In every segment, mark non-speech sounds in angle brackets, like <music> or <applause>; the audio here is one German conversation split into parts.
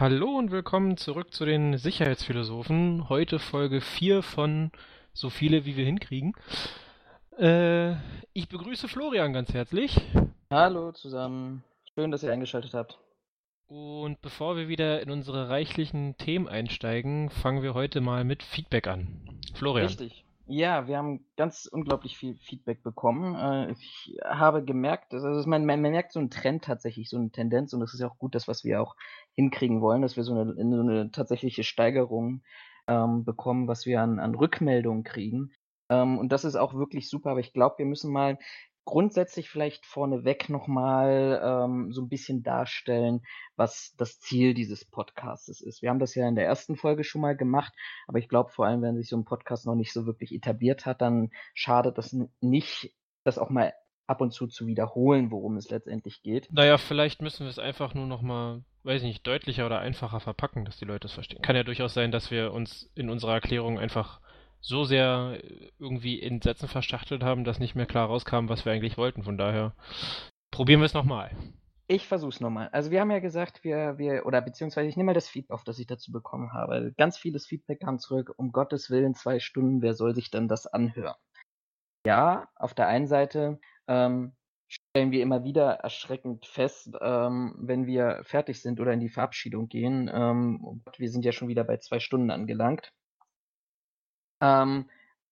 Hallo und willkommen zurück zu den Sicherheitsphilosophen. Heute Folge 4 von so viele, wie wir hinkriegen. Äh, ich begrüße Florian ganz herzlich. Hallo zusammen. Schön, dass ihr eingeschaltet habt. Und bevor wir wieder in unsere reichlichen Themen einsteigen, fangen wir heute mal mit Feedback an. Florian. Richtig. Ja, wir haben ganz unglaublich viel Feedback bekommen. Äh, ich habe gemerkt, also man, man, merkt so einen Trend tatsächlich, so eine Tendenz, und das ist ja auch gut, das, was wir auch hinkriegen wollen, dass wir so eine, so eine tatsächliche Steigerung ähm, bekommen, was wir an, an Rückmeldungen kriegen. Ähm, und das ist auch wirklich super, aber ich glaube, wir müssen mal grundsätzlich vielleicht vorneweg nochmal ähm, so ein bisschen darstellen, was das Ziel dieses Podcasts ist. Wir haben das ja in der ersten Folge schon mal gemacht, aber ich glaube vor allem, wenn sich so ein Podcast noch nicht so wirklich etabliert hat, dann schadet das nicht, das auch mal ab und zu zu wiederholen, worum es letztendlich geht. Naja, vielleicht müssen wir es einfach nur nochmal, weiß ich nicht, deutlicher oder einfacher verpacken, dass die Leute es verstehen. Kann ja durchaus sein, dass wir uns in unserer Erklärung einfach so sehr äh, irgendwie in Sätzen verschachtelt haben, dass nicht mehr klar rauskam, was wir eigentlich wollten. Von daher probieren wir es nochmal. Ich versuch's nochmal. Also wir haben ja gesagt, wir, wir, oder beziehungsweise ich nehme mal das Feedback auf, das ich dazu bekommen habe. Ganz vieles Feedback kam zurück, um Gottes Willen zwei Stunden, wer soll sich denn das anhören? Ja, auf der einen Seite ähm, stellen wir immer wieder erschreckend fest, ähm, wenn wir fertig sind oder in die Verabschiedung gehen. Ähm, oh wir sind ja schon wieder bei zwei Stunden angelangt. Ähm,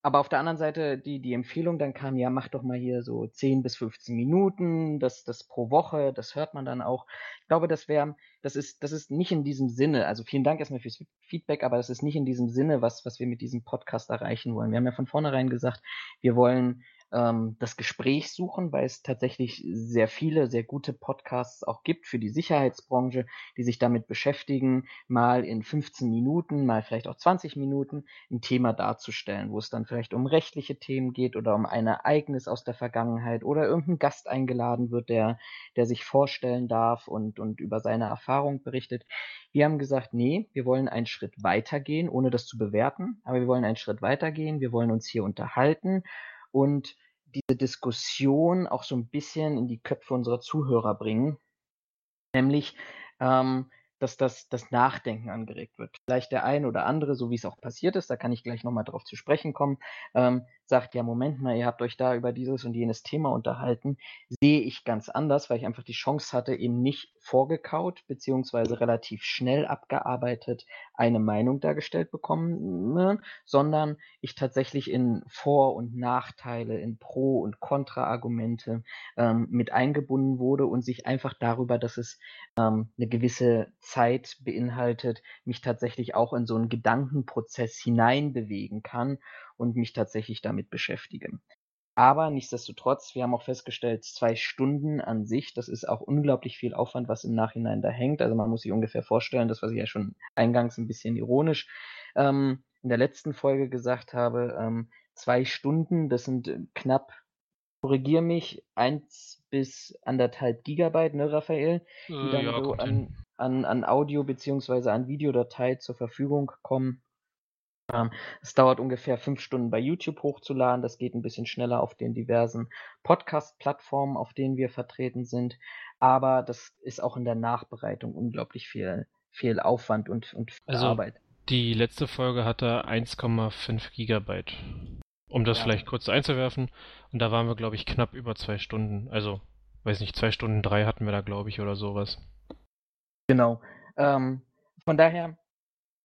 aber auf der anderen Seite die, die Empfehlung dann kam, ja, mach doch mal hier so 10 bis 15 Minuten, das, das pro Woche, das hört man dann auch. Ich glaube, das wäre, das ist, das ist nicht in diesem Sinne, also vielen Dank erstmal fürs Feedback, aber das ist nicht in diesem Sinne, was, was wir mit diesem Podcast erreichen wollen. Wir haben ja von vornherein gesagt, wir wollen ähm, das Gespräch suchen, weil es tatsächlich sehr viele, sehr gute Podcasts auch gibt für die Sicherheitsbranche, die sich damit beschäftigen, mal in 15 Minuten, mal vielleicht auch 20 Minuten ein Thema darzustellen, wo es dann vielleicht um rechtliche Themen geht oder um ein Ereignis aus der Vergangenheit oder irgendein Gast eingeladen wird, der, der sich vorstellen darf und, und über seine Erfahrung berichtet. Wir haben gesagt, nee, wir wollen einen Schritt weitergehen, ohne das zu bewerten, aber wir wollen einen Schritt weitergehen, wir wollen uns hier unterhalten und diese Diskussion auch so ein bisschen in die Köpfe unserer Zuhörer bringen. Nämlich, ähm, dass das, das Nachdenken angeregt wird. Vielleicht der ein oder andere, so wie es auch passiert ist, da kann ich gleich nochmal drauf zu sprechen kommen, ähm, sagt, ja, Moment mal, ihr habt euch da über dieses und jenes Thema unterhalten, sehe ich ganz anders, weil ich einfach die Chance hatte, eben nicht vorgekaut, beziehungsweise relativ schnell abgearbeitet eine Meinung dargestellt bekommen, ne, sondern ich tatsächlich in Vor- und Nachteile, in Pro- und Kontra-Argumente ähm, mit eingebunden wurde und sich einfach darüber, dass es ähm, eine gewisse Zeit beinhaltet, mich tatsächlich auch in so einen Gedankenprozess hineinbewegen kann und mich tatsächlich damit beschäftige. Aber nichtsdestotrotz, wir haben auch festgestellt, zwei Stunden an sich, das ist auch unglaublich viel Aufwand, was im Nachhinein da hängt. Also man muss sich ungefähr vorstellen, das, was ich ja schon eingangs ein bisschen ironisch ähm, in der letzten Folge gesagt habe, ähm, zwei Stunden, das sind äh, knapp, korrigier mich, eins bis anderthalb Gigabyte, ne, Raphael, die äh, dann ja, so an, an, an Audio beziehungsweise an Videodatei zur Verfügung kommen. Ähm, es dauert ungefähr fünf Stunden bei YouTube hochzuladen. Das geht ein bisschen schneller auf den diversen Podcast-Plattformen, auf denen wir vertreten sind. Aber das ist auch in der Nachbereitung unglaublich viel, viel Aufwand und, und viel also, Arbeit. Die letzte Folge hatte 1,5 Gigabyte. Um das ja. vielleicht kurz einzuwerfen. Und da waren wir, glaube ich, knapp über zwei Stunden. Also, weiß nicht, zwei Stunden drei hatten wir da, glaube ich, oder sowas. Genau. Ähm, von daher,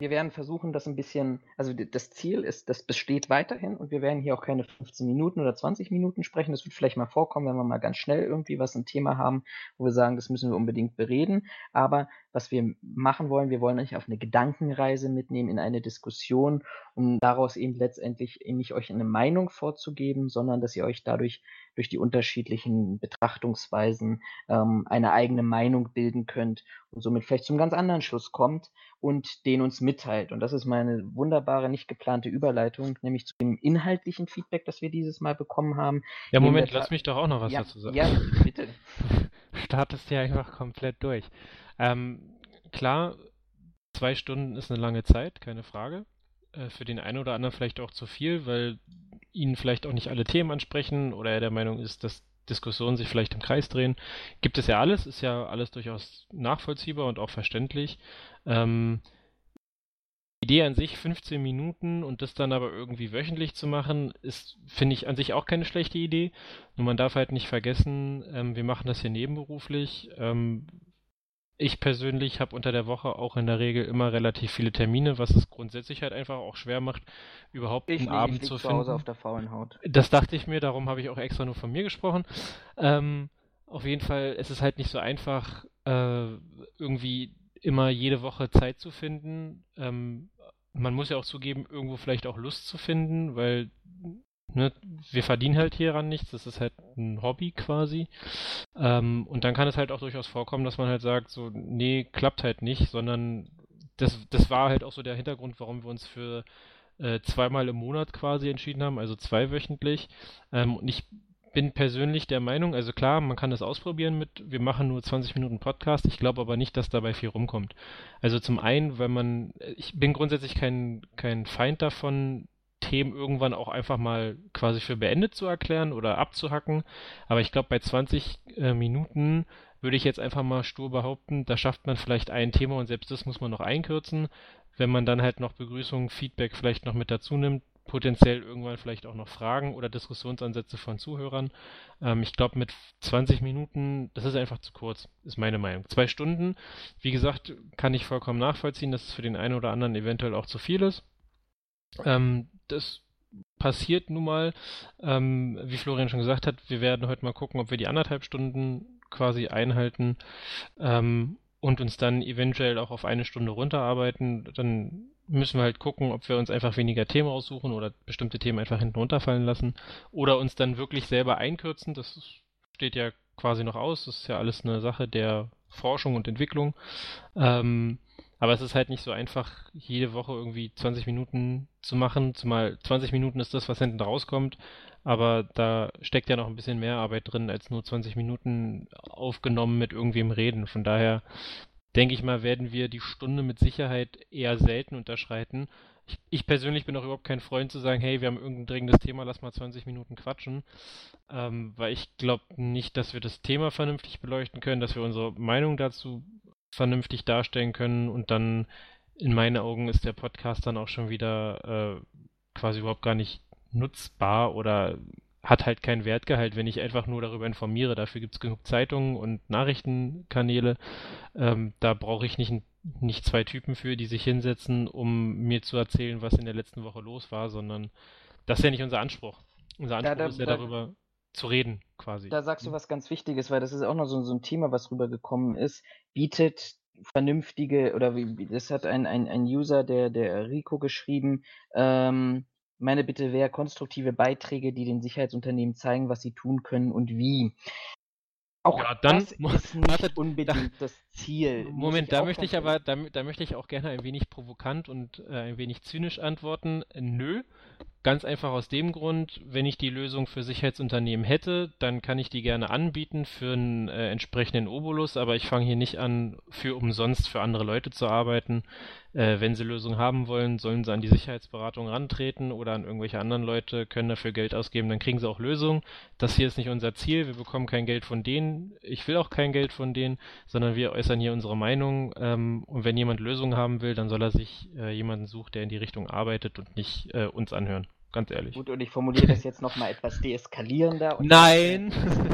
wir werden versuchen, das ein bisschen, also das Ziel ist, das besteht weiterhin und wir werden hier auch keine 15 Minuten oder 20 Minuten sprechen. Das wird vielleicht mal vorkommen, wenn wir mal ganz schnell irgendwie was ein Thema haben, wo wir sagen, das müssen wir unbedingt bereden. Aber was wir machen wollen, wir wollen euch auf eine Gedankenreise mitnehmen in eine Diskussion, um daraus eben letztendlich nicht euch eine Meinung vorzugeben, sondern dass ihr euch dadurch durch die unterschiedlichen Betrachtungsweisen ähm, eine eigene Meinung bilden könnt und somit vielleicht zum ganz anderen Schluss kommt und den uns mitteilt. Und das ist meine wunderbare, nicht geplante Überleitung, nämlich zu dem inhaltlichen Feedback, das wir dieses Mal bekommen haben. Ja, Moment, lass mich doch auch noch was ja, dazu sagen. Ja, bitte. <laughs> Startest ja einfach komplett durch. Ähm, klar, zwei Stunden ist eine lange Zeit, keine Frage. Äh, für den einen oder anderen vielleicht auch zu viel, weil ihn vielleicht auch nicht alle Themen ansprechen oder er der Meinung ist, dass Diskussionen sich vielleicht im Kreis drehen. Gibt es ja alles, ist ja alles durchaus nachvollziehbar und auch verständlich. Ähm, Idee an sich 15 Minuten und das dann aber irgendwie wöchentlich zu machen, ist, finde ich, an sich auch keine schlechte Idee. Nur man darf halt nicht vergessen, ähm, wir machen das hier nebenberuflich. Ähm, ich persönlich habe unter der Woche auch in der Regel immer relativ viele Termine, was es grundsätzlich halt einfach auch schwer macht, überhaupt Ich einen nicht, Abend ich zu zu Hause finden. auf der faulen Haut. Das dachte ich mir, darum habe ich auch extra nur von mir gesprochen. Ähm, auf jeden Fall, es ist halt nicht so einfach, äh, irgendwie immer jede Woche Zeit zu finden. Ähm, man muss ja auch zugeben, irgendwo vielleicht auch Lust zu finden, weil ne, wir verdienen halt hieran nichts, das ist halt ein Hobby quasi. Ähm, und dann kann es halt auch durchaus vorkommen, dass man halt sagt, so, nee, klappt halt nicht, sondern das, das war halt auch so der Hintergrund, warum wir uns für äh, zweimal im Monat quasi entschieden haben, also zweiwöchentlich. Ähm, und ich bin persönlich der Meinung, also klar, man kann das ausprobieren mit, wir machen nur 20 Minuten Podcast, ich glaube aber nicht, dass dabei viel rumkommt. Also zum einen, weil man, ich bin grundsätzlich kein, kein Feind davon, Themen irgendwann auch einfach mal quasi für beendet zu erklären oder abzuhacken. Aber ich glaube, bei 20 äh, Minuten würde ich jetzt einfach mal stur behaupten, da schafft man vielleicht ein Thema und selbst das muss man noch einkürzen. Wenn man dann halt noch Begrüßung, Feedback vielleicht noch mit dazu nimmt, potenziell irgendwann vielleicht auch noch Fragen oder Diskussionsansätze von Zuhörern. Ähm, ich glaube, mit 20 Minuten, das ist einfach zu kurz, ist meine Meinung. Zwei Stunden, wie gesagt, kann ich vollkommen nachvollziehen, dass es für den einen oder anderen eventuell auch zu viel ist. Ähm, das passiert nun mal, ähm, wie Florian schon gesagt hat, wir werden heute mal gucken, ob wir die anderthalb Stunden quasi einhalten ähm, und uns dann eventuell auch auf eine Stunde runterarbeiten. Dann müssen wir halt gucken, ob wir uns einfach weniger Themen aussuchen oder bestimmte Themen einfach hinten runterfallen lassen oder uns dann wirklich selber einkürzen. Das steht ja quasi noch aus. Das ist ja alles eine Sache der Forschung und Entwicklung. Ähm, aber es ist halt nicht so einfach, jede Woche irgendwie 20 Minuten zu machen, zumal 20 Minuten ist das, was hinten rauskommt, aber da steckt ja noch ein bisschen mehr Arbeit drin, als nur 20 Minuten aufgenommen mit irgendwem reden. Von daher denke ich mal, werden wir die Stunde mit Sicherheit eher selten unterschreiten. Ich, ich persönlich bin auch überhaupt kein Freund zu sagen, hey, wir haben irgendein dringendes Thema, lass mal 20 Minuten quatschen, ähm, weil ich glaube nicht, dass wir das Thema vernünftig beleuchten können, dass wir unsere Meinung dazu vernünftig darstellen können und dann in meinen Augen ist der Podcast dann auch schon wieder äh, quasi überhaupt gar nicht nutzbar oder hat halt keinen Wertgehalt, wenn ich einfach nur darüber informiere. Dafür gibt es genug Zeitungen und Nachrichtenkanäle. Ähm, da brauche ich nicht, nicht zwei Typen für, die sich hinsetzen, um mir zu erzählen, was in der letzten Woche los war, sondern das ist ja nicht unser Anspruch. Unser Anspruch da- ist ja da- darüber zu reden, quasi. Da sagst du was ganz Wichtiges, weil das ist auch noch so, so ein Thema, was rübergekommen ist. Bietet vernünftige, oder wie, wie- das hat ein, ein, ein User, der, der Rico geschrieben, ähm, meine Bitte wäre konstruktive Beiträge, die den Sicherheitsunternehmen zeigen, was sie tun können und wie. Auch Ja, dann- das ist nicht <laughs> unbedingt das Ziel. Moment, da möchte ich aber, da, da möchte ich auch gerne ein wenig provokant und äh, ein wenig zynisch antworten. Nö, ganz einfach aus dem Grund, wenn ich die Lösung für Sicherheitsunternehmen hätte, dann kann ich die gerne anbieten für einen äh, entsprechenden Obolus, aber ich fange hier nicht an, für umsonst für andere Leute zu arbeiten. Äh, wenn sie Lösungen haben wollen, sollen sie an die Sicherheitsberatung rantreten oder an irgendwelche anderen Leute, können dafür Geld ausgeben, dann kriegen sie auch Lösungen. Das hier ist nicht unser Ziel, wir bekommen kein Geld von denen, ich will auch kein Geld von denen, sondern wir äußern hier unsere Meinung. Ähm, und wenn jemand Lösungen haben will, dann soll er sich äh, jemanden suchen, der in die Richtung arbeitet und nicht äh, uns anhören. Ganz ehrlich. Gut, und ich formuliere das jetzt nochmal etwas deeskalierender und <laughs> Nein!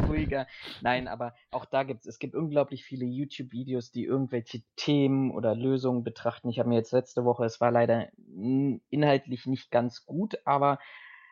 ruhiger. Nein, aber auch da gibt es, es gibt unglaublich viele YouTube-Videos, die irgendwelche Themen oder Lösungen betrachten. Ich habe mir jetzt letzte Woche, es war leider inhaltlich nicht ganz gut, aber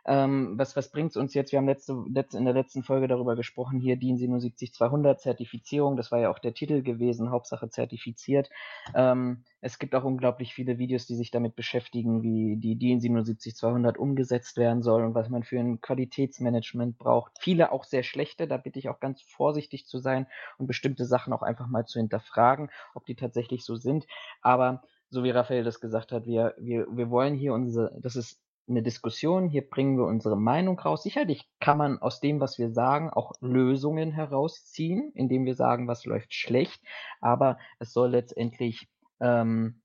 ähm, was, was bringt es uns jetzt? Wir haben letzte, letzte, in der letzten Folge darüber gesprochen, hier DIN 77200 Zertifizierung, das war ja auch der Titel gewesen, Hauptsache zertifiziert. Ähm, es gibt auch unglaublich viele Videos, die sich damit beschäftigen, wie die DIN 77200 umgesetzt werden soll und was man für ein Qualitätsmanagement braucht. Viele auch sehr schlechte, da bitte ich auch ganz vorsichtig zu sein und bestimmte Sachen auch einfach mal zu hinterfragen, ob die tatsächlich so sind. Aber so wie Raphael das gesagt hat, wir, wir, wir wollen hier unsere, das ist eine Diskussion, hier bringen wir unsere Meinung raus. Sicherlich kann man aus dem, was wir sagen, auch Lösungen herausziehen, indem wir sagen, was läuft schlecht, aber es soll letztendlich ähm,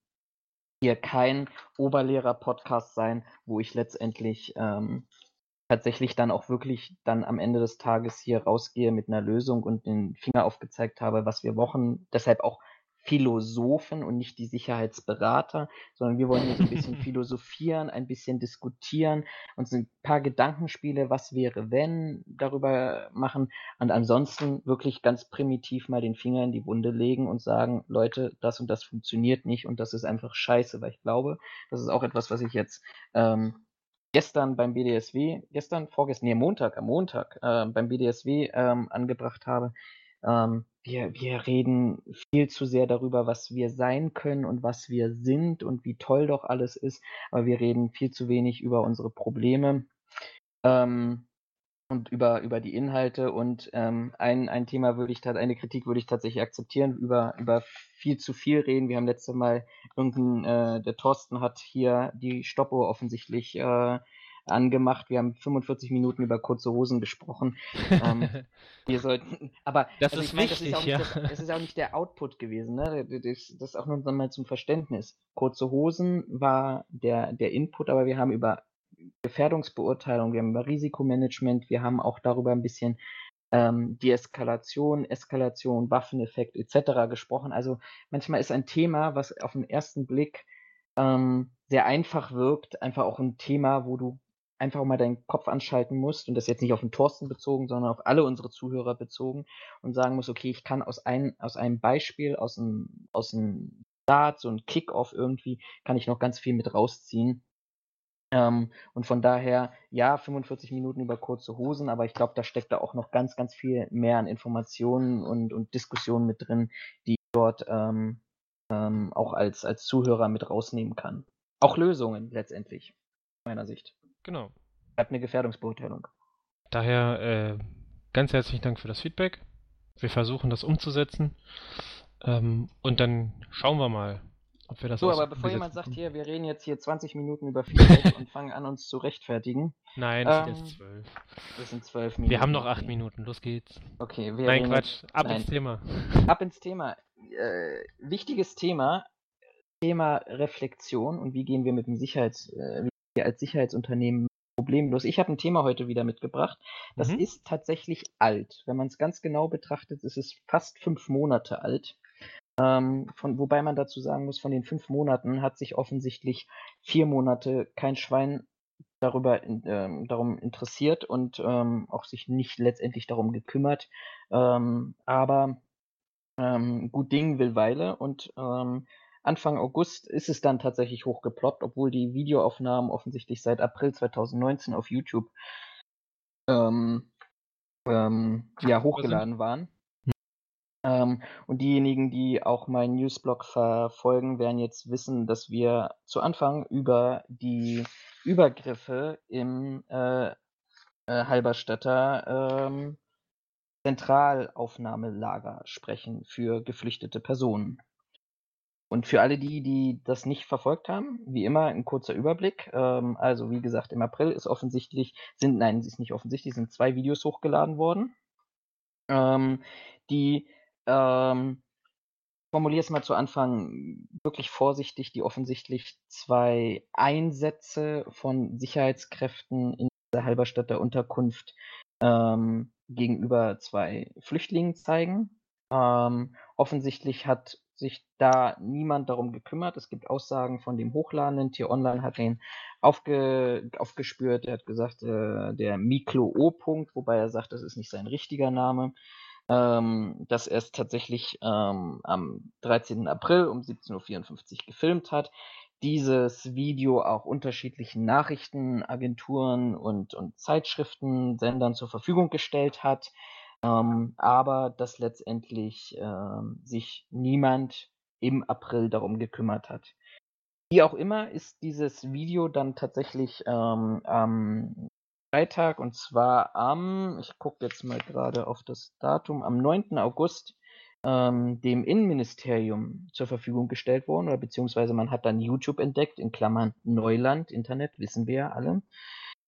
hier kein Oberlehrer-Podcast sein, wo ich letztendlich ähm, tatsächlich dann auch wirklich dann am Ende des Tages hier rausgehe mit einer Lösung und den Finger aufgezeigt habe, was wir Wochen, deshalb auch Philosophen und nicht die Sicherheitsberater, sondern wir wollen hier so ein bisschen <laughs> philosophieren, ein bisschen diskutieren, uns ein paar Gedankenspiele, was wäre, wenn, darüber machen und ansonsten wirklich ganz primitiv mal den Finger in die Wunde legen und sagen, Leute, das und das funktioniert nicht und das ist einfach scheiße, weil ich glaube, das ist auch etwas, was ich jetzt ähm, gestern beim BDSW, gestern, vorgestern, nee, Montag, am Montag äh, beim BDSW ähm, angebracht habe. Ähm, wir, wir reden viel zu sehr darüber, was wir sein können und was wir sind und wie toll doch alles ist, aber wir reden viel zu wenig über unsere Probleme ähm, und über, über die Inhalte. Und ähm, ein, ein Thema würde ich, eine Kritik würde ich tatsächlich akzeptieren, über, über viel zu viel reden. Wir haben letzte Mal irgendein, äh, der Thorsten hat hier die Stoppuhr offensichtlich äh, angemacht. Wir haben 45 Minuten über kurze Hosen gesprochen. ähm, <laughs> wir sollten, aber das also ist mein, wichtig, das ist ja. Das, das, ist auch nicht der Output gewesen. Ne? Das, das ist auch nur mal zum Verständnis. Kurze Hosen war der, der Input, aber wir haben über Gefährdungsbeurteilung, wir haben über Risikomanagement, wir haben auch darüber ein bisschen ähm, Deeskalation, Eskalation, Waffeneffekt etc. gesprochen. Also manchmal ist ein Thema, was auf den ersten Blick ähm, sehr einfach wirkt, einfach auch ein Thema, wo du einfach mal deinen Kopf anschalten musst und das jetzt nicht auf den Thorsten bezogen, sondern auf alle unsere Zuhörer bezogen und sagen musst, okay, ich kann aus, ein, aus einem Beispiel, aus einem, aus einem Start, so ein Kickoff irgendwie, kann ich noch ganz viel mit rausziehen. Ähm, und von daher, ja, 45 Minuten über kurze Hosen, aber ich glaube, da steckt da auch noch ganz, ganz viel mehr an Informationen und, und Diskussionen mit drin, die ich dort ähm, ähm, auch als, als Zuhörer mit rausnehmen kann. Auch Lösungen letztendlich, meiner Sicht. Genau. Bleibt eine Gefährdungsbeurteilung. Daher äh, ganz herzlichen Dank für das Feedback. Wir versuchen das umzusetzen. Ähm, und dann schauen wir mal, ob wir das So, aber bevor jemand sagt, hier, wir reden jetzt hier 20 Minuten über Feedback <laughs> und fangen an, uns zu rechtfertigen. Nein, das ähm, sind jetzt zwölf. Das sind zwölf Minuten. Wir haben noch acht Minuten, los geht's. Okay, wir Nein, Quatsch, ab Nein. ins Thema. Ab ins Thema. Äh, wichtiges Thema, Thema Reflexion und wie gehen wir mit dem Sicherheits, äh, wir als Sicherheitsunternehmen problemlos. Ich habe ein Thema heute wieder mitgebracht. Das mhm. ist tatsächlich alt. Wenn man es ganz genau betrachtet, ist es fast fünf Monate alt. Ähm, von, wobei man dazu sagen muss, von den fünf Monaten hat sich offensichtlich vier Monate kein Schwein darüber ähm, darum interessiert und ähm, auch sich nicht letztendlich darum gekümmert. Ähm, aber ähm, gut Ding will Weile und ähm, Anfang August ist es dann tatsächlich hochgeploppt, obwohl die Videoaufnahmen offensichtlich seit April 2019 auf YouTube ähm, ähm, ja, hochgeladen waren. Ähm, und diejenigen, die auch meinen Newsblog verfolgen, werden jetzt wissen, dass wir zu Anfang über die Übergriffe im äh, äh, Halberstädter ähm, Zentralaufnahmelager sprechen für geflüchtete Personen. Und für alle die, die das nicht verfolgt haben, wie immer ein kurzer Überblick. Ähm, also wie gesagt, im April ist offensichtlich, sind, nein, es ist nicht offensichtlich, sind zwei Videos hochgeladen worden, ähm, die ähm, formuliere es mal zu Anfang wirklich vorsichtig, die offensichtlich zwei Einsätze von Sicherheitskräften in der Halberstädter Unterkunft ähm, gegenüber zwei Flüchtlingen zeigen. Ähm, offensichtlich hat sich da niemand darum gekümmert. Es gibt Aussagen von dem Hochladenden. Tier Online hat den aufge, aufgespürt. Er hat gesagt, äh, der Miklo O-Punkt, wobei er sagt, das ist nicht sein richtiger Name ähm, dass er es tatsächlich ähm, am 13. April um 17.54 Uhr gefilmt hat. Dieses Video auch unterschiedlichen Nachrichtenagenturen und, und Zeitschriften, Sendern zur Verfügung gestellt hat, ähm, aber dass letztendlich ähm, sich niemand im April darum gekümmert hat. Wie auch immer ist dieses Video dann tatsächlich ähm, am Freitag und zwar am, ich gucke jetzt mal gerade auf das Datum, am 9. August ähm, dem Innenministerium zur Verfügung gestellt worden, oder beziehungsweise man hat dann YouTube entdeckt, in Klammern Neuland, Internet, wissen wir ja alle.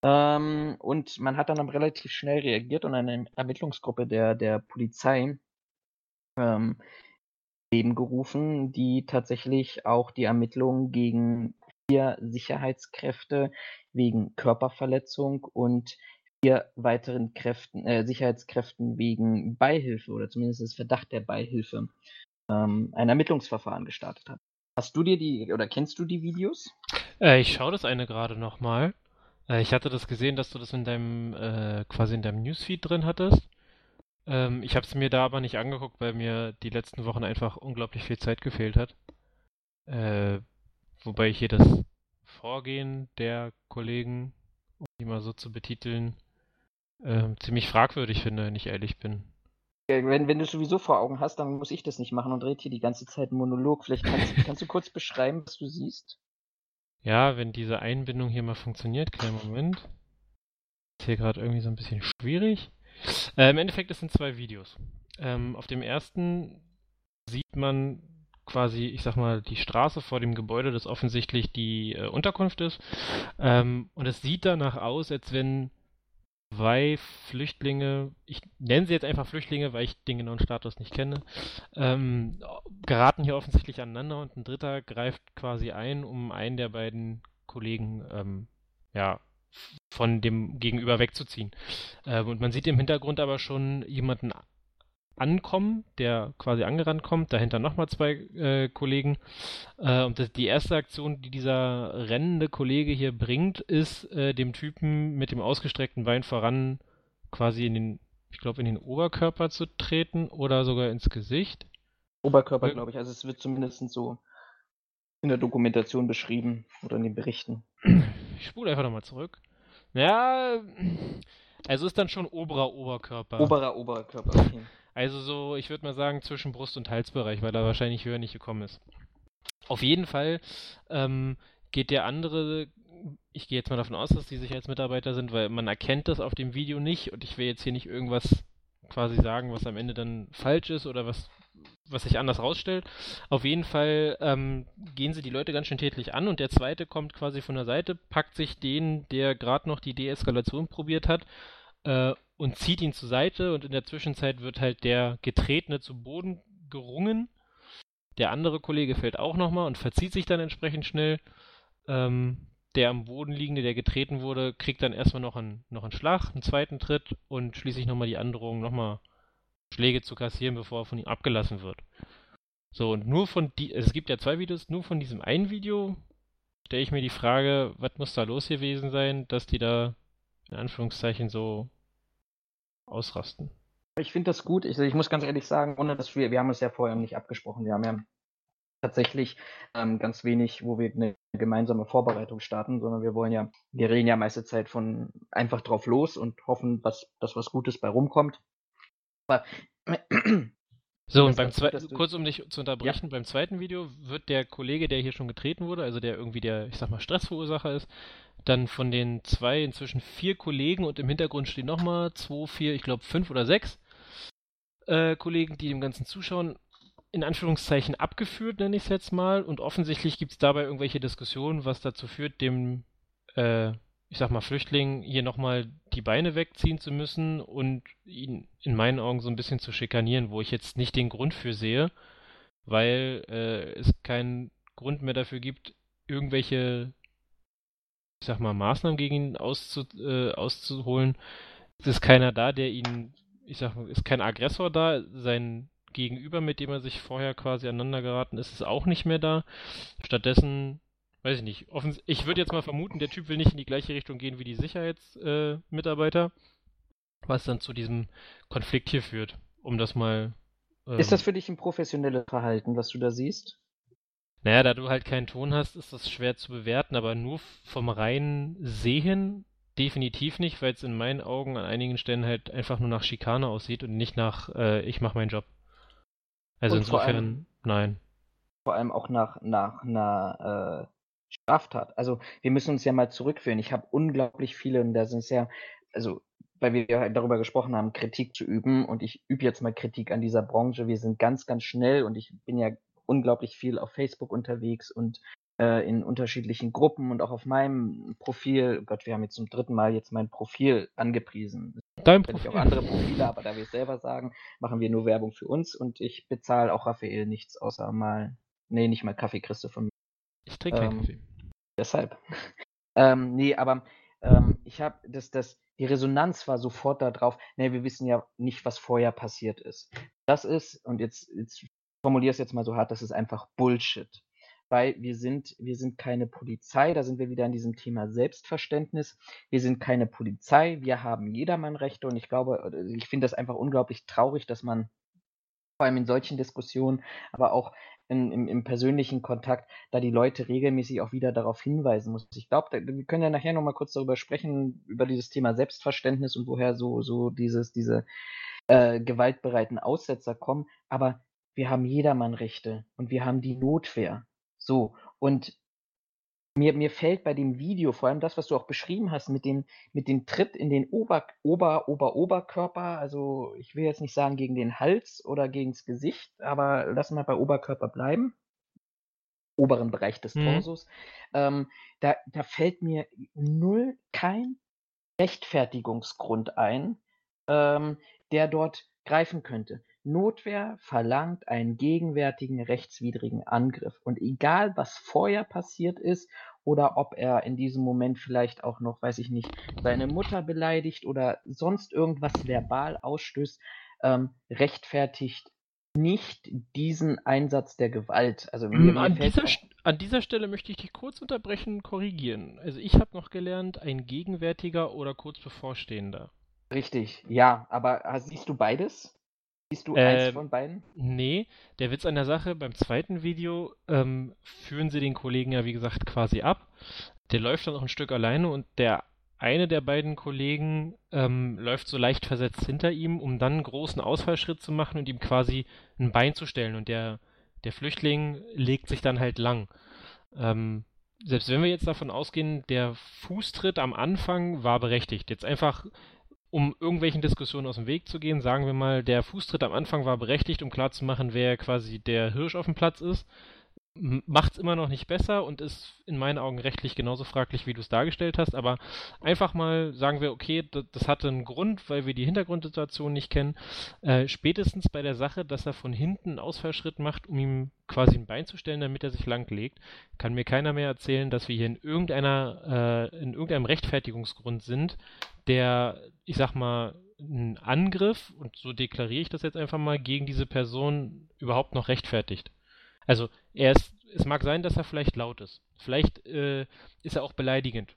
Ähm, und man hat dann relativ schnell reagiert und eine Ermittlungsgruppe der, der Polizei ähm, Leben gerufen, die tatsächlich auch die Ermittlungen gegen vier Sicherheitskräfte wegen Körperverletzung und vier weiteren Kräften, äh, Sicherheitskräften wegen Beihilfe oder zumindest Verdacht der Beihilfe ähm, ein Ermittlungsverfahren gestartet hat. Hast du dir die oder kennst du die Videos? Äh, ich schaue das eine gerade nochmal. Äh, ich hatte das gesehen, dass du das in deinem äh, quasi in deinem Newsfeed drin hattest. Ähm, ich habe es mir da aber nicht angeguckt, weil mir die letzten Wochen einfach unglaublich viel Zeit gefehlt hat. Äh, wobei ich hier das Vorgehen der Kollegen, um die mal so zu betiteln, äh, ziemlich fragwürdig finde, wenn ich ehrlich bin. Wenn, wenn du sowieso vor Augen hast, dann muss ich das nicht machen und red hier die ganze Zeit einen Monolog. Vielleicht kannst, kannst du kurz beschreiben, was du siehst? Ja, wenn diese Einbindung hier mal funktioniert, kleinen Moment. Ist hier gerade irgendwie so ein bisschen schwierig. Äh, Im Endeffekt, es sind zwei Videos. Ähm, auf dem ersten sieht man quasi, ich sag mal, die Straße vor dem Gebäude, das offensichtlich die äh, Unterkunft ist. Ähm, und es sieht danach aus, als wenn zwei Flüchtlinge, ich nenne sie jetzt einfach Flüchtlinge, weil ich den genauen Status nicht kenne, ähm, geraten hier offensichtlich aneinander und ein Dritter greift quasi ein, um einen der beiden Kollegen ähm, ja, von dem Gegenüber wegzuziehen. Ähm, und man sieht im Hintergrund aber schon jemanden ankommen, der quasi angerannt kommt, dahinter nochmal zwei äh, Kollegen. Äh, und das, die erste Aktion, die dieser rennende Kollege hier bringt, ist, äh, dem Typen mit dem ausgestreckten Bein voran quasi in den, ich glaube, in den Oberkörper zu treten oder sogar ins Gesicht. Oberkörper, glaube ich. Also es wird zumindest so in der Dokumentation beschrieben oder in den Berichten. Ich spule einfach nochmal zurück. Ja, also ist dann schon oberer Oberkörper. Oberer Oberkörper, okay. Also so, ich würde mal sagen, zwischen Brust- und Halsbereich, weil er wahrscheinlich höher nicht gekommen ist. Auf jeden Fall ähm, geht der andere, ich gehe jetzt mal davon aus, dass die Sicherheitsmitarbeiter sind, weil man erkennt das auf dem Video nicht und ich will jetzt hier nicht irgendwas quasi sagen, was am Ende dann falsch ist oder was, was sich anders rausstellt. Auf jeden Fall ähm, gehen sie die Leute ganz schön tätlich an und der zweite kommt quasi von der Seite, packt sich den, der gerade noch die Deeskalation probiert hat, äh, und zieht ihn zur Seite und in der Zwischenzeit wird halt der Getretene zu Boden gerungen. Der andere Kollege fällt auch nochmal und verzieht sich dann entsprechend schnell. Ähm, der am Boden liegende, der getreten wurde, kriegt dann erstmal noch einen, noch einen Schlag, einen zweiten Tritt und schließlich nochmal die Androhung, nochmal Schläge zu kassieren, bevor er von ihm abgelassen wird. So, und nur von die, es gibt ja zwei Videos, nur von diesem einen Video stelle ich mir die Frage, was muss da los gewesen sein, dass die da in Anführungszeichen so ausrasten. Ich finde das gut. Ich, ich, muss ganz ehrlich sagen, ohne dass wir, wir haben es ja vorher nicht abgesprochen. Wir haben ja tatsächlich ähm, ganz wenig, wo wir eine gemeinsame Vorbereitung starten, sondern wir wollen ja, wir reden ja meiste Zeit von einfach drauf los und hoffen, dass, dass was Gutes bei rumkommt. Aber so, und beim zweiten, kurz um dich zu unterbrechen, ja. beim zweiten Video wird der Kollege, der hier schon getreten wurde, also der irgendwie der, ich sag mal, Stressverursacher ist, dann von den zwei inzwischen vier Kollegen und im Hintergrund stehen nochmal zwei, vier, ich glaube fünf oder sechs äh, Kollegen, die dem Ganzen zuschauen, in Anführungszeichen abgeführt, nenne ich es jetzt mal. Und offensichtlich gibt es dabei irgendwelche Diskussionen, was dazu führt, dem, äh, ich sag mal, Flüchtling hier nochmal die Beine wegziehen zu müssen und ihn in meinen Augen so ein bisschen zu schikanieren, wo ich jetzt nicht den Grund für sehe, weil äh, es keinen Grund mehr dafür gibt, irgendwelche ich sag mal, Maßnahmen gegen ihn auszu, äh, auszuholen. Es ist keiner da, der ihn, ich sag mal, ist kein Aggressor da. Sein Gegenüber, mit dem er sich vorher quasi aneinander geraten ist, ist auch nicht mehr da. Stattdessen, weiß ich nicht, offens ich würde jetzt mal vermuten, der Typ will nicht in die gleiche Richtung gehen wie die Sicherheitsmitarbeiter, äh, was dann zu diesem Konflikt hier führt, um das mal. Ähm, ist das für dich ein professionelles Verhalten, was du da siehst? Naja, da du halt keinen Ton hast, ist das schwer zu bewerten, aber nur vom reinen Sehen definitiv nicht, weil es in meinen Augen an einigen Stellen halt einfach nur nach Schikane aussieht und nicht nach äh, ich mach meinen Job. Also und insofern, allem, nein. Vor allem auch nach, nach einer äh, Straftat. Also wir müssen uns ja mal zurückführen. Ich habe unglaublich viele, und da sind es ja, also weil wir ja darüber gesprochen haben, Kritik zu üben und ich übe jetzt mal Kritik an dieser Branche. Wir sind ganz, ganz schnell und ich bin ja unglaublich viel auf Facebook unterwegs und äh, in unterschiedlichen Gruppen und auch auf meinem Profil. Oh Gott, wir haben jetzt zum dritten Mal jetzt mein Profil angepriesen. Dein Profil. auch andere Profile, aber da wir es selber sagen, machen wir nur Werbung für uns und ich bezahle auch Raphael nichts außer mal, nee, nicht mal Kaffee kriegst du von mir. Ich trinke ähm, keinen Kaffee. Deshalb. <laughs> ähm, nee, aber ähm, ich habe das, das, die Resonanz war sofort darauf, ne, wir wissen ja nicht, was vorher passiert ist. Das ist, und jetzt, jetzt formuliere es jetzt mal so hart, das ist einfach Bullshit. Weil wir sind, wir sind keine Polizei, da sind wir wieder an diesem Thema Selbstverständnis. Wir sind keine Polizei, wir haben Jedermannrechte und ich glaube, ich finde das einfach unglaublich traurig, dass man vor allem in solchen Diskussionen, aber auch in, im, im, persönlichen Kontakt, da die Leute regelmäßig auch wieder darauf hinweisen muss. Ich glaube, wir können ja nachher nochmal kurz darüber sprechen, über dieses Thema Selbstverständnis und woher so, so dieses, diese äh, gewaltbereiten Aussetzer kommen. Aber wir haben Jedermannrechte und wir haben die Notwehr. So, und mir, mir fällt bei dem Video, vor allem das, was du auch beschrieben hast, mit dem, mit dem Tritt in den Ober, Ober, Ober, Oberkörper, also ich will jetzt nicht sagen gegen den Hals oder gegen das Gesicht, aber lassen wir bei Oberkörper bleiben. Oberen Bereich des mhm. Torsos. Ähm, da, da fällt mir null kein Rechtfertigungsgrund ein, ähm, der dort greifen könnte. Notwehr verlangt einen gegenwärtigen rechtswidrigen Angriff. Und egal, was vorher passiert ist oder ob er in diesem Moment vielleicht auch noch, weiß ich nicht, seine Mutter beleidigt oder sonst irgendwas verbal ausstößt, ähm, rechtfertigt nicht diesen Einsatz der Gewalt. Also mir, mm, an, dieser, an dieser Stelle möchte ich dich kurz unterbrechen und korrigieren. Also ich habe noch gelernt, ein gegenwärtiger oder kurz bevorstehender. Richtig, ja, aber ah, siehst du beides? Siehst du eins ähm, von beiden? Nee, der Witz an der Sache, beim zweiten Video ähm, führen sie den Kollegen ja wie gesagt quasi ab. Der läuft dann noch ein Stück alleine und der eine der beiden Kollegen ähm, läuft so leicht versetzt hinter ihm, um dann einen großen Ausfallschritt zu machen und ihm quasi ein Bein zu stellen. Und der, der Flüchtling legt sich dann halt lang. Ähm, selbst wenn wir jetzt davon ausgehen, der Fußtritt am Anfang war berechtigt. Jetzt einfach um irgendwelchen Diskussionen aus dem Weg zu gehen, sagen wir mal, der Fußtritt am Anfang war berechtigt, um klarzumachen, wer quasi der Hirsch auf dem Platz ist macht es immer noch nicht besser und ist in meinen Augen rechtlich genauso fraglich, wie du es dargestellt hast. Aber einfach mal sagen wir, okay, das, hatte einen Grund, weil wir die Hintergrundsituation nicht kennen. Äh, spätestens bei der Sache, dass er von hinten einen Ausfallschritt macht, um ihm quasi ein Bein zu stellen, damit er sich lang legt, kann mir keiner mehr erzählen, dass wir hier in irgendeiner, äh, in irgendeinem Rechtfertigungsgrund sind, der, ich sag mal, einen Angriff, und so deklariere ich das jetzt einfach mal, gegen diese Person überhaupt noch rechtfertigt. Also er ist, es mag sein, dass er vielleicht laut ist. Vielleicht äh, ist er auch beleidigend.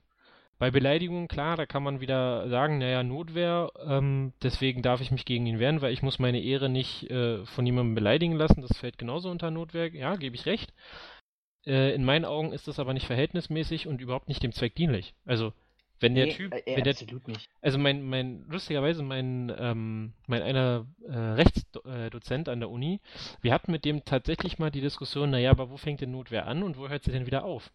Bei Beleidigungen, klar, da kann man wieder sagen, naja, Notwehr, ähm, deswegen darf ich mich gegen ihn wehren, weil ich muss meine Ehre nicht äh, von jemandem beleidigen lassen. Das fällt genauso unter Notwehr. Ja, gebe ich recht. Äh, in meinen Augen ist das aber nicht verhältnismäßig und überhaupt nicht dem Zweck dienlich. Also wenn der nee, Typ, äh, wenn der, absolut nicht. Also mein, mein, lustigerweise mein, ähm, mein einer äh, Rechtsdozent an der Uni, wir hatten mit dem tatsächlich mal die Diskussion, naja, aber wo fängt denn Notwehr an und wo hört sie denn wieder auf?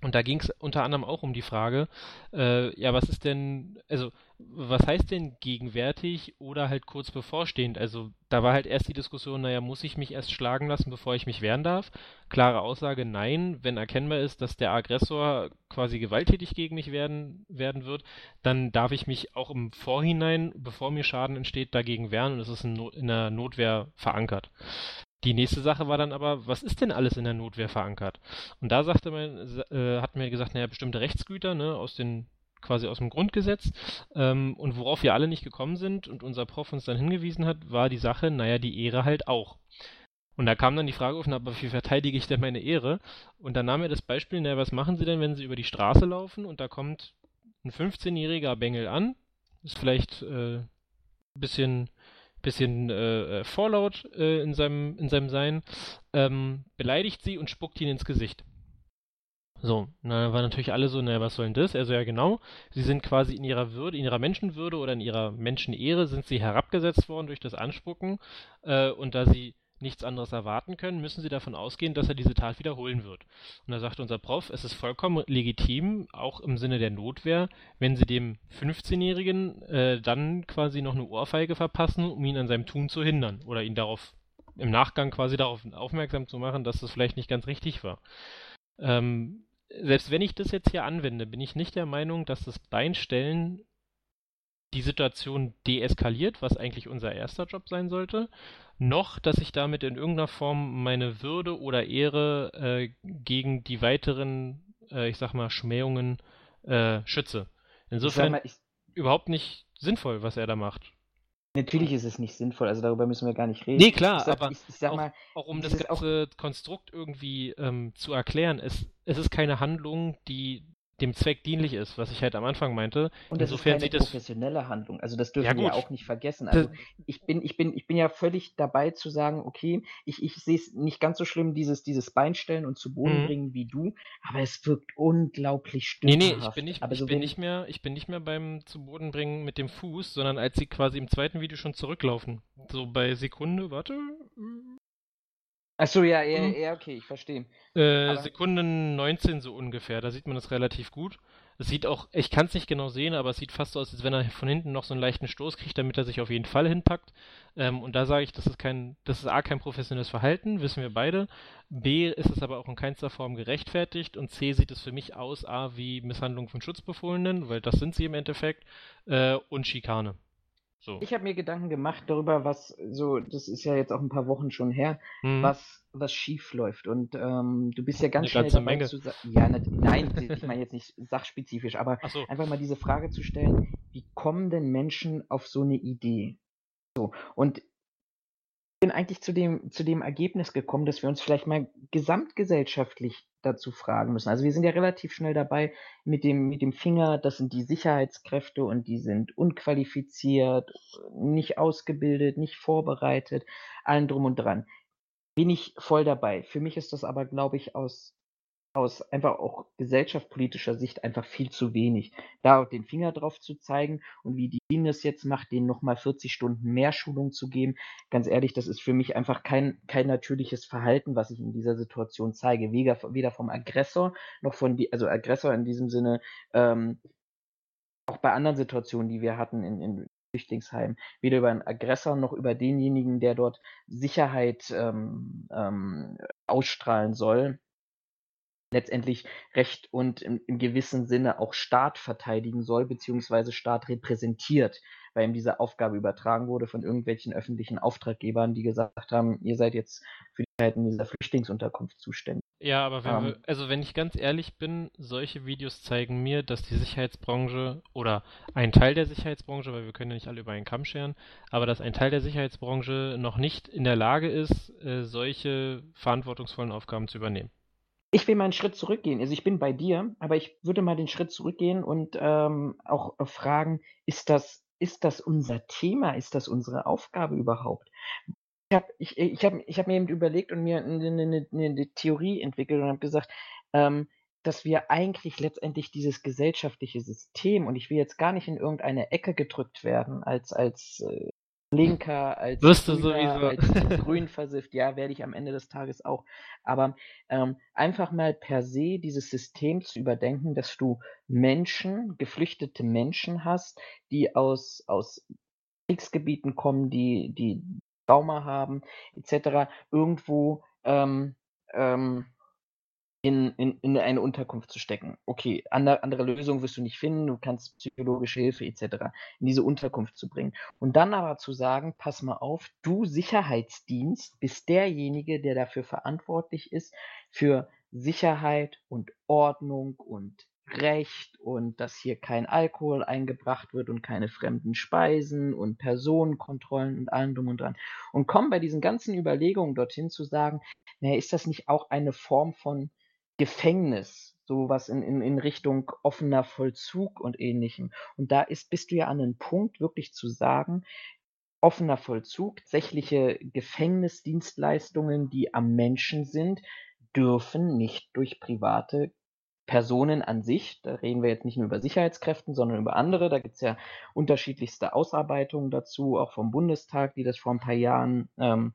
Und da ging es unter anderem auch um die Frage, äh, ja, was ist denn, also was heißt denn gegenwärtig oder halt kurz bevorstehend? Also da war halt erst die Diskussion, naja, muss ich mich erst schlagen lassen, bevor ich mich wehren darf? Klare Aussage, nein. Wenn erkennbar ist, dass der Aggressor quasi gewalttätig gegen mich werden, werden wird, dann darf ich mich auch im Vorhinein, bevor mir Schaden entsteht, dagegen wehren und es ist in, no in der Notwehr verankert. Die nächste Sache war dann aber, was ist denn alles in der Notwehr verankert? Und da sagte man, äh, hat mir gesagt, naja, bestimmte Rechtsgüter, ne, aus den quasi aus dem Grundgesetz. Ähm, und worauf wir alle nicht gekommen sind und unser Prof uns dann hingewiesen hat, war die Sache, naja, die Ehre halt auch. Und da kam dann die Frage auf, na, aber wie verteidige ich denn meine Ehre? Und dann nahm er das Beispiel, naja, was machen Sie denn, wenn Sie über die Straße laufen und da kommt ein 15-jähriger Bengel an, ist vielleicht äh, ein bisschen bisschen äh, äh, vorlaut äh, in, seinem, in seinem Sein, ähm, beleidigt sie und spuckt ihn ins Gesicht. So, na, war natürlich alle so, naja, was soll denn das? Also ja, genau, sie sind quasi in ihrer Würde, in ihrer Menschenwürde oder in ihrer Menschenehre sind sie herabgesetzt worden durch das Anspucken äh, und da sie nichts anderes erwarten können, müssen sie davon ausgehen, dass er diese Tat wiederholen wird. Und da sagt unser Prof, es ist vollkommen legitim, auch im Sinne der Notwehr, wenn sie dem 15-Jährigen äh, dann quasi noch eine Ohrfeige verpassen, um ihn an seinem Tun zu hindern oder ihn darauf im Nachgang quasi darauf aufmerksam zu machen, dass das vielleicht nicht ganz richtig war. Ähm, selbst wenn ich das jetzt hier anwende, bin ich nicht der Meinung, dass das Beinstellen die Situation deeskaliert, was eigentlich unser erster Job sein sollte, noch, dass ich damit in irgendeiner Form meine Würde oder Ehre äh, gegen die weiteren äh, ich sag mal, Schmähungen äh, schütze. Insofern mal, ich, überhaupt nicht sinnvoll, was er da macht. Natürlich ist es nicht sinnvoll, also darüber müssen wir gar nicht reden. Nee, klar, sag, aber ich, ich auch, mal, auch, um das ganze Konstrukt irgendwie ähm, zu erklären, es, es ist keine Handlung, die dem Zweck dienlich ist, was ich halt am Anfang meinte. Und das Insofern ist keine professionelle das... Handlung. Also das dürfen ja, wir auch nicht vergessen. Also ich bin, ich bin, ich bin ja völlig dabei zu sagen, okay, ich, ich sehe es nicht ganz so schlimm, dieses, dieses Beinstellen und zu Boden mhm. bringen wie du, aber es wirkt unglaublich stümperhaft. Nee, nee, ich bin nicht, aber ich so bin nicht mehr, ich bin nicht mehr beim zu Boden bringen mit dem Fuß, sondern als sie quasi im zweiten Video schon zurücklaufen. So bei Sekunde, warte, Achso, ja, ja, mhm. ja, okay, ich verstehe. Äh, Sekunden 19 so ungefähr, da sieht man das relativ gut. Es sieht auch, ich kann es nicht genau sehen, aber es sieht fast so aus, als wenn er von hinten noch so einen leichten Stoß kriegt, damit er sich auf jeden Fall hinpackt. Ähm, und da sage ich, das ist kein, das ist A, kein professionelles Verhalten, wissen wir beide. B, ist es aber auch in keinster Form gerechtfertigt. Und C, sieht es für mich aus, A, wie Misshandlung von Schutzbefohlenen, weil das sind sie im Endeffekt, äh, und Schikane. So. Ich habe mir Gedanken gemacht darüber, was so, das ist ja jetzt auch ein paar Wochen schon her, mhm. was, was schief läuft. Und ähm, du bist ja ganz Eine schnell dabei zu sagen, ja, ne, nein, ich meine jetzt nicht sachspezifisch, aber so. einfach mal diese Frage zu stellen, wie kommen denn Menschen auf so eine Idee? So, und bin eigentlich zu dem, zu dem Ergebnis gekommen, dass wir uns vielleicht mal gesamtgesellschaftlich dazu fragen müssen. Also wir sind ja relativ schnell dabei mit dem, mit dem Finger, das sind die Sicherheitskräfte und die sind unqualifiziert, nicht ausgebildet, nicht vorbereitet, allen drum und dran. Bin ich voll dabei. Für mich ist das aber, glaube ich, aus aus einfach auch gesellschaftspolitischer Sicht einfach viel zu wenig. Da den Finger drauf zu zeigen und wie die DIN das jetzt macht, denen nochmal 40 Stunden mehr Schulung zu geben, ganz ehrlich, das ist für mich einfach kein, kein natürliches Verhalten, was ich in dieser Situation zeige. Weder, weder vom Aggressor noch von die, also Aggressor in diesem Sinne, ähm, auch bei anderen Situationen, die wir hatten in, in Flüchtlingsheim, weder über einen Aggressor noch über denjenigen, der dort Sicherheit ähm, ähm, ausstrahlen soll, letztendlich Recht und im, im gewissen Sinne auch Staat verteidigen soll, beziehungsweise Staat repräsentiert, weil ihm diese Aufgabe übertragen wurde von irgendwelchen öffentlichen Auftraggebern, die gesagt haben, ihr seid jetzt für die Zeit in dieser Flüchtlingsunterkunft zuständig. Ja, aber wenn um, wir, ähm. also wenn ich ganz ehrlich bin, solche Videos zeigen mir, dass die Sicherheitsbranche oder ein Teil der Sicherheitsbranche, weil wir können ja nicht alle über einen Kamm scheren, aber dass ein Teil der Sicherheitsbranche noch nicht in der Lage ist, äh, solche verantwortungsvollen Aufgaben zu übernehmen. Ich will mal einen Schritt zurückgehen. Also ich bin bei dir, aber ich würde mal den Schritt zurückgehen und ähm, auch fragen, ist das, ist das unser Thema? Ist das unsere Aufgabe überhaupt? Ich habe ich, ich hab, ich hab mir eben überlegt und mir eine, eine, eine Theorie entwickelt und habe gesagt, ähm, dass wir eigentlich letztendlich dieses gesellschaftliche System, und ich will jetzt gar nicht in irgendeine Ecke gedrückt werden als, als äh, Linker, als Wirst du sowieso. als <laughs> grün versifft, ja, werde ich am Ende des Tages auch. Aber ähm, einfach mal per se dieses System zu überdenken, dass du Menschen, geflüchtete Menschen hast, die aus, aus Kriegsgebieten kommen, die, die Trauma haben, etc., irgendwo ähm, ähm, in, in, in eine Unterkunft zu stecken. Okay, andere, andere Lösung wirst du nicht finden, du kannst psychologische Hilfe etc. in diese Unterkunft zu bringen. Und dann aber zu sagen, pass mal auf, du Sicherheitsdienst bist derjenige, der dafür verantwortlich ist, für Sicherheit und Ordnung und Recht und dass hier kein Alkohol eingebracht wird und keine fremden Speisen und Personenkontrollen und allem drum und dran. Und kommen bei diesen ganzen Überlegungen dorthin zu sagen, naja, ist das nicht auch eine Form von Gefängnis, sowas in, in, in Richtung offener Vollzug und ähnlichem. Und da ist, bist du ja an einem Punkt, wirklich zu sagen, offener Vollzug, tatsächliche Gefängnisdienstleistungen, die am Menschen sind, dürfen nicht durch private Personen an sich, da reden wir jetzt nicht nur über Sicherheitskräften, sondern über andere, da gibt es ja unterschiedlichste Ausarbeitungen dazu, auch vom Bundestag, die das vor ein paar Jahren ähm,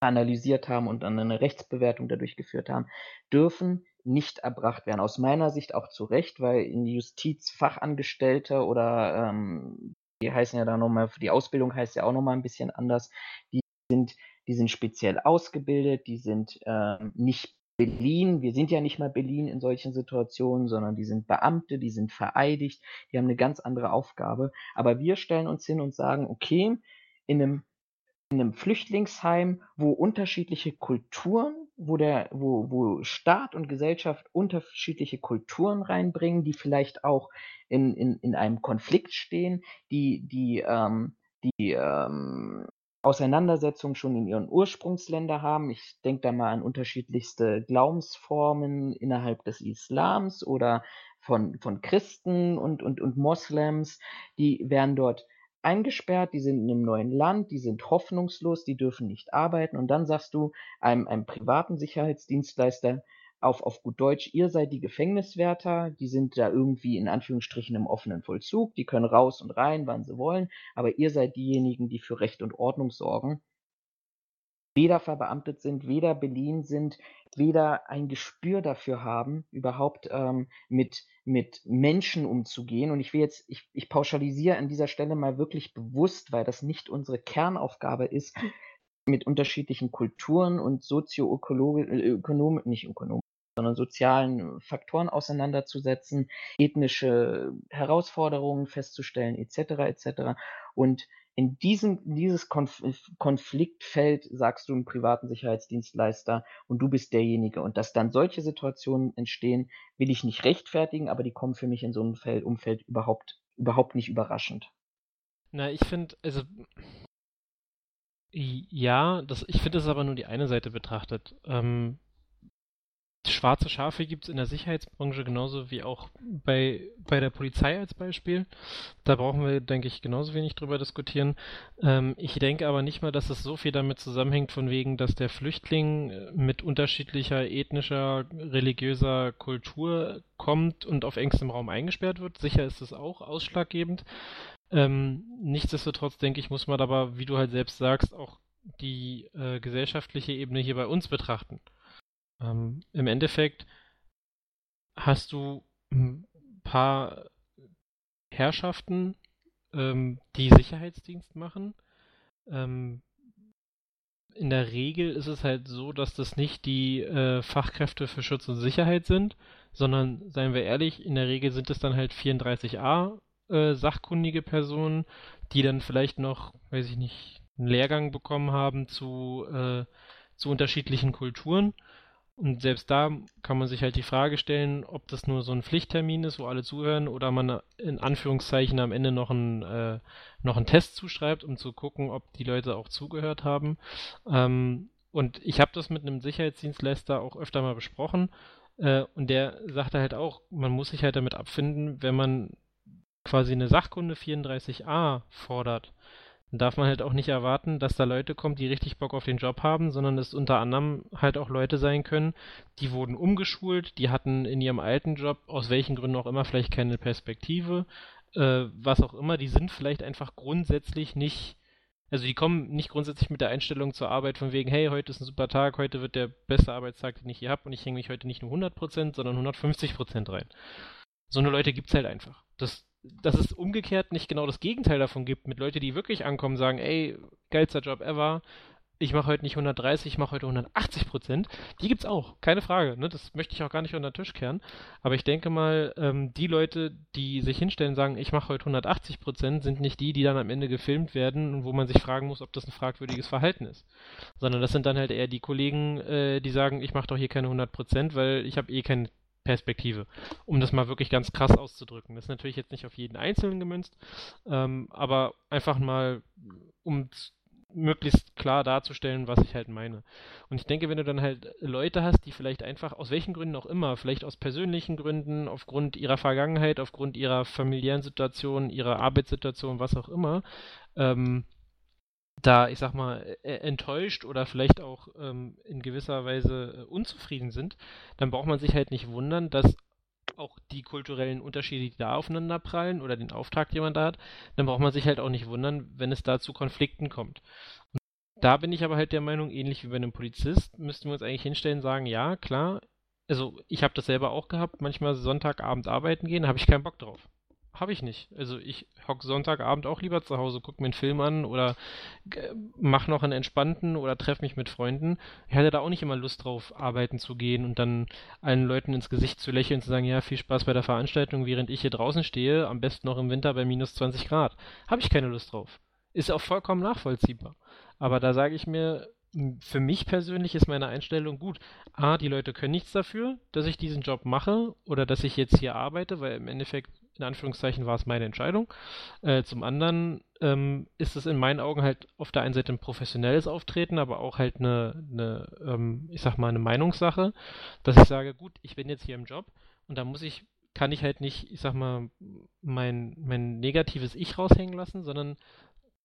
analysiert haben und dann eine Rechtsbewertung dadurch geführt haben, dürfen nicht erbracht werden. Aus meiner Sicht auch zu Recht, weil in Justizfachangestellte oder ähm, die heißen ja da nochmal, für die Ausbildung heißt ja auch nochmal ein bisschen anders, die sind, die sind speziell ausgebildet, die sind äh, nicht Berlin, wir sind ja nicht mal Berlin in solchen Situationen, sondern die sind Beamte, die sind vereidigt, die haben eine ganz andere Aufgabe. Aber wir stellen uns hin und sagen, okay, in einem in einem Flüchtlingsheim, wo unterschiedliche Kulturen wo der, wo, wo Staat und Gesellschaft unterschiedliche Kulturen reinbringen, die vielleicht auch in, in, in einem Konflikt stehen, die, die, ähm, die ähm, Auseinandersetzungen schon in ihren Ursprungsländer haben. Ich denke da mal an unterschiedlichste Glaubensformen innerhalb des Islams oder von, von Christen und, und, und Moslems. Die werden dort eingesperrt, die sind in einem neuen Land, die sind hoffnungslos, die dürfen nicht arbeiten. Und dann sagst du einem, einem privaten Sicherheitsdienstleister, auf, auf gut Deutsch, ihr seid die Gefängniswärter, die sind da irgendwie in Anführungsstrichen im offenen Vollzug, die können raus und rein, wann sie wollen, aber ihr seid diejenigen, die für Recht und Ordnung sorgen. Weder verbeamtet sind, weder beliehen sind, weder ein Gespür dafür haben, überhaupt ähm, mit, mit Menschen umzugehen. Und ich will jetzt, ich, ich pauschalisiere an dieser Stelle mal wirklich bewusst, weil das nicht unsere Kernaufgabe ist, mit unterschiedlichen Kulturen und sozioökonomischen, äh, nicht ökonomisch, sondern sozialen Faktoren auseinanderzusetzen, ethnische Herausforderungen festzustellen, etc. etc. Und in diesem dieses Konf Konfliktfeld sagst du einem privaten Sicherheitsdienstleister und du bist derjenige. Und dass dann solche Situationen entstehen, will ich nicht rechtfertigen, aber die kommen für mich in so einem Feld, Umfeld überhaupt, überhaupt nicht überraschend. Na, ich finde, also ja, das, ich finde es aber nur die eine Seite betrachtet. Ähm, schwarze Schafe gibt es in der Sicherheitsbranche genauso wie auch bei, bei der Polizei als Beispiel. Da brauchen wir, denke ich, genauso wenig drüber diskutieren. Ähm, ich denke aber nicht mal, dass es so viel damit zusammenhängt, von wegen, dass der Flüchtling äh, mit unterschiedlicher ethnischer, religiöser Kultur kommt und auf engstem Raum eingesperrt wird. Sicher ist es auch ausschlaggebend. Ähm, nichtsdestotrotz, denke ich, muss man aber, wie du halt selbst sagst, auch die äh, gesellschaftliche Ebene hier bei uns betrachten. Ähm, Im Endeffekt hast du ein paar Herrschaften, ähm, die Sicherheitsdienst machen. Ähm, in der Regel ist es halt so, dass das nicht die äh, Fachkräfte für Schutz und Sicherheit sind, sondern, seien wir ehrlich, in der Regel sind es dann halt 34a äh, sachkundige Personen, die dann vielleicht noch, weiß ich nicht, einen Lehrgang bekommen haben zu, äh, zu unterschiedlichen Kulturen und selbst da kann man sich halt die Frage stellen, ob das nur so ein Pflichttermin ist, wo alle zuhören, oder man in Anführungszeichen am Ende noch einen, äh, noch einen Test zuschreibt, um zu gucken, ob die Leute auch zugehört haben. Ähm, und ich habe das mit einem Sicherheitsdienstleister auch öfter mal besprochen. Äh, und der sagte halt auch, man muss sich halt damit abfinden, wenn man quasi eine Sachkunde 34a fordert dann darf man halt auch nicht erwarten, dass da Leute kommen, die richtig Bock auf den Job haben, sondern es unter anderem halt auch Leute sein können, die wurden umgeschult, die hatten in ihrem alten Job, aus welchen Gründen auch immer, vielleicht keine Perspektive, äh, was auch immer, die sind vielleicht einfach grundsätzlich nicht, also die kommen nicht grundsätzlich mit der Einstellung zur Arbeit von wegen, hey, heute ist ein super Tag, heute wird der beste Arbeitstag, den ich hier habe und ich hänge mich heute nicht nur 100%, sondern 150% rein. So eine Leute gibt's halt einfach. Das dass es umgekehrt nicht genau das Gegenteil davon gibt, mit Leuten, die wirklich ankommen, sagen, ey, geilster Job ever, ich mache heute nicht 130, ich mache heute 180 Prozent. Die gibt's auch, keine Frage. Ne? Das möchte ich auch gar nicht unter den Tisch kehren. Aber ich denke mal, ähm, die Leute, die sich hinstellen und sagen, ich mache heute 180 Prozent, sind nicht die, die dann am Ende gefilmt werden und wo man sich fragen muss, ob das ein fragwürdiges Verhalten ist. Sondern das sind dann halt eher die Kollegen, äh, die sagen, ich mache doch hier keine 100 Prozent, weil ich habe eh kein Perspektive, um das mal wirklich ganz krass auszudrücken. Das ist natürlich jetzt nicht auf jeden Einzelnen gemünzt, ähm, aber einfach mal, um möglichst klar darzustellen, was ich halt meine. Und ich denke, wenn du dann halt Leute hast, die vielleicht einfach, aus welchen Gründen auch immer, vielleicht aus persönlichen Gründen, aufgrund ihrer Vergangenheit, aufgrund ihrer familiären Situation, ihrer Arbeitssituation, was auch immer, ähm, da, ich sag mal, e-, enttäuscht oder vielleicht auch ähm, in gewisser Weise äh, unzufrieden sind, dann braucht man sich halt nicht wundern, dass auch die kulturellen Unterschiede, die da aufeinander prallen oder den Auftrag, den man da hat, dann braucht man sich halt auch nicht wundern, wenn es da zu Konflikten kommt. Und da bin ich aber halt der Meinung, ähnlich wie bei einem Polizist, müssten wir uns eigentlich hinstellen und sagen, ja, klar, also ich habe das selber auch gehabt, manchmal Sonntagabend arbeiten gehen, habe ich keinen Bock drauf habe ich nicht. Also ich hock Sonntagabend auch lieber zu Hause, gucke mir einen Film an oder äh, mache noch einen entspannten oder treffe mich mit Freunden. Ich hatte da auch nicht immer Lust drauf, arbeiten zu gehen und dann allen Leuten ins Gesicht zu lächeln und zu sagen, ja, viel Spaß bei der Veranstaltung, während ich hier draußen stehe, am besten noch im Winter bei minus 20 Grad. Habe ich keine Lust drauf. Ist auch vollkommen nachvollziehbar. Aber da sage ich mir, für mich persönlich ist meine Einstellung gut. A, die Leute können nichts dafür, dass ich diesen Job mache oder dass ich jetzt hier arbeite, weil im Endeffekt, in Anführungszeichen, war es meine Entscheidung. Äh, zum anderen ähm, ist es in meinen Augen halt auf der einen Seite ein professionelles Auftreten, aber auch halt eine, eine ähm, ich sag mal, eine Meinungssache, dass ich sage, gut, ich bin jetzt hier im Job und da muss ich kann ich halt nicht, ich sag mal, mein, mein negatives Ich raushängen lassen, sondern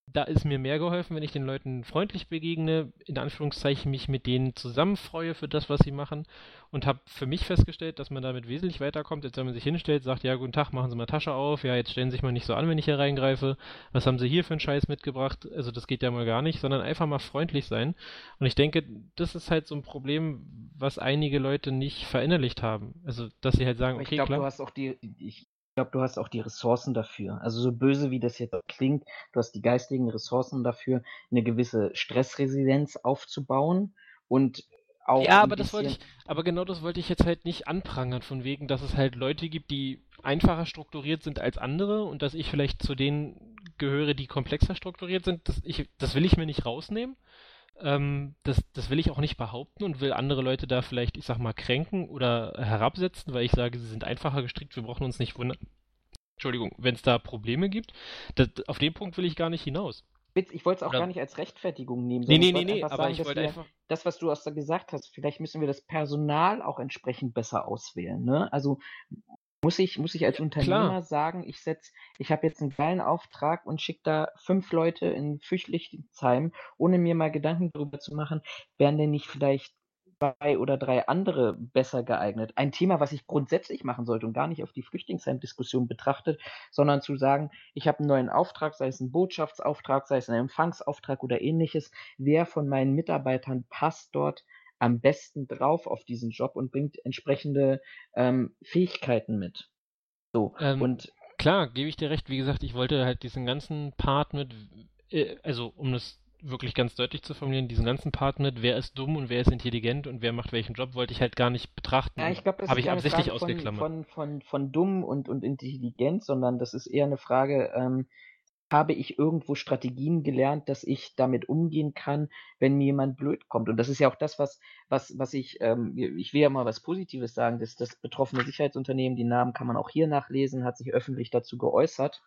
da ist mir mehr geholfen, wenn ich den Leuten freundlich begegne, in Anführungszeichen mich mit denen zusammenfreue für das, was sie machen und habe für mich festgestellt, dass man damit wesentlich weiterkommt, als wenn man sich hinstellt, sagt, ja, guten Tag, machen Sie mal Tasche auf, ja, jetzt stellen Sie sich mal nicht so an, wenn ich hier reingreife, was haben Sie hier für einen Scheiß mitgebracht, also das geht ja mal gar nicht, sondern einfach mal freundlich sein. Und ich denke, das ist halt so ein Problem, was einige Leute nicht verinnerlicht haben, also, dass sie halt sagen, okay, ich glaub, klar. du hast auch die, ich, ich glaube, du hast auch die Ressourcen dafür. Also so böse wie das jetzt klingt, du hast die geistigen Ressourcen dafür, eine gewisse Stressresidenz aufzubauen und auch. Ja, aber das wollte ich, aber genau das wollte ich jetzt halt nicht anprangern, von wegen, dass es halt Leute gibt, die einfacher strukturiert sind als andere und dass ich vielleicht zu denen gehöre, die komplexer strukturiert sind. Das, ich, das will ich mir nicht rausnehmen. Ähm, das, das will ich auch nicht behaupten und will andere Leute da vielleicht, ich sag mal, kränken oder herabsetzen, weil ich sage, sie sind einfacher gestrickt, wir brauchen uns nicht wundern. Entschuldigung, wenn es da Probleme gibt. Das, auf den Punkt will ich gar nicht hinaus. Ich wollte es auch oder? gar nicht als Rechtfertigung nehmen. Nee, nee, nee, nee, aber sagen, ich wollte einfach. Das, was du da gesagt hast, vielleicht müssen wir das Personal auch entsprechend besser auswählen. Ne? Also muss ich, muss ich als Unternehmer Klar. sagen, ich setz, ich habe jetzt einen geilen Auftrag und schicke da fünf Leute in Flüchtlingsheim, ohne mir mal Gedanken darüber zu machen, wären denn nicht vielleicht zwei oder drei andere besser geeignet? Ein Thema, was ich grundsätzlich machen sollte und gar nicht auf die Flüchtlingsheim-Diskussion betrachtet, sondern zu sagen, ich habe einen neuen Auftrag, sei es ein Botschaftsauftrag, sei es ein Empfangsauftrag oder ähnliches. Wer von meinen Mitarbeitern passt dort am besten drauf auf diesen Job und bringt entsprechende ähm, Fähigkeiten mit. So, ähm, und klar, gebe ich dir recht. Wie gesagt, ich wollte halt diesen ganzen Part mit, äh, also um das wirklich ganz deutlich zu formulieren, diesen ganzen Part mit, wer ist dumm und wer ist intelligent und wer macht welchen Job, wollte ich halt gar nicht betrachten. Ja, ich glaube, das Habe ist ich absichtlich Frage ausgeklammert. Von, von, von, von dumm und, und intelligent, sondern das ist eher eine Frage, ähm, habe ich irgendwo Strategien gelernt, dass ich damit umgehen kann, wenn mir jemand blöd kommt. Und das ist ja auch das, was, was, was ich, ähm, ich will ja mal was Positives sagen, dass das betroffene Sicherheitsunternehmen, die Namen kann man auch hier nachlesen, hat sich öffentlich dazu geäußert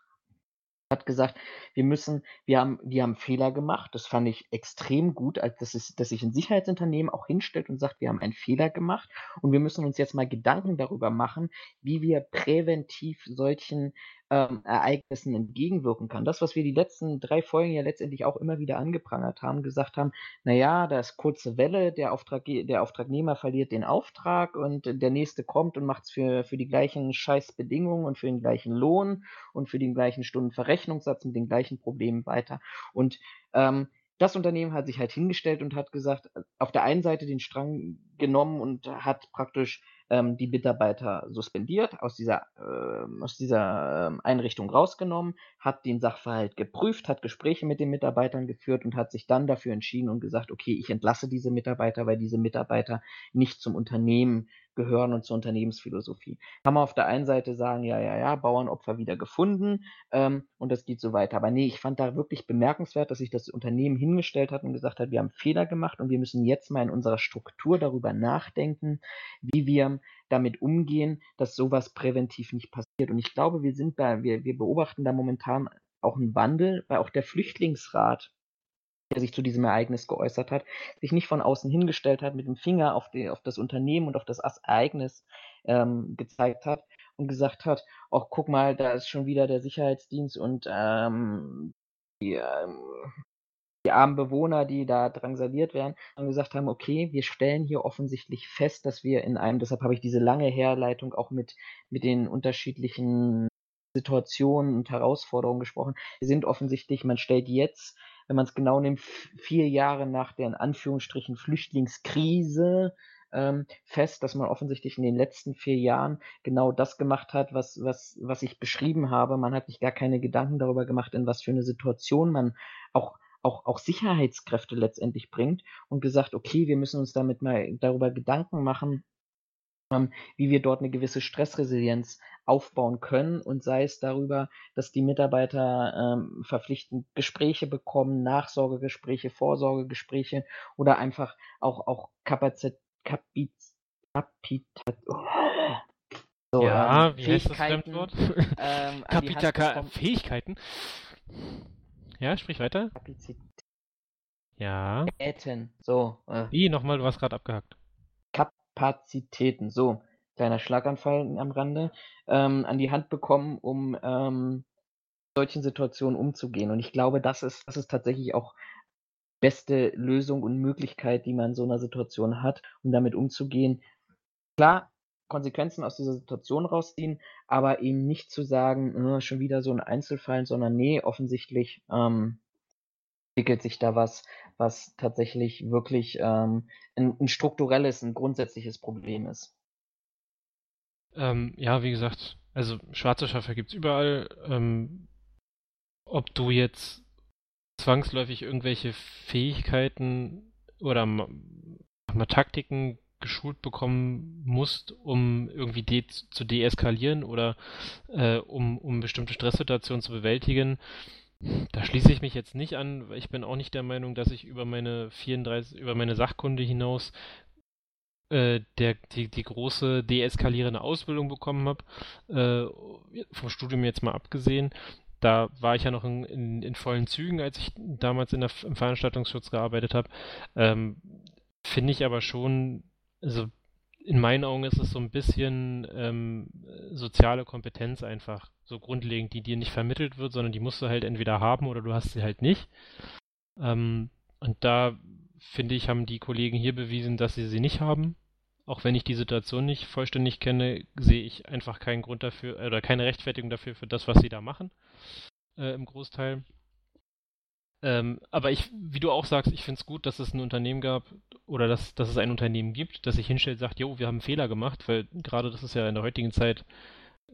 hat gesagt, wir müssen, wir haben, wir haben Fehler gemacht. Das fand ich extrem gut, als dass, es, dass sich ein Sicherheitsunternehmen auch hinstellt und sagt, wir haben einen Fehler gemacht und wir müssen uns jetzt mal Gedanken darüber machen, wie wir präventiv solchen ähm, Ereignissen entgegenwirken kann. Das, was wir die letzten drei Folgen ja letztendlich auch immer wieder angeprangert haben, gesagt haben, naja, da ist kurze Welle, der, Auftrag, der Auftragnehmer verliert den Auftrag und der nächste kommt und macht es für, für die gleichen Scheißbedingungen und für den gleichen Lohn und für den gleichen Stundenverrechnungssatz mit den gleichen Problemen weiter. Und ähm, das Unternehmen hat sich halt hingestellt und hat gesagt, auf der einen Seite den Strang genommen und hat praktisch ähm, die Mitarbeiter suspendiert, aus dieser, äh, aus dieser äh, Einrichtung rausgenommen, hat den Sachverhalt geprüft, hat Gespräche mit den Mitarbeitern geführt und hat sich dann dafür entschieden und gesagt, okay, ich entlasse diese Mitarbeiter, weil diese Mitarbeiter nicht zum Unternehmen gehören und zur Unternehmensphilosophie. Kann man auf der einen Seite sagen, ja, ja, ja, Bauernopfer wieder gefunden ähm, und das geht so weiter. Aber nee, ich fand da wirklich bemerkenswert, dass sich das Unternehmen hingestellt hat und gesagt hat, wir haben Fehler gemacht und wir müssen jetzt mal in unserer Struktur darüber nachdenken, wie wir damit umgehen, dass sowas präventiv nicht passiert. Und ich glaube, wir sind da, wir, wir beobachten da momentan auch einen Wandel, weil auch der Flüchtlingsrat der sich zu diesem Ereignis geäußert hat, sich nicht von außen hingestellt hat, mit dem Finger auf, die, auf das Unternehmen und auf das Ereignis ähm, gezeigt hat und gesagt hat, ach guck mal, da ist schon wieder der Sicherheitsdienst und ähm, die, ähm, die armen Bewohner, die da drangsaliert werden, haben gesagt haben, okay, wir stellen hier offensichtlich fest, dass wir in einem, deshalb habe ich diese lange Herleitung auch mit, mit den unterschiedlichen Situationen und Herausforderungen gesprochen. Wir sind offensichtlich, man stellt jetzt wenn man es genau nimmt, vier Jahre nach der in Anführungsstrichen Flüchtlingskrise ähm, fest, dass man offensichtlich in den letzten vier Jahren genau das gemacht hat, was, was, was ich beschrieben habe. Man hat sich gar keine Gedanken darüber gemacht, in was für eine Situation man auch auch, auch Sicherheitskräfte letztendlich bringt und gesagt, okay, wir müssen uns damit mal darüber Gedanken machen, ähm, wie wir dort eine gewisse Stressresilienz aufbauen können und sei es darüber, dass die Mitarbeiter ähm, verpflichtend Gespräche bekommen, Nachsorgegespräche, Vorsorgegespräche oder einfach auch, auch Kapazität, Kapit, Kapit, oh, so, ja, ähm, wie heißt das Fremdwort? Ähm, Kapitaka Fähigkeiten. Ja, sprich weiter. Kapazität. Ja. So. Äh. Wie, nochmal, du hast gerade abgehackt. Kapazitäten, so, kleiner Schlaganfall am Rande, ähm, an die Hand bekommen, um ähm, solchen Situationen umzugehen. Und ich glaube, das ist, das ist tatsächlich auch beste Lösung und Möglichkeit, die man in so einer Situation hat, um damit umzugehen. Klar, Konsequenzen aus dieser Situation rausziehen, aber eben nicht zu sagen, äh, schon wieder so ein Einzelfall, sondern nee, offensichtlich ähm, entwickelt sich da was, was tatsächlich wirklich ähm, ein, ein, strukturelles, ein grundsätzliches Problem ist. Ähm, ja, wie gesagt, also schwarze Schafe gibt es überall. Ähm, ob du jetzt zwangsläufig irgendwelche Fähigkeiten oder mal Taktiken geschult bekommen musst, um irgendwie de zu deeskalieren oder äh, um, um bestimmte Stresssituationen zu bewältigen, da schließe ich mich jetzt nicht an. Ich bin auch nicht der Meinung, dass ich über meine 34, über meine Sachkunde hinaus äh, der, die, die große deeskalierende Ausbildung bekommen habe. Äh, vom Studium jetzt mal abgesehen. Da war ich ja noch in, in, in vollen Zügen, als ich damals in der, im Veranstaltungsschutz gearbeitet habe. Ähm, Finde ich aber schon, also in meinen Augen ist es so ein bisschen ähm, soziale Kompetenz einfach, so grundlegend, die dir nicht vermittelt wird, sondern die musst du halt entweder haben oder du hast sie halt nicht. Ähm, und da finde ich, haben die Kollegen hier bewiesen, dass sie sie nicht haben. Auch wenn ich die Situation nicht vollständig kenne, sehe ich einfach keinen Grund dafür oder keine Rechtfertigung dafür für das, was sie da machen. Äh, Im Großteil. Ähm, aber ich, wie du auch sagst, ich finde es gut, dass es ein Unternehmen gab oder dass, dass es ein Unternehmen gibt, das sich hinstellt und sagt, jo, wir haben einen Fehler gemacht, weil gerade das ist ja in der heutigen Zeit,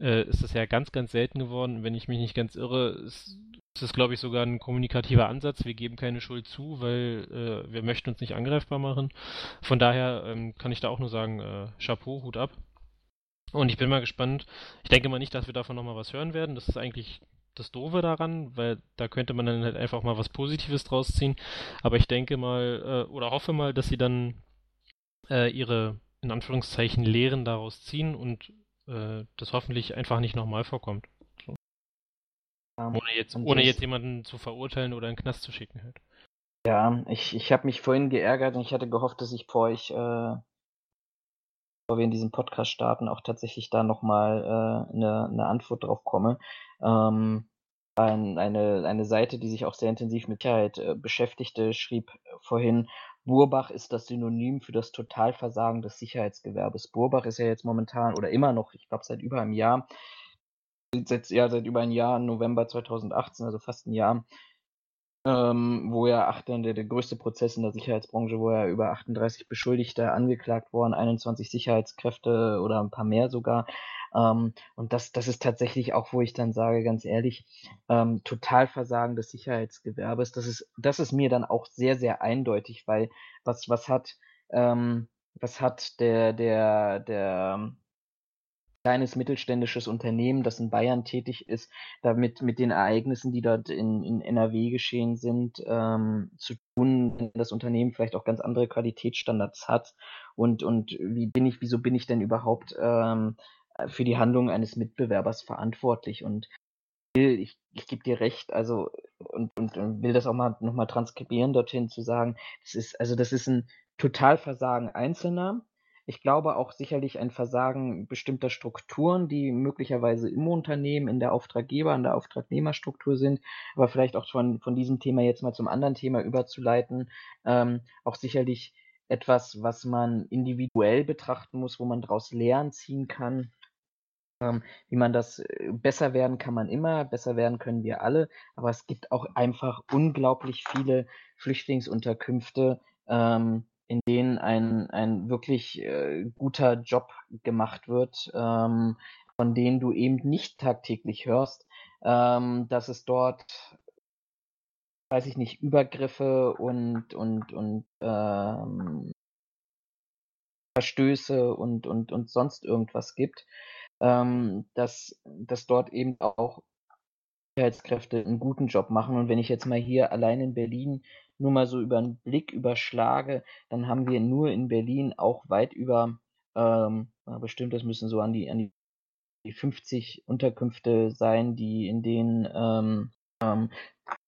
äh, ist das ja ganz, ganz selten geworden. Wenn ich mich nicht ganz irre, ist, ist das, glaube ich, sogar ein kommunikativer Ansatz. Wir geben keine Schuld zu, weil äh, wir möchten uns nicht angreifbar machen. Von daher ähm, kann ich da auch nur sagen, äh, Chapeau, Hut ab. Und ich bin mal gespannt. Ich denke mal nicht, dass wir davon nochmal was hören werden. Das ist eigentlich das Doofe daran, weil da könnte man dann halt einfach mal was Positives draus ziehen. Aber ich denke mal äh, oder hoffe mal, dass sie dann äh, ihre in Anführungszeichen Lehren daraus ziehen und äh, das hoffentlich einfach nicht nochmal vorkommt. So. Ja, ohne jetzt, ohne jetzt jemanden zu verurteilen oder in den Knast zu schicken halt. Ja, ich, ich habe mich vorhin geärgert und ich hatte gehofft, dass ich vor euch, äh, bevor wir in diesem Podcast starten, auch tatsächlich da nochmal äh, eine, eine Antwort drauf komme. Ähm, ein, eine, eine Seite, die sich auch sehr intensiv mit Sicherheit äh, beschäftigte, schrieb vorhin, Burbach ist das Synonym für das Totalversagen des Sicherheitsgewerbes. Burbach ist ja jetzt momentan oder immer noch, ich glaube seit über einem Jahr, seit, ja, seit über einem Jahr, November 2018, also fast ein Jahr, ähm, wo ja acht, der, der größte Prozess in der Sicherheitsbranche, wo ja über 38 Beschuldigte angeklagt worden, 21 Sicherheitskräfte oder ein paar mehr sogar. Ähm, und das, das ist tatsächlich auch, wo ich dann sage, ganz ehrlich, ähm, Totalversagen des Sicherheitsgewerbes. Das ist, das ist mir dann auch sehr, sehr eindeutig, weil was, was hat, ähm, was hat der, der, der kleines mittelständisches Unternehmen, das in Bayern tätig ist, damit mit den Ereignissen, die dort in, in NRW geschehen sind, ähm, zu tun, wenn das Unternehmen vielleicht auch ganz andere Qualitätsstandards hat und und wie bin ich, wieso bin ich denn überhaupt ähm, für die Handlung eines Mitbewerbers verantwortlich und ich, ich gebe dir recht, also und, und, und will das auch mal nochmal transkribieren dorthin zu sagen, das ist also das ist ein Totalversagen Einzelner, ich glaube auch sicherlich ein Versagen bestimmter Strukturen, die möglicherweise im Unternehmen, in der Auftraggeber, in der Auftragnehmerstruktur sind, aber vielleicht auch von, von diesem Thema jetzt mal zum anderen Thema überzuleiten, ähm, auch sicherlich etwas, was man individuell betrachten muss, wo man daraus Lehren ziehen kann. Ähm, wie man das äh, besser werden kann man immer, besser werden können wir alle, aber es gibt auch einfach unglaublich viele Flüchtlingsunterkünfte, ähm, in denen ein, ein wirklich äh, guter Job gemacht wird, ähm, von denen du eben nicht tagtäglich hörst, ähm, dass es dort, weiß ich nicht, Übergriffe und, und, und ähm, Verstöße und, und, und sonst irgendwas gibt, ähm, dass, dass dort eben auch Sicherheitskräfte einen guten Job machen. Und wenn ich jetzt mal hier allein in Berlin nur mal so über einen Blick überschlage, dann haben wir nur in Berlin auch weit über, ähm, bestimmt, das müssen so an die, an die 50 Unterkünfte sein, die in denen ähm, ähm,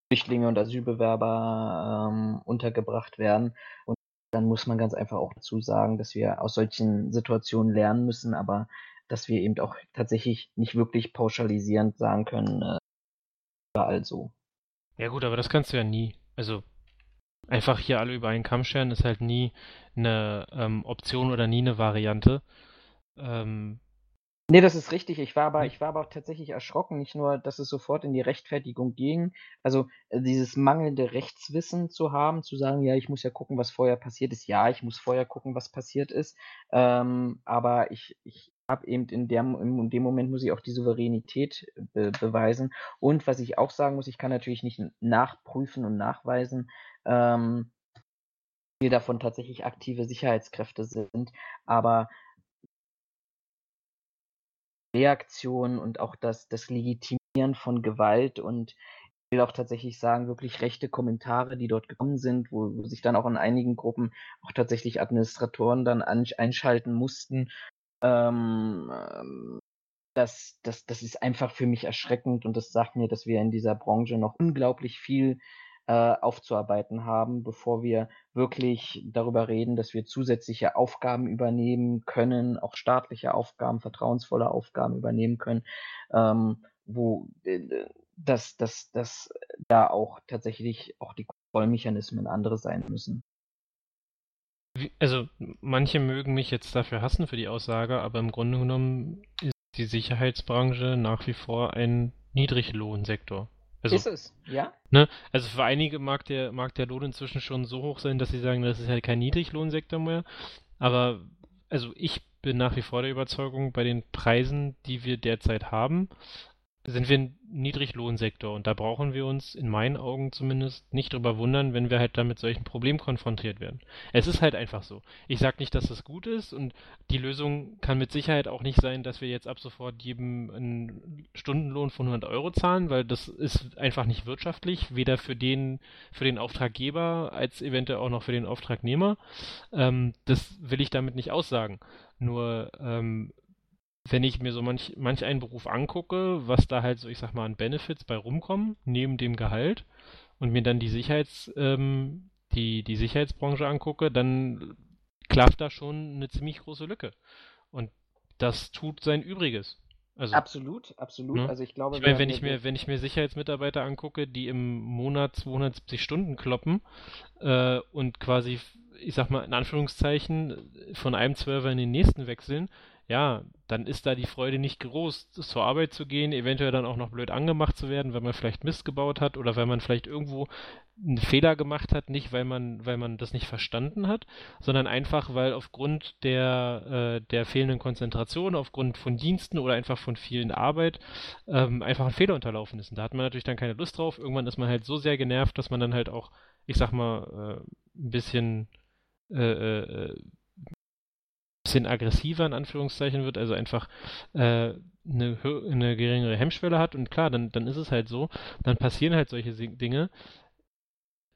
Flüchtlinge und Asylbewerber ähm, untergebracht werden. Und dann muss man ganz einfach auch dazu sagen, dass wir aus solchen Situationen lernen müssen, aber dass wir eben auch tatsächlich nicht wirklich pauschalisierend sagen können, äh, überall so. Ja gut, aber das kannst du ja nie. Also einfach hier alle über einen Kamm scheren ist halt nie eine ähm, Option oder nie eine Variante. Ähm, Nee, das ist richtig. Ich war aber hm. ich war aber auch tatsächlich erschrocken, nicht nur, dass es sofort in die Rechtfertigung ging, also, äh, dieses mangelnde Rechtswissen zu haben, zu sagen: „Ja, ich muss ja gucken, was vorher passiert ist.“ Ja, ich muss vorher gucken, was passiert ist, ähm, aber ich ich habe eben in der in dem Moment muss ich auch die Souveränität be beweisen. Und was ich auch sagen muss, ich kann natürlich nicht nachprüfen und nachweisen, ähm, wie davon tatsächlich aktive Sicherheitskräfte sind, aber Reaktion und auch das das Legitimieren von Gewalt und ich will auch tatsächlich sagen, wirklich rechte Kommentare, die dort gekommen sind, wo wo sich dann auch in einigen Gruppen auch tatsächlich Administratoren dann an einschalten mussten. Ähm, ähm, das das das ist einfach für mich erschreckend und das sagt mir, dass wir in dieser Branche noch unglaublich viel äh, aufzuarbeiten haben, bevor wir wirklich darüber reden, dass wir zusätzliche Aufgaben übernehmen können, auch staatliche Aufgaben, vertrauensvolle Aufgaben übernehmen können, ähm, wo äh, dass, dass, dass da auch tatsächlich auch die Kontrollmechanismen andere sein müssen. Also manche mögen mich jetzt dafür hassen für die Aussage, aber im Grunde genommen ist die Sicherheitsbranche nach wie vor ein Niedriglohnsektor. Also, ist es, ja? Ne? Also für einige mag der, mag der Lohn inzwischen schon so hoch sein, dass sie sagen, das ist halt kein Niedriglohnsektor mehr. Aber also ich bin nach wie vor der Überzeugung, bei den Preisen, die wir derzeit haben, sind wir ein Niedriglohnsektor und da brauchen wir uns in meinen Augen zumindest nicht drüber wundern, wenn wir halt da mit solchen Problemen konfrontiert werden. Es ist halt einfach so. Ich sage nicht, dass das gut ist und die Lösung kann mit Sicherheit auch nicht sein, dass wir jetzt ab sofort jedem einen Stundenlohn von 100 Euro zahlen, weil das ist einfach nicht wirtschaftlich, weder für den, für den Auftraggeber als eventuell auch noch für den Auftragnehmer. Ähm, das will ich damit nicht aussagen. Nur ähm, wenn ich mir so manch, manch einen Beruf angucke, was da halt so, ich sag mal, an Benefits bei rumkommen, neben dem Gehalt, und mir dann die Sicherheits, ähm, die, die Sicherheitsbranche angucke, dann klafft da schon eine ziemlich große Lücke. Und das tut sein Übriges. Also, absolut, absolut. Ne? Also ich glaube, ich meine, wenn ich mir, wenn ich mir Sicherheitsmitarbeiter angucke, die im Monat 270 Stunden kloppen äh, und quasi, ich sag mal in Anführungszeichen, von einem Zwölfer in den nächsten wechseln, ja, dann ist da die Freude nicht groß, zur Arbeit zu gehen, eventuell dann auch noch blöd angemacht zu werden, weil man vielleicht Mist gebaut hat oder weil man vielleicht irgendwo einen Fehler gemacht hat, nicht weil man, weil man das nicht verstanden hat, sondern einfach, weil aufgrund der, äh, der fehlenden Konzentration, aufgrund von Diensten oder einfach von vielen Arbeit ähm, einfach ein Fehler unterlaufen ist. Und da hat man natürlich dann keine Lust drauf. Irgendwann ist man halt so sehr genervt, dass man dann halt auch, ich sag mal, äh, ein bisschen äh, äh, bisschen aggressiver in Anführungszeichen wird, also einfach äh, eine, eine geringere Hemmschwelle hat und klar, dann, dann ist es halt so, dann passieren halt solche Dinge.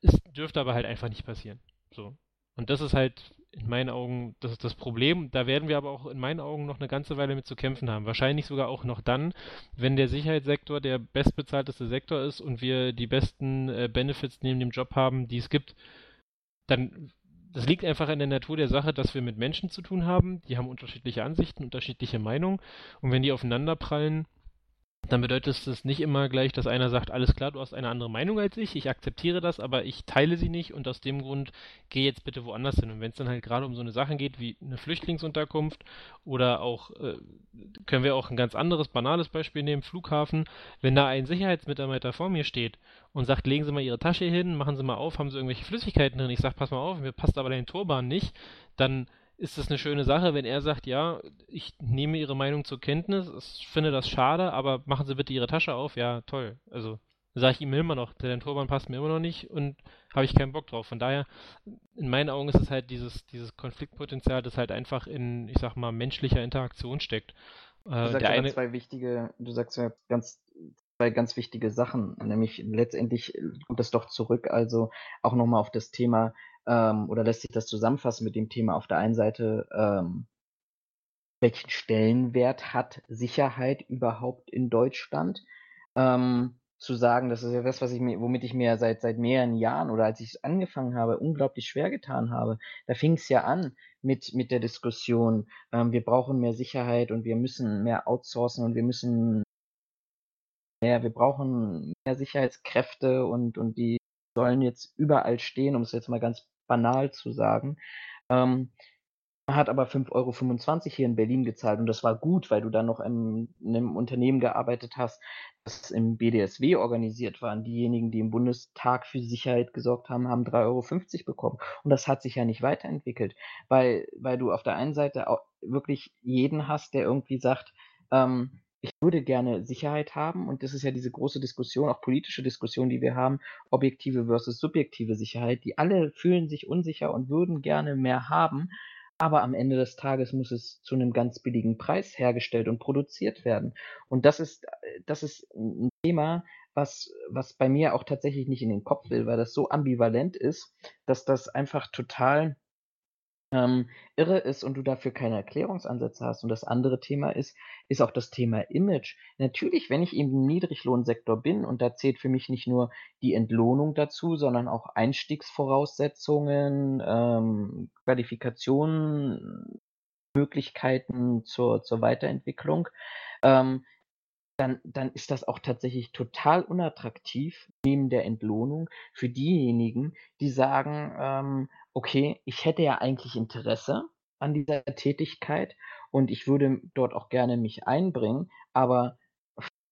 Es dürfte aber halt einfach nicht passieren. So. Und das ist halt in meinen Augen das ist das Problem. Da werden wir aber auch in meinen Augen noch eine ganze Weile mit zu kämpfen haben. Wahrscheinlich sogar auch noch dann, wenn der Sicherheitssektor der bestbezahlteste Sektor ist und wir die besten äh, Benefits neben dem Job haben, die es gibt. Dann das liegt einfach in der Natur der Sache, dass wir mit Menschen zu tun haben, die haben unterschiedliche Ansichten, unterschiedliche Meinungen. Und wenn die aufeinanderprallen, dann bedeutet es nicht immer gleich, dass einer sagt, alles klar, du hast eine andere Meinung als ich, ich akzeptiere das, aber ich teile sie nicht und aus dem Grund geh jetzt bitte woanders hin. Und wenn es dann halt gerade um so eine Sache geht wie eine Flüchtlingsunterkunft oder auch, äh, können wir auch ein ganz anderes, banales Beispiel nehmen, Flughafen, wenn da ein Sicherheitsmitarbeiter vor mir steht und sagt, legen Sie mal Ihre Tasche hin, machen Sie mal auf, haben Sie irgendwelche Flüssigkeiten drin, ich sage, pass mal auf, mir passt aber dein Turban nicht, dann ist das eine schöne Sache, wenn er sagt, ja, ich nehme Ihre Meinung zur Kenntnis, ich finde das schade, aber machen Sie bitte Ihre Tasche auf, ja, toll. Also sage ich ihm immer noch, der Turban passt mir immer noch nicht und habe ich keinen Bock drauf. Von daher, in meinen Augen ist es halt dieses, dieses Konfliktpotenzial, das halt einfach in, ich sag mal, menschlicher Interaktion steckt. Äh, du sagst ja eine... zwei wichtige, du sagst ja ganz zwei ganz wichtige Sachen, nämlich letztendlich kommt das doch zurück, also auch nochmal auf das Thema, ähm, oder lässt sich das zusammenfassen mit dem Thema auf der einen Seite, ähm, welchen Stellenwert hat Sicherheit überhaupt in Deutschland? Ähm, zu sagen, das ist ja das, was ich mir, womit ich mir seit seit mehreren Jahren oder als ich angefangen habe, unglaublich schwer getan habe. Da fing es ja an mit mit der Diskussion, ähm, wir brauchen mehr Sicherheit und wir müssen mehr outsourcen und wir müssen mehr, wir brauchen mehr Sicherheitskräfte und und die sollen jetzt überall stehen, um es jetzt mal ganz banal zu sagen. Ähm, hat aber 5,25 Euro hier in Berlin gezahlt und das war gut, weil du dann noch in, in einem Unternehmen gearbeitet hast, das im BDSW organisiert war. Und diejenigen, die im Bundestag für Sicherheit gesorgt haben, haben 3,50 Euro bekommen. Und das hat sich ja nicht weiterentwickelt, weil, weil du auf der einen Seite wirklich jeden hast, der irgendwie sagt, ähm, ich würde gerne Sicherheit haben und das ist ja diese große Diskussion, auch politische Diskussion, die wir haben, objektive versus subjektive Sicherheit. Die alle fühlen sich unsicher und würden gerne mehr haben, aber am Ende des Tages muss es zu einem ganz billigen Preis hergestellt und produziert werden. Und das ist, das ist ein Thema, was, was bei mir auch tatsächlich nicht in den Kopf will, weil das so ambivalent ist, dass das einfach total ähm, irre ist und du dafür keine Erklärungsansätze hast. Und das andere Thema ist, ist auch das Thema Image. Natürlich, wenn ich eben im Niedriglohnsektor bin und da zählt für mich nicht nur die Entlohnung dazu, sondern auch Einstiegsvoraussetzungen, ähm, Qualifikationen, Möglichkeiten zur, zur Weiterentwicklung, ähm, dann, dann ist das auch tatsächlich total unattraktiv neben der Entlohnung für diejenigen, die sagen, ähm, okay, ich hätte ja eigentlich Interesse an dieser Tätigkeit und ich würde dort auch gerne mich einbringen, aber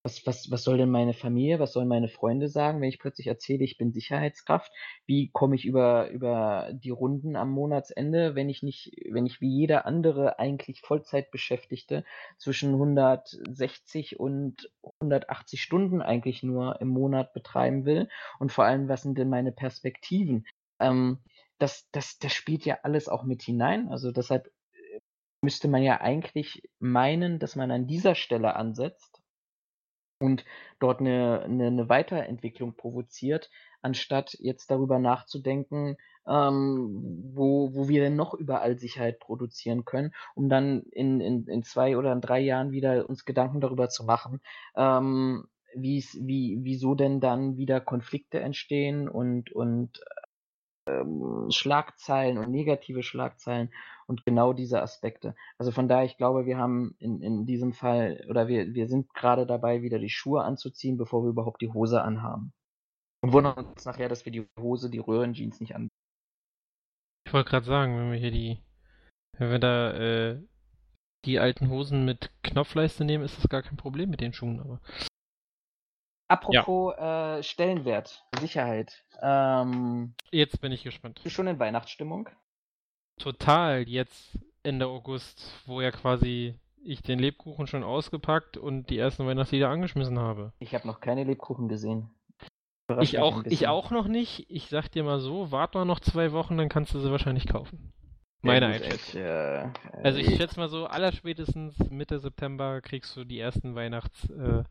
was, was, was soll denn meine Familie, was sollen meine Freunde sagen, wenn ich plötzlich erzähle, ich bin Sicherheitskraft? Wie komme ich über, über die Runden am Monatsende, wenn ich nicht, wenn ich wie jeder andere eigentlich Vollzeitbeschäftigte zwischen 160 und 180 Stunden eigentlich nur im Monat betreiben will? Und vor allem, was sind denn meine Perspektiven? Ähm, das, das, das spielt ja alles auch mit hinein. Also deshalb äh, müsste man ja eigentlich meinen, dass man an dieser Stelle ansetzt und dort eine, eine, eine Weiterentwicklung provoziert, anstatt jetzt darüber nachzudenken, ähm, wo, wo wir denn noch überall Sicherheit produzieren können, um dann in, in, in zwei oder in drei Jahren wieder uns Gedanken darüber zu machen, ähm, wie, wieso denn dann wieder Konflikte entstehen und, und ähm, Schlagzeilen und negative Schlagzeilen und genau diese Aspekte. Also von daher, ich glaube, wir haben in, in diesem Fall oder wir, wir sind gerade dabei, wieder die Schuhe anzuziehen, bevor wir überhaupt die Hose anhaben. Und wundern uns nachher, dass wir die Hose, die Röhrenjeans nicht an. Ich wollte gerade sagen, wenn wir hier die, wenn wir da äh, die alten Hosen mit Knopfleiste nehmen, ist das gar kein Problem mit den Schuhen, aber. Apropos ja. äh, Stellenwert, Sicherheit. Ähm, jetzt bin ich gespannt. Bist du schon in Weihnachtsstimmung? Total, jetzt Ende August, wo ja quasi ich den Lebkuchen schon ausgepackt und die ersten Weihnachtslieder angeschmissen habe. Ich habe noch keine Lebkuchen gesehen. Ich auch, ich auch noch nicht. Ich sag dir mal so, warte mal noch zwei Wochen, dann kannst du sie wahrscheinlich kaufen. Meine ja, Einschätzung. Äh, also ich schätze mal so, allerspätestens Mitte September kriegst du die ersten Weihnachts, äh,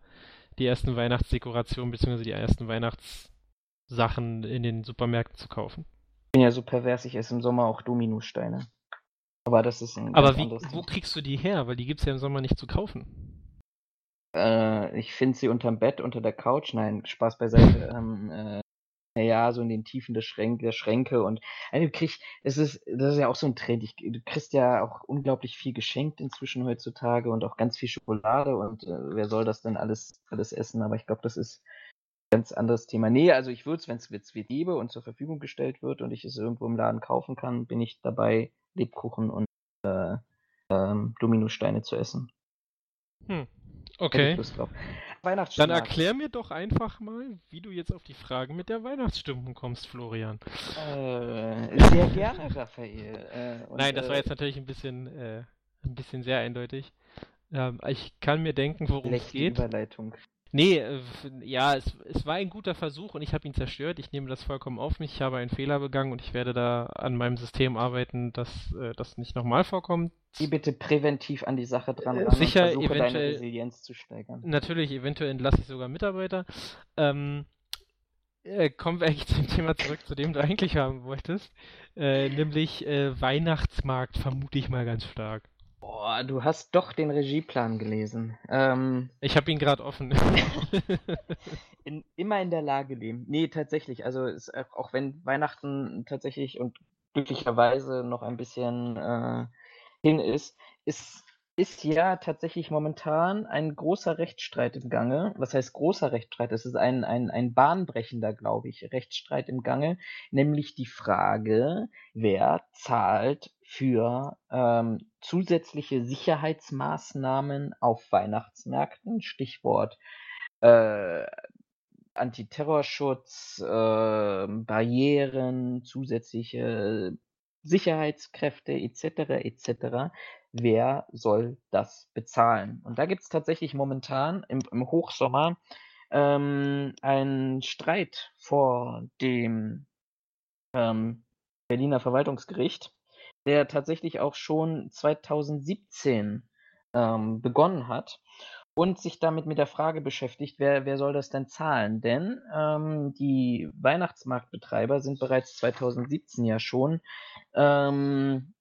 die ersten Weihnachtsdekorationen bzw. die ersten Weihnachtssachen in den Supermärkten zu kaufen. Ich bin ja so pervers, ich esse im Sommer auch Dominosteine. Aber das ist ein. Aber wie, wo kriegst du die her? Weil die gibt es ja im Sommer nicht zu kaufen. Äh, ich finde sie unterm Bett, unter der Couch. Nein, Spaß beiseite. ähm, äh, ja, so in den Tiefen der Schränke, der Schränke und also kriegst, es ist, das ist ja auch so ein Trend. Ich, du kriegst ja auch unglaublich viel geschenkt inzwischen heutzutage und auch ganz viel Schokolade und äh, wer soll das denn alles, alles essen? Aber ich glaube, das ist ein ganz anderes Thema. Nee, also ich würde es, wenn es wird gebe und zur Verfügung gestellt wird und ich es irgendwo im Laden kaufen kann, bin ich dabei, Lebkuchen und äh, ähm, Dominosteine zu essen. Hm. Okay. Dann erklär mir doch einfach mal, wie du jetzt auf die Fragen mit der Weihnachtsstimmung kommst, Florian. Äh, sehr gerne, Raphael. Äh, und, Nein, das war äh, jetzt natürlich ein bisschen, äh, ein bisschen sehr eindeutig. Ähm, ich kann mir denken, worum es geht. Überleitung. Nee, äh, ja, es, es war ein guter Versuch und ich habe ihn zerstört. Ich nehme das vollkommen auf mich. Ich habe einen Fehler begangen und ich werde da an meinem System arbeiten, dass äh, das nicht nochmal vorkommt. Geh bitte präventiv an die Sache dran Äh, sicher, und versuche deine Resilienz zu steigern. Natürlich, eventuell entlasse ich sogar Mitarbeiter. Ähm, äh, kommen wir eigentlich zum Thema zurück, zu dem du eigentlich haben wolltest. Äh, nämlich äh, Weihnachtsmarkt, vermute ich mal ganz stark. Boah, du hast doch den Regieplan gelesen. Ähm, Ich habe ihn gerade offen. <laughs> in, immer in der Lage leben. Nee, tatsächlich. Also es, auch auch wenn Weihnachten tatsächlich und glücklicherweise noch ein bisschen äh, hin ist, ist, ist ja tatsächlich momentan ein großer Rechtsstreit im Gange. Was heißt großer Rechtsstreit? Es ist ein, ein, ein bahnbrechender, glaube ich, Rechtsstreit im Gange, nämlich die Frage, wer zahlt für ähm, zusätzliche Sicherheitsmaßnahmen auf Weihnachtsmärkten, Stichwort äh, Antiterrorschutz, äh, Barrieren, zusätzliche Sicherheitskräfte etc. etc. Wer soll das bezahlen? Und da gibt es tatsächlich momentan im, im Hochsommer ähm, einen Streit vor dem ähm, Berliner Verwaltungsgericht, der tatsächlich auch schon 2017 ähm, begonnen hat und sich damit mit der Frage beschäftigt, wer, wer soll das denn zahlen? Denn ähm, die Weihnachtsmarktbetreiber sind bereits 2017 ja schon ähm,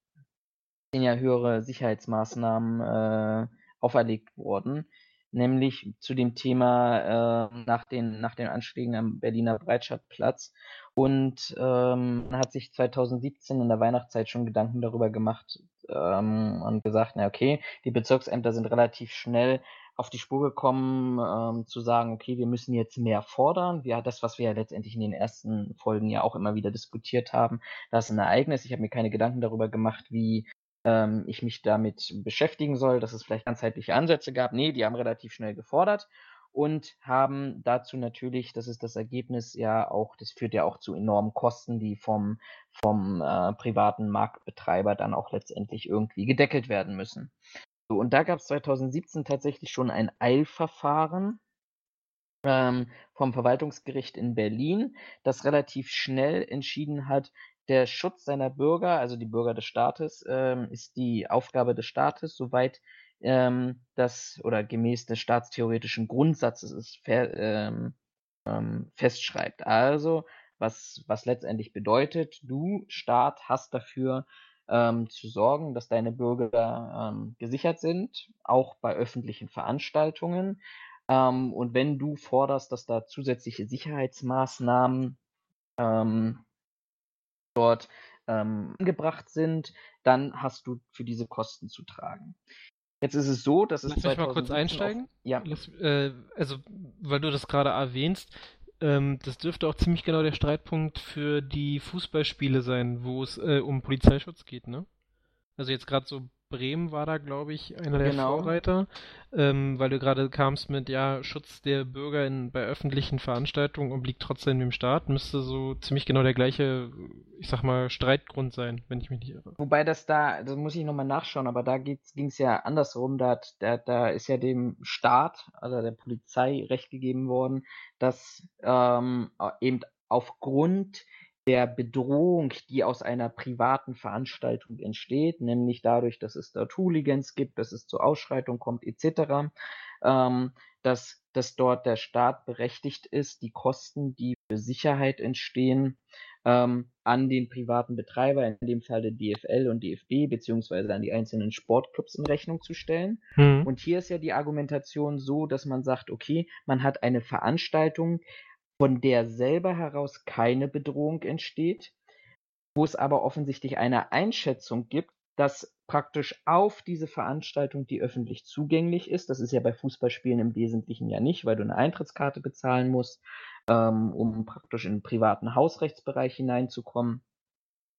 ja höhere Sicherheitsmaßnahmen äh, auferlegt worden, nämlich zu dem Thema äh, nach, den, nach den Anschlägen am Berliner Breitscheidplatz. Und ähm, hat sich 2017 in der Weihnachtszeit schon Gedanken darüber gemacht ähm, und gesagt, na okay, die Bezirksämter sind relativ schnell auf die Spur gekommen, ähm, zu sagen, okay, wir müssen jetzt mehr fordern. Ja, das, was wir ja letztendlich in den ersten Folgen ja auch immer wieder diskutiert haben, das ist ein Ereignis. Ich habe mir keine Gedanken darüber gemacht, wie ähm, ich mich damit beschäftigen soll, dass es vielleicht ganzheitliche Ansätze gab. Nee, die haben relativ schnell gefordert und haben dazu natürlich, das ist das Ergebnis ja auch, das führt ja auch zu enormen Kosten, die vom, vom äh, privaten Marktbetreiber dann auch letztendlich irgendwie gedeckelt werden müssen. So, und da gab es 2017 tatsächlich schon ein Eilverfahren ähm, vom Verwaltungsgericht in Berlin, das relativ schnell entschieden hat, der Schutz seiner Bürger, also die Bürger des Staates, ähm, ist die Aufgabe des Staates, soweit ähm, das oder gemäß des staatstheoretischen Grundsatzes es ähm, ähm, festschreibt. Also, was, was letztendlich bedeutet, du, Staat, hast dafür ähm, zu sorgen, dass deine Bürger ähm, gesichert sind, auch bei öffentlichen Veranstaltungen. Und wenn du forderst, dass da zusätzliche Sicherheitsmaßnahmen ähm, dort ähm, angebracht sind, dann hast du für diese Kosten zu tragen. Jetzt ist es so, dass es Lass mich mal kurz 2017 auf- einsteigen. Ja, Lass, äh, also, weil du das gerade erwähnst, ähm, das dürfte auch ziemlich genau der Streitpunkt für die Fußballspiele sein, wo es äh, um Polizeischutz geht, ne? Also jetzt gerade so Bremen war da, glaube ich, einer der Genau. Vorreiter, ähm, weil du gerade kamst mit, ja, Schutz der Bürger in, bei öffentlichen Veranstaltungen obliegt trotzdem dem Staat, müsste so ziemlich genau der gleiche, ich sag mal, Streitgrund sein, wenn ich mich nicht irre. Wobei das da, das muss ich nochmal nachschauen, aber da ging es ja andersrum. Da, hat- da, da ist ja dem Staat, also der Polizei, Recht gegeben worden, dass ähm, eben aufgrund der Bedrohung, die aus einer privaten Veranstaltung entsteht, nämlich dadurch, dass es dort Hooligans gibt, dass es zu Ausschreitungen kommt, etc., ähm, dass, dass dort der Staat berechtigt ist, die Kosten, die für Sicherheit entstehen, ähm, an den privaten Betreiber, in dem Fall der DFL und DFB, beziehungsweise an die einzelnen Sportclubs in Rechnung zu stellen. Hm. Und hier ist ja die Argumentation so, dass man sagt, okay, man hat eine Veranstaltung, von der selber heraus keine Bedrohung entsteht, wo es aber offensichtlich eine Einschätzung gibt, dass praktisch auf diese Veranstaltung, die öffentlich zugänglich ist, das ist ja bei Fußballspielen im Wesentlichen ja nicht, weil du eine Eintrittskarte bezahlen musst, ähm, um praktisch in den privaten Hausrechtsbereich hineinzukommen,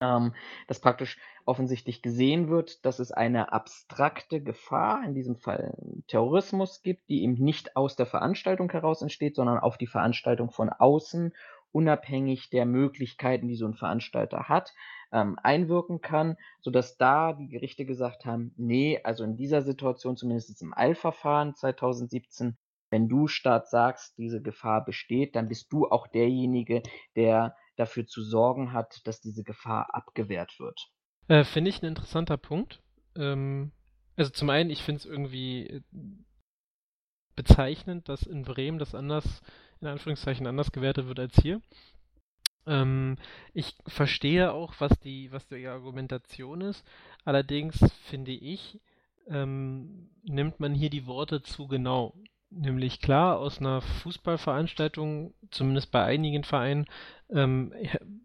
ähm, dass praktisch offensichtlich gesehen wird, dass es eine abstrakte Gefahr, in diesem Fall Terrorismus gibt, die eben nicht aus der Veranstaltung heraus entsteht, sondern auf die Veranstaltung von außen, unabhängig der Möglichkeiten, die so ein Veranstalter hat, ähm, einwirken kann, sodass da die Gerichte gesagt haben, nee, also in dieser Situation, zumindest im Eilverfahren 2017, Wenn du Staat sagst, diese Gefahr besteht, dann bist du auch derjenige, der dafür zu sorgen hat, dass diese Gefahr abgewehrt wird. Äh, finde ich ein interessanter Punkt. Ähm, also zum einen, ich finde es irgendwie äh, bezeichnend, dass in Bremen das anders, in Anführungszeichen, anders gewertet wird als hier. Ähm, ich verstehe auch, was die, was die Argumentation ist. Allerdings finde ich, ähm, nimmt man hier die Worte zu genau. Nämlich klar, aus einer Fußballveranstaltung, zumindest bei einigen Vereinen, ähm,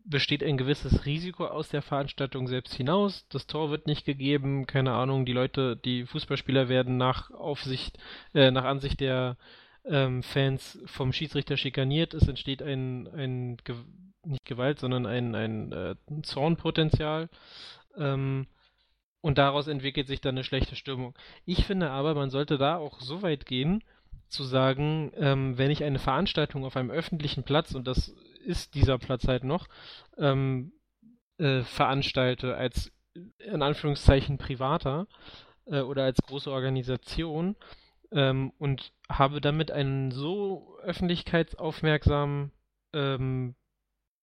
besteht ein gewisses Risiko aus der Veranstaltung selbst hinaus. Das Tor wird nicht gegeben, keine Ahnung, die Leute, die Fußballspieler werden nach Aufsicht, äh, nach Ansicht der ähm, Fans vom Schiedsrichter schikaniert. Es entsteht ein, ein Ge nicht Gewalt, sondern ein, ein, äh, Zornpotenzial. Ähm, und daraus entwickelt sich dann eine schlechte Stimmung. Ich finde aber, man sollte da auch so weit gehen, zu sagen, ähm, wenn ich eine Veranstaltung auf einem öffentlichen Platz, und das ist dieser Platz halt noch, ähm, äh, veranstalte als in Anführungszeichen privater äh, oder als große Organisation ähm, und habe damit einen so öffentlichkeitsaufmerksamen ähm,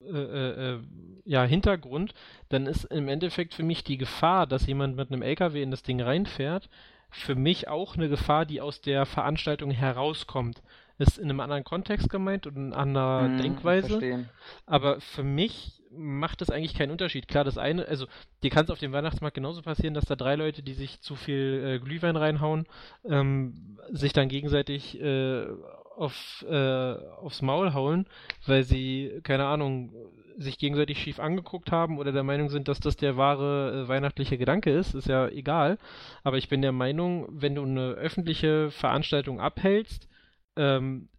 äh, äh, äh, ja, Hintergrund, dann ist im Endeffekt für mich die Gefahr, dass jemand mit einem LKW in das Ding reinfährt, für mich auch eine Gefahr, die aus der Veranstaltung herauskommt. Ist in einem anderen Kontext gemeint und in einer hm, Denkweise. Verstehen. Aber für mich macht das eigentlich keinen Unterschied. Klar, das eine, also dir kann es auf dem Weihnachtsmarkt genauso passieren, dass da drei Leute, die sich zu viel äh, Glühwein reinhauen, ähm, sich dann gegenseitig äh, auf, äh, aufs Maul hauen, weil sie, keine Ahnung, sich gegenseitig schief angeguckt haben oder der Meinung sind, dass das der wahre äh, weihnachtliche Gedanke ist, ist ja egal. Aber ich bin der Meinung, wenn du eine öffentliche Veranstaltung abhältst, ähm,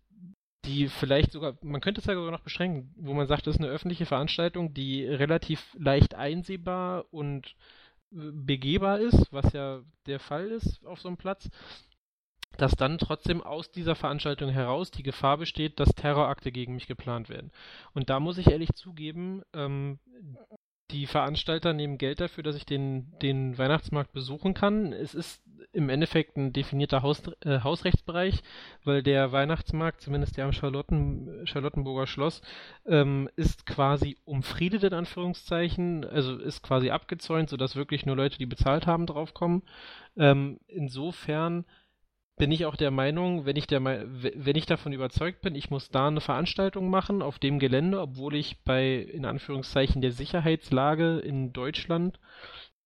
die vielleicht sogar, man könnte es ja sogar noch beschränken, wo man sagt, das ist eine öffentliche Veranstaltung, die relativ leicht einsehbar und äh, begehbar ist, was ja der Fall ist auf so einem Platz, dass dann trotzdem aus dieser Veranstaltung heraus die Gefahr besteht, dass Terrorakte gegen mich geplant werden. Und da muss ich ehrlich zugeben, ähm, die Veranstalter nehmen Geld dafür, dass ich den, den Weihnachtsmarkt besuchen kann. Es ist im Endeffekt ein definierter Haus, äh, Hausrechtsbereich, weil der Weihnachtsmarkt, zumindest der am Charlotten, Charlottenburger Schloss, ähm, ist quasi umfriedet in Anführungszeichen, also ist quasi abgezäunt, sodass wirklich nur Leute, die bezahlt haben, draufkommen. Ähm, insofern bin ich auch der Meinung, wenn ich, der, wenn ich davon überzeugt bin, ich muss da eine Veranstaltung machen auf dem Gelände, obwohl ich bei, in Anführungszeichen, der Sicherheitslage in Deutschland,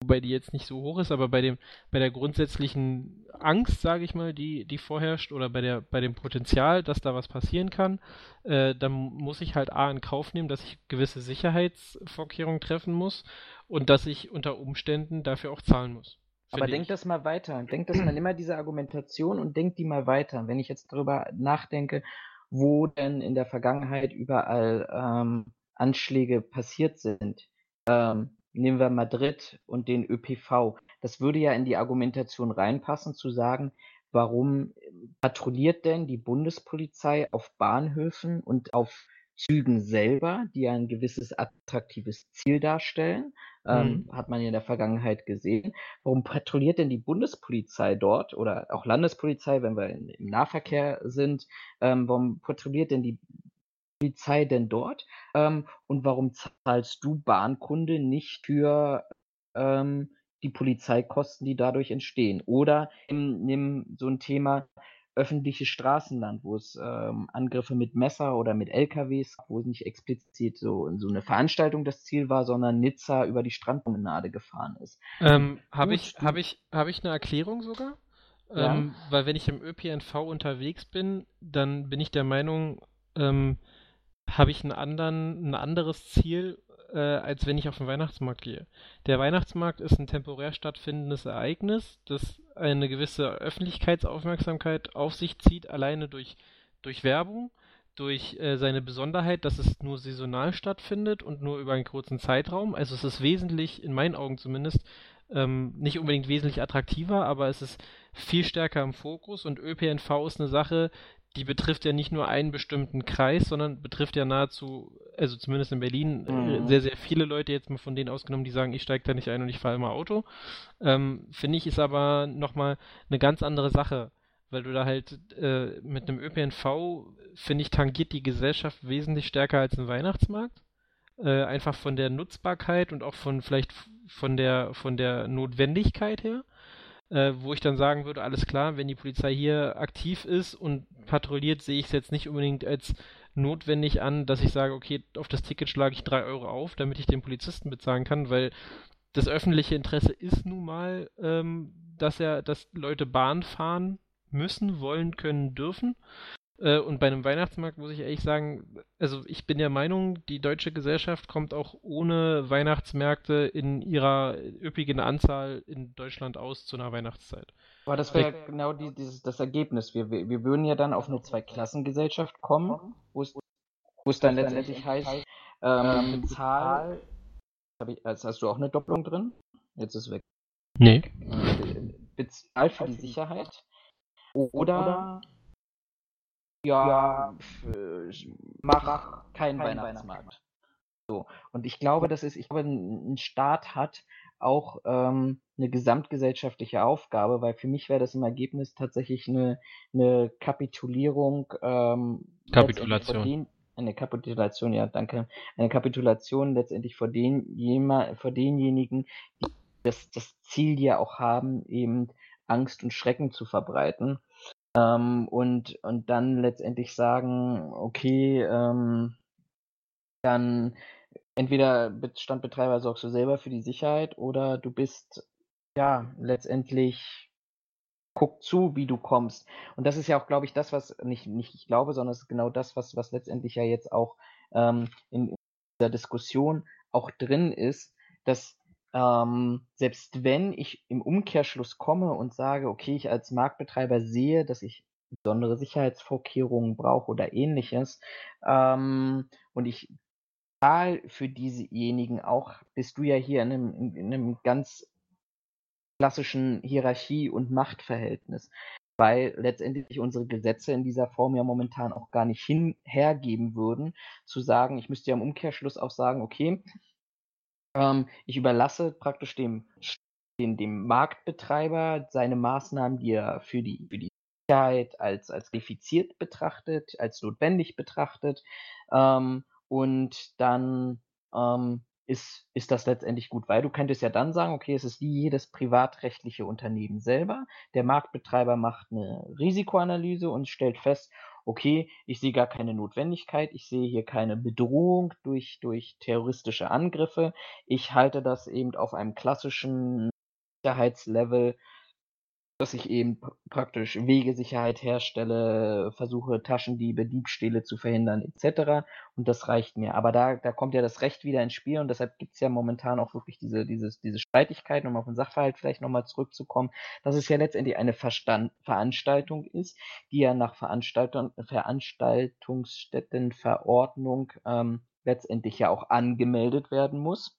wobei die jetzt nicht so hoch ist, aber bei dem, bei der grundsätzlichen Angst, sage ich mal, die, die vorherrscht, oder bei der, bei dem Potenzial, dass da was passieren kann, äh, dann muss ich halt A in Kauf nehmen, dass ich gewisse Sicherheitsvorkehrungen treffen muss und dass ich unter Umständen dafür auch zahlen muss. Aber denk das mal weiter. Denk das mal, immer diese Argumentation und denk die mal weiter. Wenn ich jetzt darüber nachdenke, wo denn in der Vergangenheit überall ähm, Anschläge passiert sind. Ähm, nehmen wir Madrid und den ÖPV. Das würde ja in die Argumentation reinpassen, zu sagen, warum patrouilliert denn die Bundespolizei auf Bahnhöfen und auf Zügen selber, die ein gewisses attraktives Ziel darstellen, ähm, mhm. hat man ja in der Vergangenheit gesehen. Warum patrouilliert denn die Bundespolizei dort oder auch Landespolizei, wenn wir in, im Nahverkehr sind? Ähm, warum patrouilliert denn die Polizei denn dort? Ähm, und warum zahlst du Bahnkunde nicht für ähm, die Polizeikosten, die dadurch entstehen? Oder nimm so ein Thema, öffentliches Straßenland, wo es ähm, Angriffe mit Messer oder mit LKWs, wo es nicht explizit so, so eine Veranstaltung das Ziel war, sondern Nizza über die Strandpromenade gefahren ist. Ähm, Habe ich, hab ich, hab ich eine Erklärung sogar? Ja. Ähm, weil wenn ich im ÖPNV unterwegs bin, dann bin ich der Meinung, ähm, habe ich einen anderen, ein anderes Ziel äh, als wenn ich auf den Weihnachtsmarkt gehe. Der Weihnachtsmarkt ist ein temporär stattfindendes Ereignis, das eine gewisse Öffentlichkeitsaufmerksamkeit auf sich zieht, alleine durch, durch Werbung, durch äh, seine Besonderheit, dass es nur saisonal stattfindet und nur über einen kurzen Zeitraum. Also es ist wesentlich, in meinen Augen zumindest, ähm, nicht unbedingt wesentlich attraktiver, aber es ist viel stärker im Fokus und ÖPNV ist eine Sache, die betrifft ja nicht nur einen bestimmten Kreis, sondern betrifft ja nahezu, also zumindest in Berlin, äh, mhm. sehr, sehr viele Leute, jetzt mal von denen ausgenommen, die sagen, ich steige da nicht ein und ich fahre immer Auto. Ähm, Finde ich, ist aber nochmal eine ganz andere Sache. weil du da halt äh, mit einem ÖPNV, finde ich, tangiert die Gesellschaft wesentlich stärker als ein Weihnachtsmarkt. Äh, einfach von der Nutzbarkeit und auch von vielleicht von der von der Notwendigkeit her. Äh, wo ich dann sagen würde, alles klar, wenn die Polizei hier aktiv ist und patrouilliert, sehe ich es jetzt nicht unbedingt als notwendig an, dass ich sage, okay, auf das Ticket schlage ich drei Euro auf, damit ich den Polizisten bezahlen kann, weil das öffentliche Interesse ist nun mal, ähm, dass er, dass Leute Bahn fahren müssen, wollen, können, dürfen. Äh, und bei einem Weihnachtsmarkt muss ich ehrlich sagen, also ich bin der Meinung, die deutsche Gesellschaft kommt auch ohne Weihnachtsmärkte in ihrer üppigen Anzahl in Deutschland aus zu einer Weihnachtszeit. Aber das wäre ja genau die, dieses, das Ergebnis. Wir, wir, wir würden ja dann auf eine Zweiklassengesellschaft kommen, wo es, wo es dann letztendlich heißt, ähm, bezahl. Ich, also hast du auch eine Doppelung drin? Jetzt ist es weg. Nee. Bezahl für die Sicherheit oder, ja, mach keinen kein Weihnachtsmarkt. So. Und ich glaube, das ist, ich glaube, ein Staat hat auch ähm, eine gesamtgesellschaftliche Aufgabe, weil für mich wäre das im Ergebnis tatsächlich eine, eine Kapitulierung. Ähm, Kapitulation. Den, eine Kapitulation, ja, danke. Eine Kapitulation letztendlich vor, den, jema, vor denjenigen, die das, das Ziel ja auch haben, eben Angst und Schrecken zu verbreiten. Ähm, und, und dann letztendlich sagen, okay, ähm, dann entweder Standbetreiber sorgst du selber für die Sicherheit oder du bist ja letztendlich guck zu, wie du kommst. Und das ist ja auch, glaube ich, das, was nicht, nicht ich glaube, sondern es ist genau das, was, was letztendlich ja jetzt auch ähm, in, in dieser Diskussion auch drin ist, dass ähm, selbst wenn ich im Umkehrschluss komme und sage, okay, ich als Marktbetreiber sehe, dass ich besondere Sicherheitsvorkehrungen brauche oder ähnliches, ähm, und ich zahle für diesejenigen auch, bist du ja hier in einem, in einem ganz klassischen Hierarchie- und Machtverhältnis weil letztendlich unsere Gesetze in dieser Form ja momentan auch gar nicht hin hergeben würden, zu sagen, ich müsste ja im Umkehrschluss auch sagen, okay, ähm, ich überlasse praktisch dem, dem, dem Marktbetreiber seine Maßnahmen, die er für die, für die Sicherheit als, als qualifiziert betrachtet, als notwendig betrachtet. Ähm, und dann ähm, ist, ist das letztendlich gut, weil du könntest ja dann sagen, okay, es ist wie jedes privatrechtliche Unternehmen selber. Der Marktbetreiber macht eine Risikoanalyse und stellt fest, okay, ich sehe gar keine Notwendigkeit, ich sehe hier keine Bedrohung durch, durch terroristische Angriffe. Ich halte das eben auf einem klassischen Sicherheitslevel dass ich eben praktisch Wegesicherheit herstelle, versuche Taschendiebe, Diebstähle zu verhindern etc. Und das reicht mir. Aber da, da kommt ja das Recht wieder ins Spiel und deshalb gibt es ja momentan auch wirklich diese, dieses, diese Streitigkeiten, um auf den Sachverhalt vielleicht nochmal zurückzukommen, dass es ja letztendlich eine Verstand Veranstaltung ist, die ja nach Veranstaltung, Veranstaltungsstättenverordnung ähm, letztendlich ja auch angemeldet werden muss.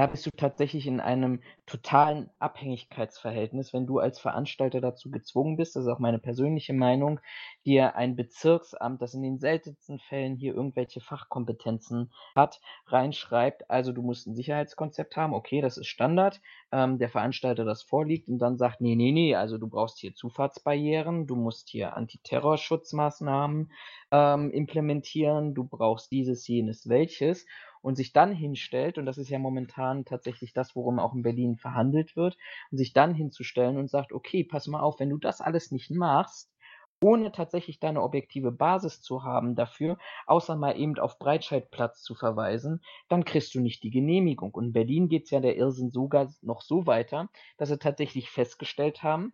Da bist du tatsächlich in einem totalen Abhängigkeitsverhältnis, wenn du als Veranstalter dazu gezwungen bist, das ist auch meine persönliche Meinung, dir ein Bezirksamt, das in den seltensten Fällen hier irgendwelche Fachkompetenzen hat, reinschreibt, also du musst ein Sicherheitskonzept haben, okay, das ist Standard, ähm, der Veranstalter das vorliegt und dann sagt, nee, nee, nee, also du brauchst hier Zufahrtsbarrieren, du musst hier Antiterrorschutzmaßnahmen ähm, implementieren, du brauchst dieses, jenes, welches und sich dann hinstellt, und das ist ja momentan tatsächlich das, worum auch in Berlin verhandelt wird, und sich dann hinzustellen und sagt, okay, pass mal auf, wenn du das alles nicht machst, ohne tatsächlich deine objektive Basis zu haben dafür, außer mal eben auf Breitscheidplatz zu verweisen, dann kriegst du nicht die Genehmigung. Und in Berlin geht es ja der Irrsinn sogar noch so weiter, dass sie tatsächlich festgestellt haben,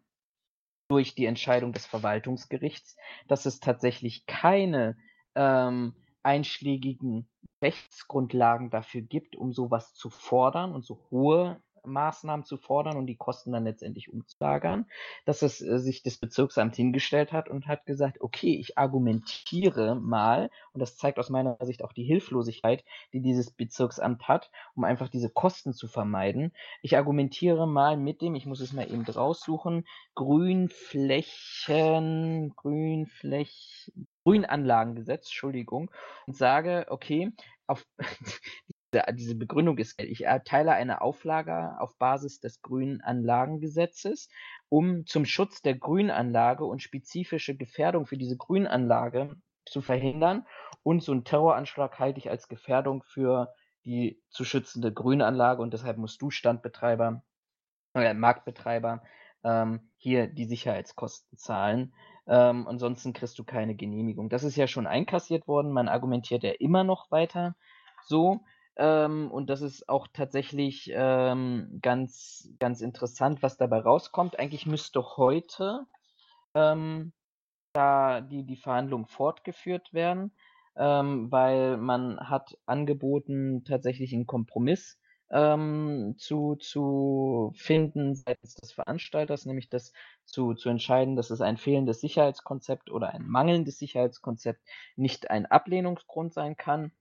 durch die Entscheidung des Verwaltungsgerichts, dass es tatsächlich keine ähm, einschlägigen Rechtsgrundlagen dafür gibt, um sowas zu fordern und so hohe Maßnahmen zu fordern und die Kosten dann letztendlich umzulagern, dass es äh, sich das Bezirksamt hingestellt hat und hat gesagt, okay, ich argumentiere mal, und das zeigt aus meiner Sicht auch die Hilflosigkeit, die dieses Bezirksamt hat, um einfach diese Kosten zu vermeiden. Ich argumentiere mal mit dem, ich muss es mal eben raussuchen, Grünflächen, Grünflächen, Grünanlagengesetz, Entschuldigung, und sage, okay, auf <laughs> diese Begründung ist, ich erteile eine Auflage auf Basis des Grünanlagengesetzes, um zum Schutz der Grünanlage und spezifische Gefährdung für diese Grünanlage zu verhindern. Und so einen Terroranschlag halte ich als Gefährdung für die zu schützende Grünanlage und deshalb musst du Standbetreiber, äh, Marktbetreiber, ähm, hier die Sicherheitskosten zahlen. Ähm, ansonsten kriegst du keine Genehmigung. Das ist ja schon einkassiert worden. Man argumentiert ja immer noch weiter so. Ähm, und das ist auch tatsächlich ähm, ganz, ganz interessant, was dabei rauskommt. Eigentlich müsste heute ähm, da die, die Verhandlungen fortgeführt werden, ähm, weil man hat angeboten, tatsächlich einen Kompromiss ähm, zu, zu finden seitens des Veranstalters, nämlich das zu, zu entscheiden, dass es ein fehlendes Sicherheitskonzept oder ein mangelndes Sicherheitskonzept nicht ein Ablehnungsgrund sein kann.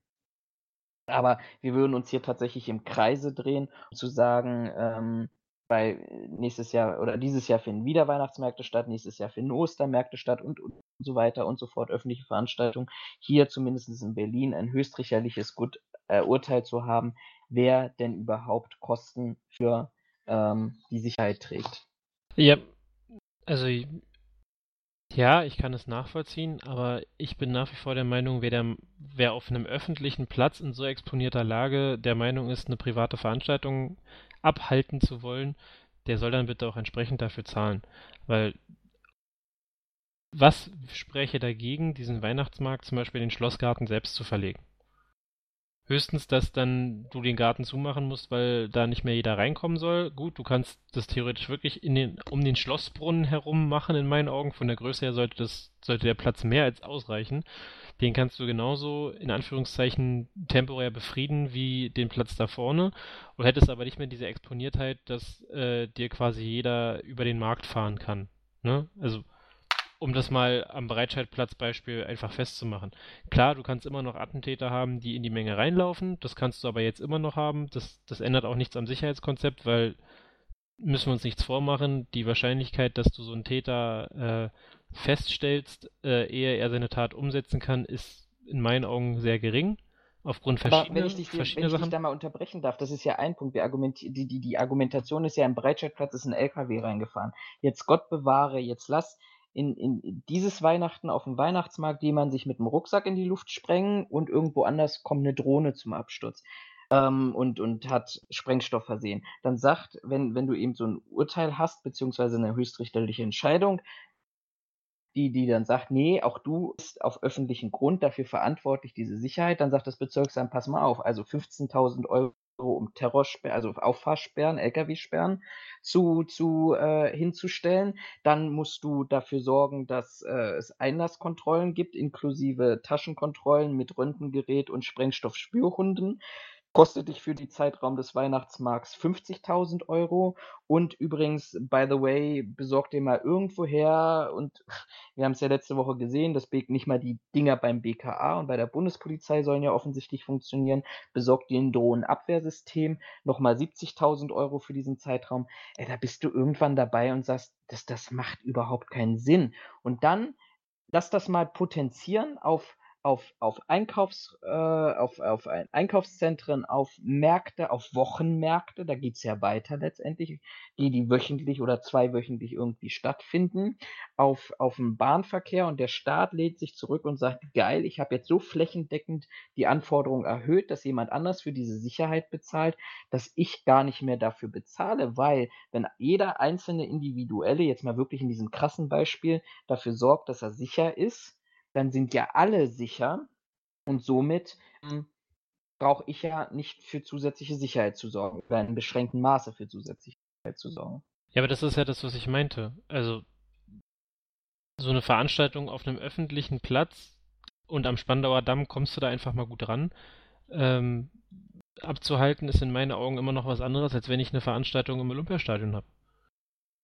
Aber wir würden uns hier tatsächlich im Kreise drehen, um zu sagen, ähm, weil nächstes Jahr oder dieses Jahr finden wieder Weihnachtsmärkte statt, nächstes Jahr finden Ostermärkte statt und, und so weiter und so fort, öffentliche Veranstaltungen. Hier zumindest in Berlin ein höchstrichterliches Gut, äh, Urteil zu haben, wer denn überhaupt Kosten für ähm, die Sicherheit trägt. Ja, also ja, ich kann es nachvollziehen, aber ich bin nach wie vor der Meinung, wer, der, wer auf einem öffentlichen Platz in so exponierter Lage der Meinung ist, eine private Veranstaltung abhalten zu wollen, der soll dann bitte auch entsprechend dafür zahlen. Weil was spräche dagegen, diesen Weihnachtsmarkt zum Beispiel in den Schlossgarten selbst zu verlegen? Höchstens, dass dann du den Garten zumachen musst, weil da nicht mehr jeder reinkommen soll. Gut, du kannst das theoretisch wirklich den, um den Schlossbrunnen herum machen, in meinen Augen. Von der Größe her sollte, das, sollte der Platz mehr als ausreichen. Den kannst du genauso in Anführungszeichen temporär befrieden wie den Platz da vorne und hättest aber nicht mehr diese Exponiertheit, dass äh, dir quasi jeder über den Markt fahren kann. Ne? Also um das mal am Breitscheidplatz-Beispiel einfach festzumachen. Klar, du kannst immer noch Attentäter haben, die in die Menge reinlaufen, das kannst du aber jetzt immer noch haben. Das, das ändert auch nichts am Sicherheitskonzept, weil müssen wir uns nichts vormachen, die Wahrscheinlichkeit, dass du so einen Täter äh, feststellst, äh, ehe er seine Tat umsetzen kann, ist in meinen Augen sehr gering. Aufgrund verschiedener, wenn ich dich, verschiedener wenn ich dich da mal unterbrechen darf, das ist ja ein Punkt. Die, die, die Argumentation ist ja, im Breitscheidplatz ist ein LKW reingefahren. Jetzt Gott bewahre, jetzt lass in, in dieses Weihnachten auf dem Weihnachtsmarkt jemand sich mit einem Rucksack in die Luft sprengen und irgendwo anders kommt eine Drohne zum Absturz ähm, und, und hat Sprengstoff versehen. Dann sagt, wenn, wenn du eben so ein Urteil hast, beziehungsweise eine höchstrichterliche Entscheidung, die, die dann sagt, nee, auch du bist auf öffentlichen Grund dafür verantwortlich, diese Sicherheit, dann sagt das Bezirksamt, pass mal auf, also 15.000 Euro um Terrorsperren, also Auffahrssperren, LKW-Sperren zu, zu äh, hinzustellen. Dann musst du dafür sorgen, dass äh, es Einlasskontrollen gibt, inklusive Taschenkontrollen mit Röntgengerät und Sprengstoffspürhunden kostet dich für die Zeitraum des Weihnachtsmarkts 50.000 Euro. Und übrigens, by the way, besorgt dir mal irgendwoher, und <laughs> wir haben es ja letzte Woche gesehen, dass nicht mal die Dinger beim BKA und bei der Bundespolizei sollen ja offensichtlich funktionieren, besorgt dir ein Drohnenabwehrsystem, nochmal 70.000 Euro für diesen Zeitraum. Ey, da bist du irgendwann dabei und sagst, das, das macht überhaupt keinen Sinn. Und dann lass das mal potenzieren auf auf, auf, Einkaufs, äh, auf, auf Einkaufszentren, auf Märkte, auf Wochenmärkte, da geht es ja weiter letztendlich, die, die wöchentlich oder zweiwöchentlich irgendwie stattfinden, auf, auf den Bahnverkehr und der Staat lädt sich zurück und sagt, geil, ich habe jetzt so flächendeckend die Anforderungen erhöht, dass jemand anders für diese Sicherheit bezahlt, dass ich gar nicht mehr dafür bezahle, weil wenn jeder einzelne Individuelle, jetzt mal wirklich in diesem krassen Beispiel, dafür sorgt, dass er sicher ist, dann sind ja alle sicher und somit hm, brauche ich ja nicht für zusätzliche Sicherheit zu sorgen oder in beschränktem Maße für zusätzliche Sicherheit zu sorgen. Ja, aber das ist ja das, was ich meinte. Also so eine Veranstaltung auf einem öffentlichen Platz und am Spandauer Damm kommst du da einfach mal gut ran. Ähm, abzuhalten ist in meinen Augen immer noch was anderes, als wenn ich eine Veranstaltung im Olympiastadion habe.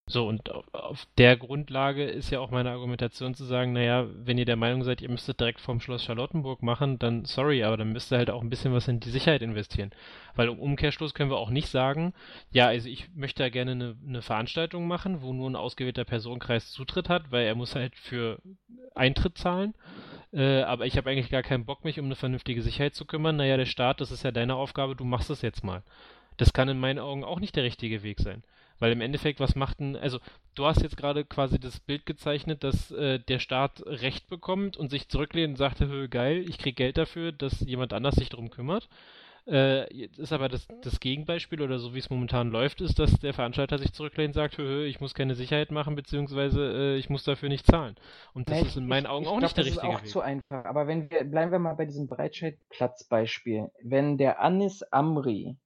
So, und auf der Grundlage ist ja auch meine Argumentation zu sagen, naja, wenn ihr der Meinung seid, ihr müsstet direkt vom Schloss Charlottenburg machen, dann sorry, aber dann müsst ihr halt auch ein bisschen was in die Sicherheit investieren. Weil im Umkehrschluss können wir auch nicht sagen, ja, also ich möchte ja gerne eine, eine Veranstaltung machen, wo nur ein ausgewählter Personenkreis Zutritt hat, weil er muss halt für Eintritt zahlen. äh, aber ich habe eigentlich gar keinen Bock, mich um eine vernünftige Sicherheit zu kümmern. Naja, der Staat, das ist ja deine Aufgabe, du machst es jetzt mal. Das kann in meinen Augen auch nicht der richtige Weg sein. Weil im Endeffekt, was macht denn, also du hast jetzt gerade quasi das Bild gezeichnet, dass äh, der Staat Recht bekommt und sich zurücklehnt und sagt, geil, ich krieg Geld dafür, dass jemand anders sich darum kümmert. Äh, jetzt ist aber das, das Gegenbeispiel oder so wie es momentan läuft, ist, dass der Veranstalter sich zurücklehnt und sagt, hö, ich muss keine Sicherheit machen, beziehungsweise äh, ich muss dafür nicht zahlen. Und das Ja, ist in meinen ich, Augen ich auch glaub, nicht der das richtige ist auch Weg. zu einfach. Aber wenn wir, bleiben wir mal bei diesem Breitscheidplatzbeispiel. Wenn der Anis Amri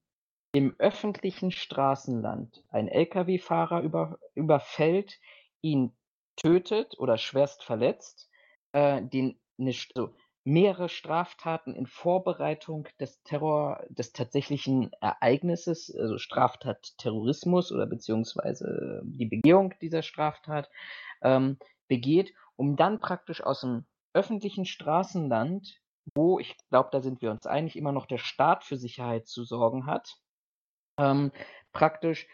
im öffentlichen Straßenland einen Lkw-Fahrer über, überfällt, ihn tötet oder schwerst verletzt, äh, den, ne, so, mehrere Straftaten in Vorbereitung des Terror, des tatsächlichen Ereignisses, also Straftat Terrorismus oder beziehungsweise die Begehung dieser Straftat, ähm, begeht, um dann praktisch aus dem öffentlichen Straßenland, wo ich glaube, da sind wir uns einig, immer noch der Staat für Sicherheit zu sorgen hat, ähm, praktisch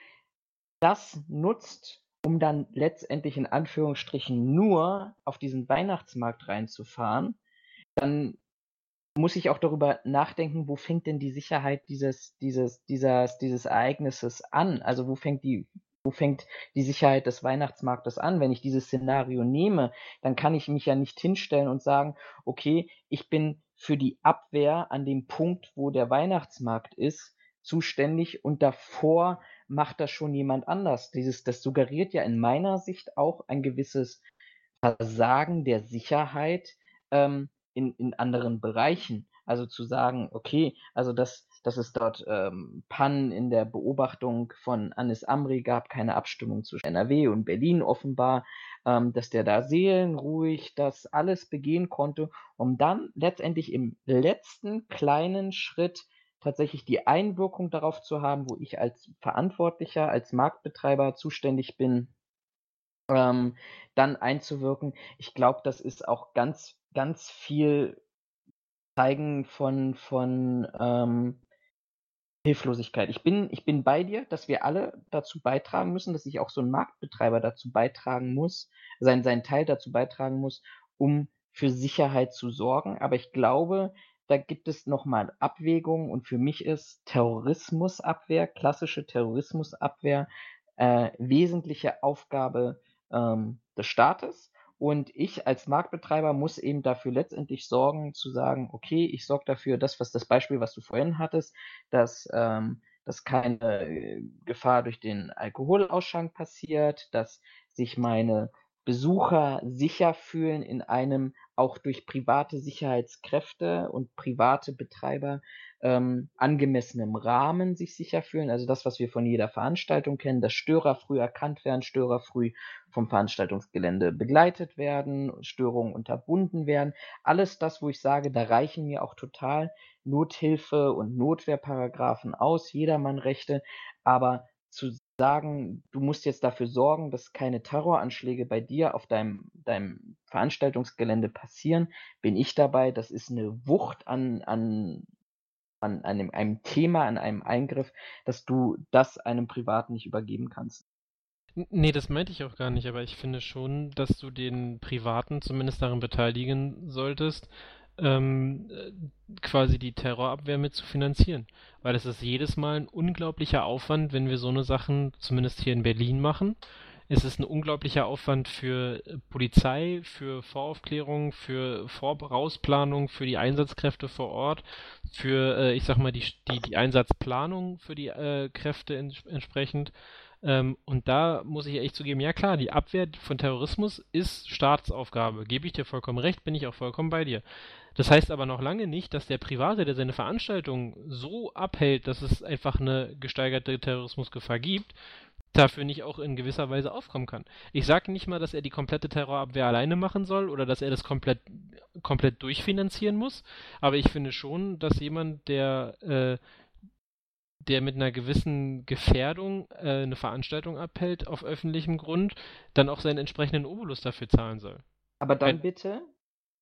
das nutzt, um dann letztendlich in Anführungsstrichen nur auf diesen Weihnachtsmarkt reinzufahren, dann muss ich auch darüber nachdenken, wo fängt denn die Sicherheit dieses, dieses, dieses, dieses Ereignisses an? Also wo fängt die, wo fängt die Sicherheit des Weihnachtsmarktes an? Wenn ich dieses Szenario nehme, dann kann ich mich ja nicht hinstellen und sagen, okay, ich bin für die Abwehr an dem Punkt, wo der Weihnachtsmarkt ist, zuständig und davor macht das schon jemand anders. Dieses, das suggeriert ja in meiner Sicht auch ein gewisses Versagen der Sicherheit ähm, in, in anderen Bereichen. Also zu sagen, okay, also dass, dass es dort ähm, Pannen in der Beobachtung von Anis Amri gab, keine Abstimmung zwischen NRW und Berlin offenbar, ähm, dass der da seelenruhig das alles begehen konnte, um dann letztendlich im letzten kleinen Schritt tatsächlich die Einwirkung darauf zu haben, wo ich als Verantwortlicher, als Marktbetreiber zuständig bin, ähm, dann einzuwirken. Ich glaube, das ist auch ganz, ganz viel Zeigen von, von ähm, Hilflosigkeit. Ich bin, ich bin bei dir, dass wir alle dazu beitragen müssen, dass sich auch so ein Marktbetreiber dazu beitragen muss, sein, seinen Teil dazu beitragen muss, um für Sicherheit zu sorgen. Aber ich glaube, da gibt es nochmal Abwägungen und für mich ist Terrorismusabwehr, klassische Terrorismusabwehr, äh, wesentliche Aufgabe ähm, des Staates. Und ich als Marktbetreiber muss eben dafür letztendlich sorgen, zu sagen, okay, ich sorge dafür, das, was das Beispiel, was du vorhin hattest, dass, ähm, dass keine äh, Gefahr durch den Alkoholausschank passiert, dass sich meine Besucher sicher fühlen in einem auch durch private Sicherheitskräfte und private Betreiber ähm, angemessenem Rahmen sich sicher fühlen. Also das, was wir von jeder Veranstaltung kennen, dass Störer früh erkannt werden, Störer früh vom Veranstaltungsgelände begleitet werden, Störungen unterbunden werden. Alles das, wo ich sage, da reichen mir auch total Nothilfe und Notwehrparagraphen aus, Jedermannrechte, aber zu sagen, du musst jetzt dafür sorgen, dass keine Terroranschläge bei dir auf deinem, deinem Veranstaltungsgelände passieren, bin ich dabei. Das ist eine Wucht an, an, an einem, einem Thema, an einem Eingriff, dass du das einem Privaten nicht übergeben kannst. Nee, das meinte ich auch gar nicht, aber ich finde schon, dass du den Privaten zumindest daran beteiligen solltest, ähm, äh, quasi die Terrorabwehr mit zu finanzieren. Weil es ist jedes Mal ein unglaublicher Aufwand, wenn wir so eine Sachen, zumindest hier in Berlin machen. Es ist ein unglaublicher Aufwand für äh, Polizei, für Voraufklärung, für Vorausplanung, für die Einsatzkräfte vor Ort, für, äh, ich sag mal, die, die, die Einsatzplanung für die äh, Kräfte ents entsprechend. Ähm, und da muss ich echt zugeben, ja klar, die Abwehr von Terrorismus ist Staatsaufgabe. Gebe ich dir vollkommen recht, bin ich auch vollkommen bei dir. Das heißt aber noch lange nicht, dass der Private, der seine Veranstaltung so abhält, dass es einfach eine gesteigerte Terrorismusgefahr gibt, dafür nicht auch in gewisser Weise aufkommen kann. Ich sage nicht mal, dass er die komplette Terrorabwehr alleine machen soll oder dass er das komplett, komplett durchfinanzieren muss, aber ich finde schon, dass jemand, der äh, der mit einer gewissen Gefährdung äh, eine Veranstaltung abhält auf öffentlichem Grund, dann auch seinen entsprechenden Obolus dafür zahlen soll. Aber dann Weil- bitte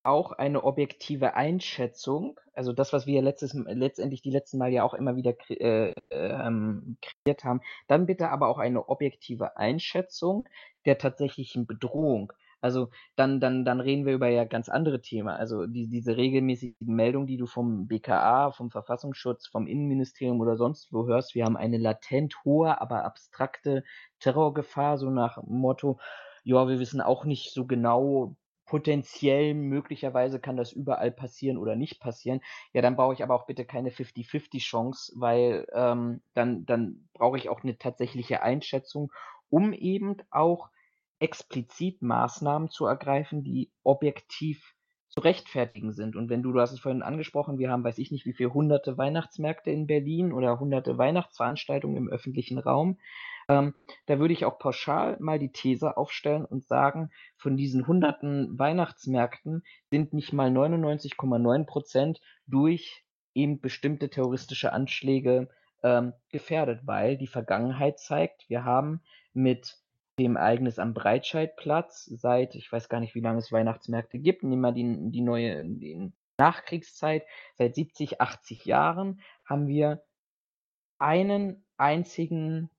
auch eine objektive Einschätzung, also das, was wir letztes, letztendlich die letzten Mal ja auch immer wieder äh, ähm, kreiert haben, dann bitte aber auch eine objektive Einschätzung der tatsächlichen Bedrohung. Also dann, dann, dann reden wir über ja ganz andere Themen. Also die, diese regelmäßigen Meldungen, die du vom BKA, vom Verfassungsschutz, vom Innenministerium oder sonst wo hörst, wir haben eine latent hohe, aber abstrakte Terrorgefahr, so nach Motto, ja, wir wissen auch nicht so genau, potenziell, möglicherweise kann das überall passieren oder nicht passieren. Ja, dann brauche ich aber auch bitte keine 50-50-Chance, weil ähm, dann, dann brauche ich auch eine tatsächliche Einschätzung, um eben auch explizit Maßnahmen zu ergreifen, die objektiv zu rechtfertigen sind. Und wenn du, du hast es vorhin angesprochen, wir haben, weiß ich nicht, wie viele hunderte Weihnachtsmärkte in Berlin oder hunderte Weihnachtsveranstaltungen im öffentlichen Raum. Ähm, da würde ich auch pauschal mal die These aufstellen und sagen, von diesen hunderten Weihnachtsmärkten sind nicht mal 99,9 Prozent durch eben bestimmte terroristische Anschläge ähm, gefährdet, weil die Vergangenheit zeigt, wir haben mit dem Ereignis am Breitscheidplatz seit, ich weiß gar nicht, wie lange es Weihnachtsmärkte gibt, nehmen wir die, die neue die Nachkriegszeit, seit 70, 80 Jahren haben wir einen einzigen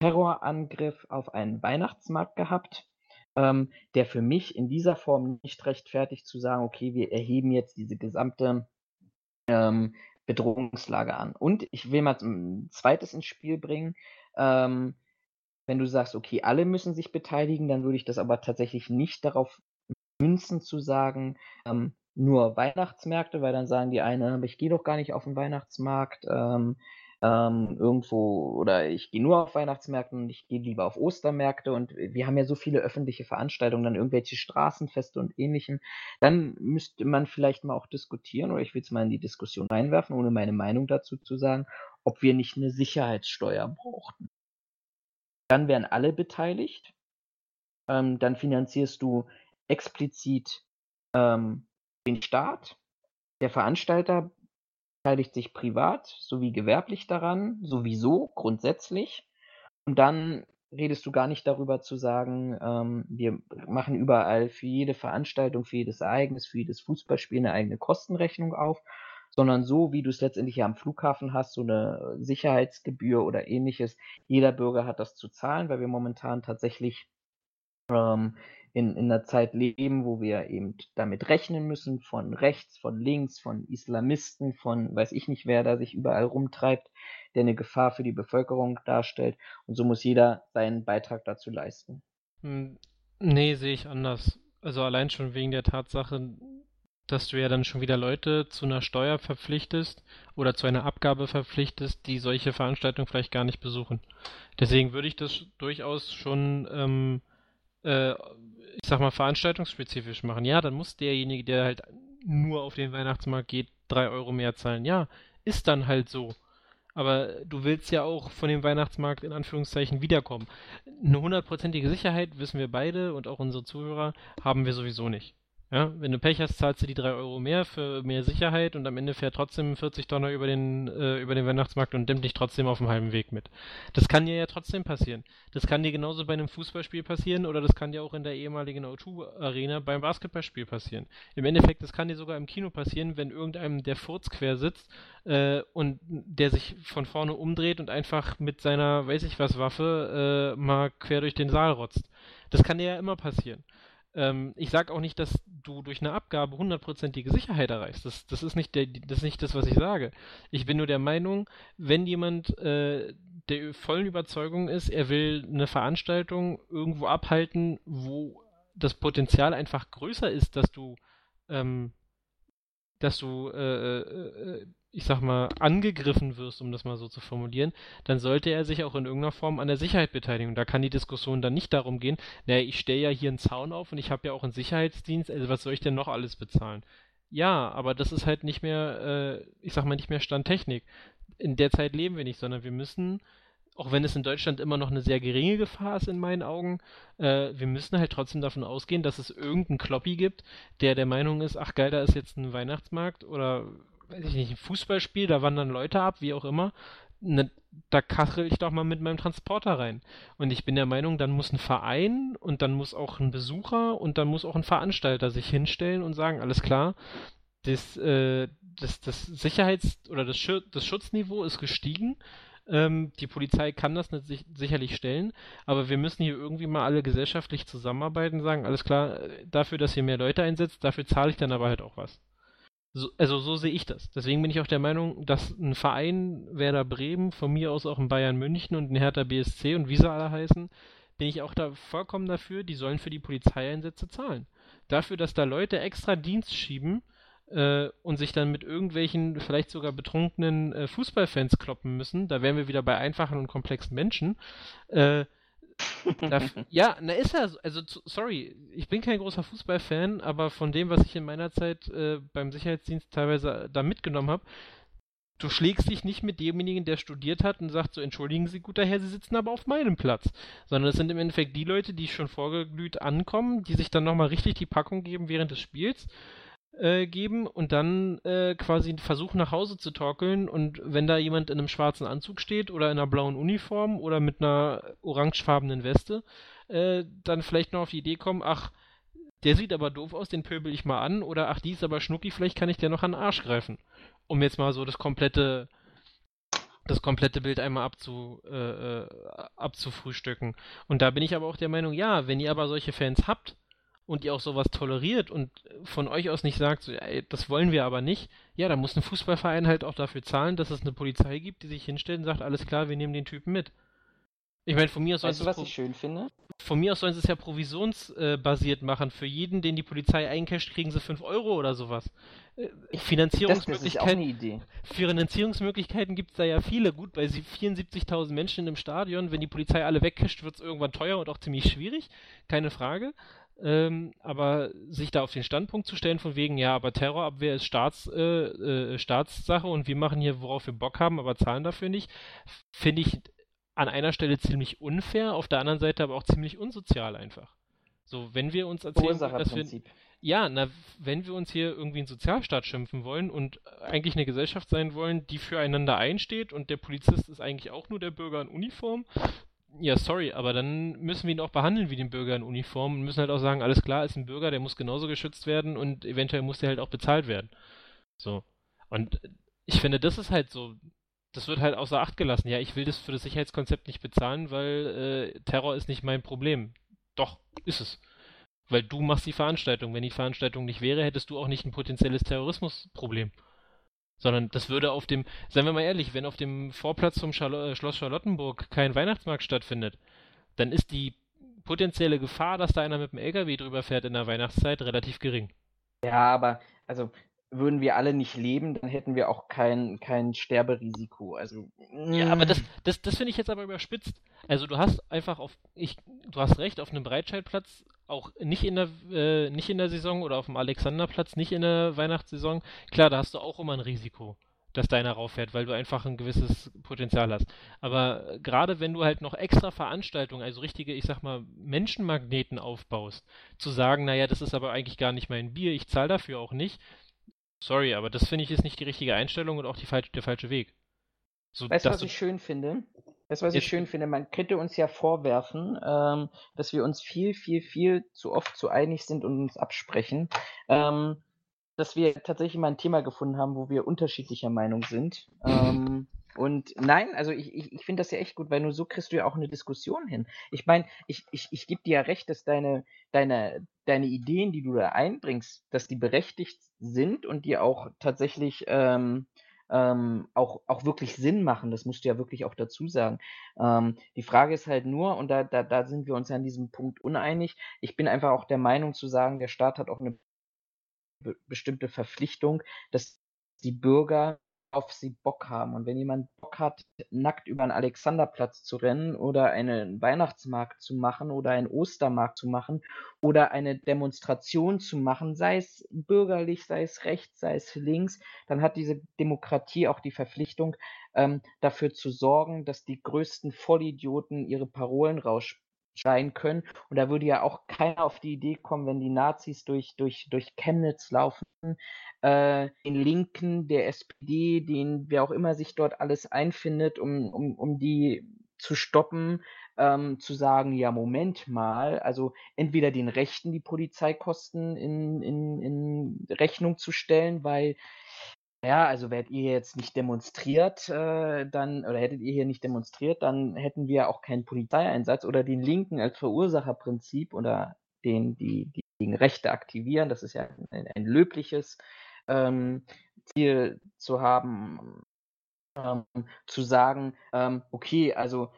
Terrorangriff auf einen Weihnachtsmarkt gehabt, ähm, der für mich in dieser Form nicht rechtfertigt zu sagen, okay, wir erheben jetzt diese gesamte ähm, Bedrohungslage an. Und ich will mal ein zweites ins Spiel bringen. Ähm, wenn du sagst, okay, alle müssen sich beteiligen, dann würde ich das aber tatsächlich nicht darauf münzen zu sagen, ähm, nur Weihnachtsmärkte, weil dann sagen die einen, aber ich gehe doch gar nicht auf den Weihnachtsmarkt ähm, ähm, irgendwo oder ich gehe nur auf Weihnachtsmärkten und ich gehe lieber auf Ostermärkte und wir haben ja so viele öffentliche Veranstaltungen, dann irgendwelche Straßenfeste und ähnlichem. Dann müsste man vielleicht mal auch diskutieren oder ich will es mal in die Diskussion reinwerfen, ohne meine Meinung dazu zu sagen, ob wir nicht eine Sicherheitssteuer brauchten. Dann wären alle beteiligt. Ähm, dann finanzierst du explizit ähm, den Staat. Der Veranstalter beteiligt sich privat sowie gewerblich daran, sowieso grundsätzlich. Und dann redest du gar nicht darüber zu sagen, ähm, wir machen überall für jede Veranstaltung, für jedes Ereignis, für jedes Fußballspiel eine eigene Kostenrechnung auf, sondern so, wie du es letztendlich ja am Flughafen hast, so eine Sicherheitsgebühr oder ähnliches. Jeder Bürger hat das zu zahlen, weil wir momentan tatsächlich ähm, in, in einer Zeit leben, wo wir eben damit rechnen müssen, von rechts, von links, von Islamisten, von weiß ich nicht wer da sich überall rumtreibt, der eine Gefahr für die Bevölkerung darstellt. Und so muss jeder seinen Beitrag dazu leisten. Hm, nee, sehe ich anders. Also allein schon wegen der Tatsache, dass du ja dann schon wieder Leute zu einer Steuer verpflichtest oder zu einer Abgabe verpflichtest, die solche Veranstaltungen vielleicht gar nicht besuchen. Deswegen würde ich das durchaus schon, ähm, äh, ich sag mal, veranstaltungsspezifisch machen. Ja, dann muss derjenige, der halt nur auf den Weihnachtsmarkt geht, drei Euro mehr zahlen. Ja, ist dann halt so. Aber du willst ja auch von dem Weihnachtsmarkt in Anführungszeichen wiederkommen. Eine hundertprozentige Sicherheit, wissen wir beide und auch unsere Zuhörer, haben wir sowieso nicht. Ja, wenn du Pech hast, zahlst du die 3 Euro mehr für mehr Sicherheit und am Ende fährt trotzdem 40 Donner über den, äh, über den Weihnachtsmarkt und nimmt dich trotzdem auf dem halben Weg mit. Das kann dir ja trotzdem passieren. Das kann dir genauso bei einem Fußballspiel passieren oder das kann dir auch in der ehemaligen O2-Arena beim Basketballspiel passieren. Im Endeffekt, das kann dir sogar im Kino passieren, wenn irgendeinem der Furz quer sitzt äh, und der sich von vorne umdreht und einfach mit seiner, weiß ich was, Waffe äh, mal quer durch den Saal rotzt. Das kann dir ja immer passieren. Ähm, ich sage auch nicht, dass du durch eine Abgabe hundertprozentige Sicherheit erreichst. Das, das, ist nicht der, das ist nicht das, was ich sage. Ich bin nur der Meinung, wenn jemand äh, der vollen Überzeugung ist, er will eine Veranstaltung irgendwo abhalten, wo das Potenzial einfach größer ist, dass du, ähm, dass du äh, äh, äh ich sag mal, angegriffen wirst, um das mal so zu formulieren, dann sollte er sich auch in irgendeiner Form an der Sicherheit beteiligen. Und da kann die Diskussion dann nicht darum gehen, naja, ich stelle ja hier einen Zaun auf und ich habe ja auch einen Sicherheitsdienst, also was soll ich denn noch alles bezahlen? Ja, aber das ist halt nicht mehr, äh, ich sag mal, nicht mehr Standtechnik. In der Zeit leben wir nicht, sondern wir müssen, auch wenn es in Deutschland immer noch eine sehr geringe Gefahr ist in meinen Augen, äh, wir müssen halt trotzdem davon ausgehen, dass es irgendeinen Kloppi gibt, der der Meinung ist, ach geil, da ist jetzt ein Weihnachtsmarkt oder weiß ich nicht, ein Fußballspiel, da wandern Leute ab, wie auch immer, ne, da kachel ich doch mal mit meinem Transporter rein. Und ich bin der Meinung, dann muss ein Verein und dann muss auch ein Besucher und dann muss auch ein Veranstalter sich hinstellen und sagen, alles klar, das, äh, das, das Sicherheits- oder das, Schutz, das Schutzniveau ist gestiegen. Ähm, die Polizei kann das nicht, sicherlich stellen, aber wir müssen hier irgendwie mal alle gesellschaftlich zusammenarbeiten, sagen, alles klar, äh, dafür, dass ihr mehr Leute einsetzt, dafür zahle ich dann aber halt auch was. So, also so sehe ich das. Deswegen bin ich auch der Meinung, dass ein Verein Werder Bremen, von mir aus auch ein Bayern München und ein Hertha BSC und wie sie alle heißen, bin ich auch da vollkommen dafür, die sollen für die Polizeieinsätze zahlen. Dafür, dass da Leute extra Dienst schieben äh, und sich dann mit irgendwelchen, vielleicht sogar betrunkenen äh, Fußballfans kloppen müssen, da wären wir wieder bei einfachen und komplexen Menschen, äh, da, <laughs> ja, na ist ja, also sorry, ich bin kein großer Fußballfan, aber von dem, was ich in meiner Zeit äh, beim Sicherheitsdienst teilweise da mitgenommen habe, du schlägst dich nicht mit demjenigen, der studiert hat und sagt so, entschuldigen Sie, guter Herr, Sie sitzen aber auf meinem Platz. Sondern es sind im Endeffekt die Leute, die schon vorgeglüht ankommen, die sich dann nochmal richtig die Packung geben während des Spiels äh, geben und dann äh, quasi versuchen nach Hause zu torkeln und wenn da jemand in einem schwarzen Anzug steht oder in einer blauen Uniform oder mit einer orangefarbenen Weste, äh, dann vielleicht noch auf die Idee kommen, ach, der sieht aber doof aus, den pöbel ich mal an oder ach, die ist aber schnucki, vielleicht kann ich der noch an den Arsch greifen. Um jetzt mal so das komplette das komplette Bild einmal abzu, äh, äh abzufrühstücken. Und da bin ich aber auch der Meinung, ja, wenn ihr aber solche Fans habt, und ihr auch sowas toleriert und von euch aus nicht sagt, so, ey, das wollen wir aber nicht, ja, dann muss ein Fußballverein halt auch dafür zahlen, dass es eine Polizei gibt, die sich hinstellt und sagt, alles klar, wir nehmen den Typen mit. Ich meine, von mir aus weißt du, was ich schön finde? Von mir aus sollen sie es ja provisionsbasiert äh, machen. Für jeden, den die Polizei eincasht, kriegen sie 5 Euro oder sowas. Äh, Finanzierungsmöglichkeiten. Finanzierungsmöglichkeiten gibt es da ja viele. Gut, bei 74.000 Menschen im Stadion, wenn die Polizei alle wegcasht, wird es irgendwann teuer und auch ziemlich schwierig. Keine Frage. Ähm, aber sich da auf den Standpunkt zu stellen, von wegen, ja, aber Terrorabwehr ist Staats, äh, äh, Staatssache und wir machen hier, worauf wir Bock haben, aber zahlen dafür nicht, finde ich an einer Stelle ziemlich unfair, auf der anderen Seite aber auch ziemlich unsozial einfach. So, wenn wir uns erzählen, dass wir. Ja, na, wenn wir uns hier irgendwie einen Sozialstaat schimpfen wollen und eigentlich eine Gesellschaft sein wollen, die füreinander einsteht und der Polizist ist eigentlich auch nur der Bürger in Uniform, ja, sorry, aber dann müssen wir ihn auch behandeln wie den Bürger in Uniform und müssen halt auch sagen, alles klar, ist ein Bürger, der muss genauso geschützt werden und eventuell muss der halt auch bezahlt werden. So. Und ich finde, das ist halt so, das wird halt außer Acht gelassen. Ja, ich will das für das Sicherheitskonzept nicht bezahlen, weil äh, Terror ist nicht mein Problem. Doch, ist es. Weil du machst die Veranstaltung. Wenn die Veranstaltung nicht wäre, hättest du auch nicht ein potenzielles Terrorismusproblem. Sondern das würde auf dem, seien wir mal ehrlich, wenn auf dem Vorplatz zum Charlo äh, Schloss Charlottenburg kein Weihnachtsmarkt stattfindet, dann ist die potenzielle Gefahr, dass da einer mit dem LKW drüber fährt in der Weihnachtszeit, relativ gering. Ja, aber also würden wir alle nicht leben, dann hätten wir auch kein, kein Sterberisiko. Also, ja, aber das, das, das finde ich jetzt aber überspitzt. Also du hast einfach auf, ich, du hast recht, auf einem Breitscheidplatz auch nicht in der, äh, nicht in der Saison oder auf dem Alexanderplatz nicht in der Weihnachtssaison, klar, da hast du auch immer ein Risiko, dass deiner rauffährt, weil du einfach ein gewisses Potenzial hast. Aber gerade wenn du halt noch extra Veranstaltungen, also richtige, ich sag mal, Menschenmagneten aufbaust, zu sagen, naja, das ist aber eigentlich gar nicht mein Bier, ich zahle dafür auch nicht, sorry, aber das finde ich ist nicht die richtige Einstellung und auch die, der falsche Weg. So, weißt du, was ich schön finde? Das, was ich schön finde, man könnte uns ja vorwerfen, ähm, dass wir uns viel, viel, viel zu oft zu einig sind und uns absprechen. Ähm, dass wir tatsächlich mal ein Thema gefunden haben, wo wir unterschiedlicher Meinung sind. <laughs> Ähm, und nein, also ich, ich, ich finde das ja echt gut, weil nur so kriegst du ja auch eine Diskussion hin. Ich meine, ich, ich, ich gebe dir ja recht, dass deine, deine, deine Ideen, die du da einbringst, dass die berechtigt sind und die auch tatsächlich ähm, ähm, auch, auch wirklich Sinn machen. Das musst du ja wirklich auch dazu sagen. Ähm, die Frage ist halt nur, und da, da, da sind wir uns ja an diesem Punkt uneinig, ich bin einfach auch der Meinung zu sagen, der Staat hat auch eine be bestimmte Verpflichtung, dass die Bürger auf sie Bock haben. Und wenn jemand Bock hat, nackt über einen Alexanderplatz zu rennen oder einen Weihnachtsmarkt zu machen oder einen Ostermarkt zu machen oder eine Demonstration zu machen, sei es bürgerlich, sei es rechts, sei es links, dann hat diese Demokratie auch die Verpflichtung, ähm, dafür zu sorgen, dass die größten Vollidioten ihre Parolen rausspielen schreien können. Und da würde ja auch keiner auf die Idee kommen, wenn die Nazis durch, durch, durch Chemnitz laufen, äh, den Linken, der SPD, den wer auch immer sich dort alles einfindet, um, um, um die zu stoppen, ähm, zu sagen, ja, Moment mal, also entweder den Rechten die Polizeikosten in, in, in Rechnung zu stellen, weil Ja, also wärt ihr jetzt nicht demonstriert, äh, dann oder hättet ihr hier nicht demonstriert, dann hätten wir auch keinen Polizeieinsatz oder den Linken als Verursacherprinzip oder den, die, die gegen Rechte aktivieren. Das ist ja ein, ein löbliches ähm, Ziel zu haben, ähm, zu sagen, ähm, okay, also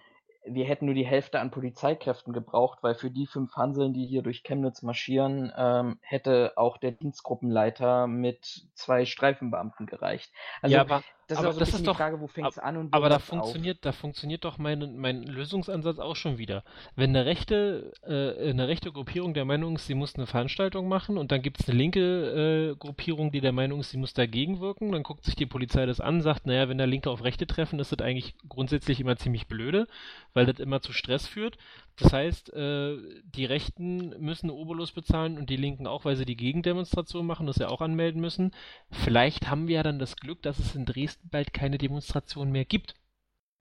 wir hätten nur die Hälfte an Polizeikräften gebraucht, weil für die fünf Hanseln, die hier durch Chemnitz marschieren, ähm, hätte auch der Dienstgruppenleiter mit zwei Streifenbeamten gereicht. Also ja, aber das aber ist das ist doch, die Frage, wo fängt es an und wo aber da hört's auf? funktioniert, da funktioniert doch mein, mein Lösungsansatz auch schon wieder. Wenn eine rechte, äh, eine rechte Gruppierung der Meinung ist, sie muss eine Veranstaltung machen und dann gibt es eine linke äh, Gruppierung, die der Meinung ist, sie muss dagegen wirken, dann guckt sich die Polizei das an, sagt, naja, wenn da Linke auf Rechte treffen, ist das eigentlich grundsätzlich immer ziemlich blöde, weil das immer zu Stress führt. Das heißt, äh, die Rechten müssen Obolus bezahlen und die Linken auch, weil sie die Gegendemonstration machen, das ja auch anmelden müssen. Vielleicht haben wir ja dann das Glück, dass es in Dresden bald keine Demonstration mehr gibt.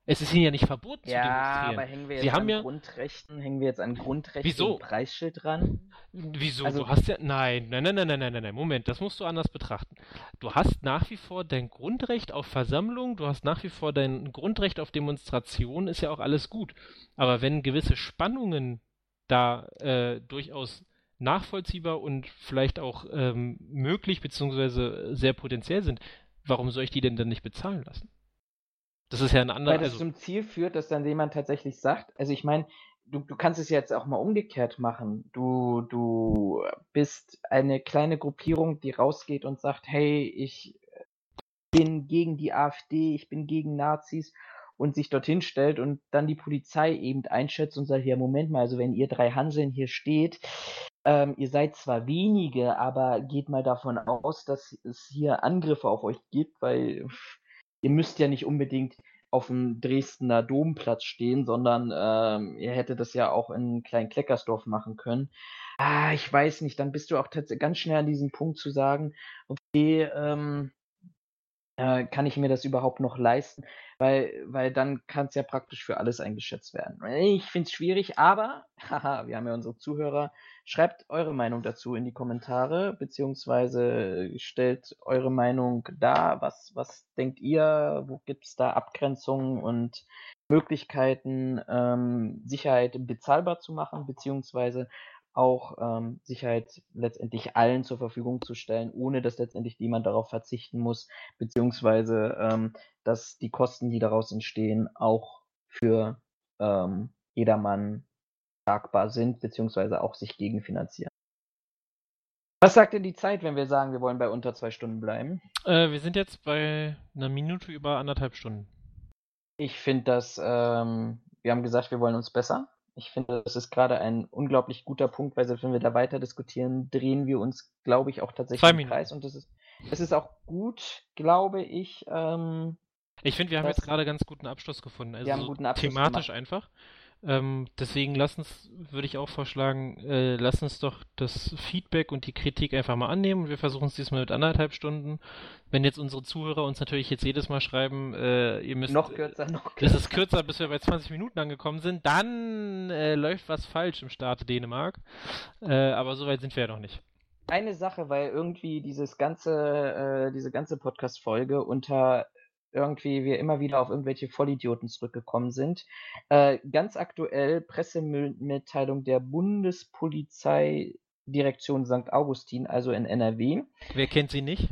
Es ist ihnen ja nicht verboten Ja, zu demonstrieren. aber hängen wir Sie jetzt haben an ja- Grundrechten, hängen wir jetzt an Grundrechten Wieso? Preisschild dran? Wieso? Also- du hast ja. Nein, nein, nein, nein, nein, nein, nein, nein. Moment, das musst du anders betrachten. Du hast nach wie vor dein Grundrecht auf Versammlung, du hast nach wie vor dein Grundrecht auf Demonstration, ist ja auch alles gut. Aber wenn gewisse Spannungen da äh, durchaus nachvollziehbar und vielleicht auch ähm, möglich beziehungsweise sehr potenziell sind, warum soll ich die denn dann nicht bezahlen lassen? Das ist ja ein anderer. Weil das Also, zum Ziel führt, dass dann jemand tatsächlich sagt, also ich meine, du, du kannst es jetzt auch mal umgekehrt machen. Du, du bist eine kleine Gruppierung, die rausgeht und sagt, hey, ich bin gegen die AfD, ich bin gegen Nazis und sich dorthin stellt und dann die Polizei eben einschätzt und sagt, ja, Moment mal, also wenn ihr drei Hanseln hier steht, ähm, ihr seid zwar wenige, aber geht mal davon aus, dass es hier Angriffe auf euch gibt, weil ihr müsst ja nicht unbedingt auf dem Dresdner Domplatz stehen, sondern ähm, ihr hättet das ja auch in Klein-Kleckersdorf machen können. Ah, ich weiß nicht, dann bist du auch ganz schnell an diesem Punkt zu sagen, okay, ähm, äh, kann ich mir das überhaupt noch leisten? Weil, weil dann kann es ja praktisch für alles eingeschätzt werden. Ich finde es schwierig, aber, <laughs> haha, wir haben ja unsere Zuhörer. Schreibt eure Meinung dazu in die Kommentare, beziehungsweise stellt eure Meinung dar. Was, was denkt ihr? Wo gibt es da Abgrenzungen und Möglichkeiten, ähm, Sicherheit bezahlbar zu machen, beziehungsweise auch ähm, Sicherheit letztendlich allen zur Verfügung zu stellen, ohne dass letztendlich jemand darauf verzichten muss, beziehungsweise ähm, dass die Kosten, die daraus entstehen, auch für ähm, jedermann tragbar sind, beziehungsweise auch sich gegenfinanzieren. Was sagt denn die Zeit, wenn wir sagen, wir wollen bei unter zwei Stunden bleiben? äh, wir sind jetzt bei einer Minute über anderthalb Stunden. Ich finde das, ähm, wir haben gesagt, wir wollen uns besser. Ich finde, das ist gerade ein unglaublich guter Punkt, weil selbst wenn wir da weiter diskutieren, drehen wir uns, glaube ich, auch tatsächlich im. Kreis. Und das ist, es ist auch gut, glaube ich, ähm, Ich finde, wir haben Das- jetzt gerade ganz guten Abschluss gefunden. Also haben einen so guten Abschluss thematisch gemacht. einfach. Ähm, deswegen lass uns, würde ich auch vorschlagen, äh, lass uns doch das Feedback und die Kritik einfach mal annehmen. Wir versuchen es diesmal mit anderthalb Stunden. Wenn jetzt unsere Zuhörer uns natürlich jetzt jedes Mal schreiben, äh, ihr müsst. noch kürzer, noch Das kürzer. ist kürzer, bis wir bei 20 Minuten angekommen sind. Dann äh, läuft was falsch im Staate Dänemark. Äh, aber so weit sind wir ja noch nicht. Eine Sache, weil irgendwie dieses ganze, äh, diese ganze Podcast-Folge unter irgendwie wir immer wieder auf irgendwelche Vollidioten zurückgekommen sind. Äh, ganz aktuell Pressemitteilung der Bundespolizeidirektion St. Augustin, also in NRW. Wer kennt sie nicht?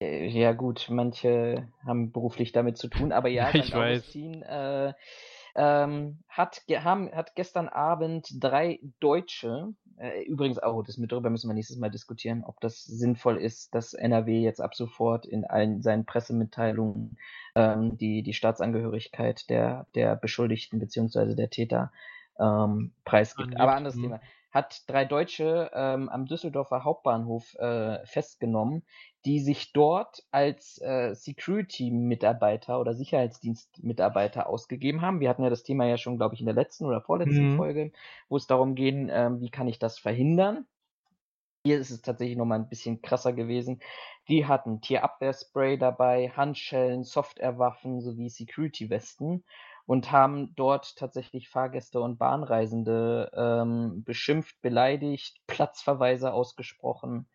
Äh, Ja gut, manche haben beruflich damit zu tun, aber ja, <laughs> Ich St. weiß. Augustin äh, ähm, hat, haben, hat gestern Abend drei Deutsche, äh, übrigens auch, das mit darüber müssen wir nächstes Mal diskutieren, ob das sinnvoll ist, dass NRW jetzt ab sofort in allen seinen Pressemitteilungen ähm, die, die Staatsangehörigkeit der, der Beschuldigten beziehungsweise der Täter ähm, preisgibt. Aber anderes hm. Thema. Hat drei Deutsche ähm, am Düsseldorfer Hauptbahnhof äh, festgenommen, die sich dort als äh, Security-Mitarbeiter oder Sicherheitsdienstmitarbeiter ausgegeben haben. Wir hatten ja das Thema ja schon, glaube ich, in der letzten oder vorletzten Mhm. Folge, wo es darum ging, ähm, wie kann ich das verhindern. Hier ist es tatsächlich nochmal ein bisschen krasser gewesen. Die hatten Tierabwehrspray dabei, Handschellen, Softwarewaffen sowie Security-Westen und haben dort tatsächlich Fahrgäste und Bahnreisende ähm, beschimpft, beleidigt, Platzverweise ausgesprochen.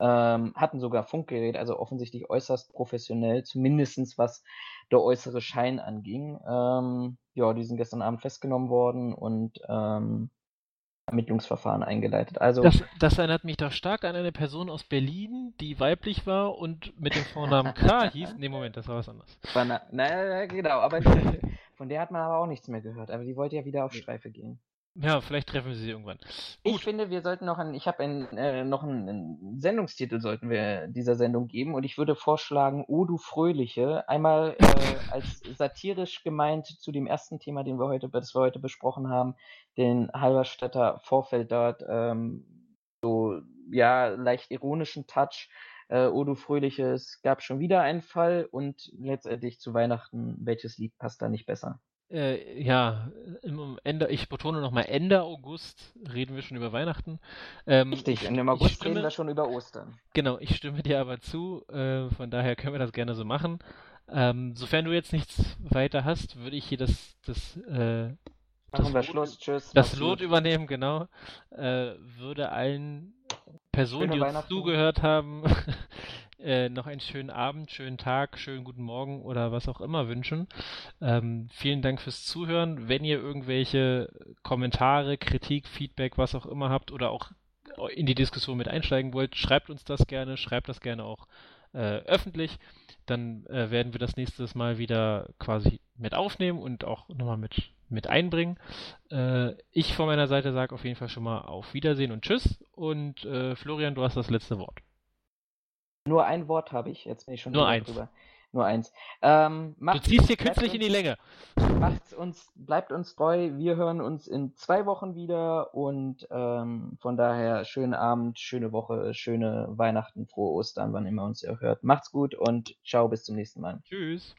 ähm, hatten sogar Funkgerät, also offensichtlich äußerst professionell, zumindest was der äußere Schein anging. Ähm, ja, die sind gestern Abend festgenommen worden und ähm, Ermittlungsverfahren eingeleitet. Also das, das, erinnert mich doch stark an eine Person aus Berlin, die weiblich war und mit dem Vornamen K hieß. Nee, Moment, das war was anderes. Na, na, genau, aber <laughs> von der hat man aber auch nichts mehr gehört. Aber die wollte ja wieder auf Streife gehen. Ja, vielleicht treffen wir sie irgendwann. Gut. Ich finde, wir sollten noch ein, ich habe äh, noch einen, einen, Sendungstitel sollten wir dieser Sendung geben und ich würde vorschlagen, O du Fröhliche, einmal äh, <laughs> als satirisch gemeint zu dem ersten Thema, den wir heute, das wir heute besprochen haben, den Halberstädter Vorfeld dort, ähm, so, ja, leicht ironischen Touch. Äh, O du Fröhliche, es gab schon wieder einen Fall und letztendlich zu Weihnachten, welches Lied passt da nicht besser? äh, ja, im Ende, ich betone nochmal, Ende August reden wir schon über Weihnachten. Ähm, Richtig, im August stimme, reden wir schon über Ostern. Genau, ich stimme dir aber zu, äh, von daher können wir das gerne so machen. Ähm, sofern du jetzt nichts weiter hast, würde ich hier das, das, äh, das Lot, Schluss, tschüss. Das Lot übernehmen, genau. Äh, würde allen Personen, Schöne die uns zugehört haben, <laughs> äh, noch einen schönen Abend, schönen Tag, schönen guten Morgen oder was auch immer wünschen. Ähm, vielen Dank fürs Zuhören. Wenn ihr irgendwelche Kommentare, Kritik, Feedback, was auch immer habt oder auch in die Diskussion mit einsteigen wollt, schreibt uns das gerne, schreibt das gerne auch äh, öffentlich. Dann äh, werden wir das nächstes Mal wieder quasi mit aufnehmen und auch nochmal mit, mit einbringen. Äh, ich von meiner Seite sage auf jeden Fall schon mal auf Wiedersehen und Tschüss. Und äh, Florian, du hast das letzte Wort. Nur ein Wort habe ich, jetzt bin ich schon Nur eins. drüber. Nur eins. Ähm, du ziehst hier künstlich in die Länge. Macht's uns, bleibt uns treu. Wir hören uns in zwei Wochen wieder und ähm, von daher schönen Abend, schöne Woche, schöne Weihnachten, frohe Ostern, wann immer uns ihr hört. Macht's gut und ciao, bis zum nächsten Mal. Tschüss.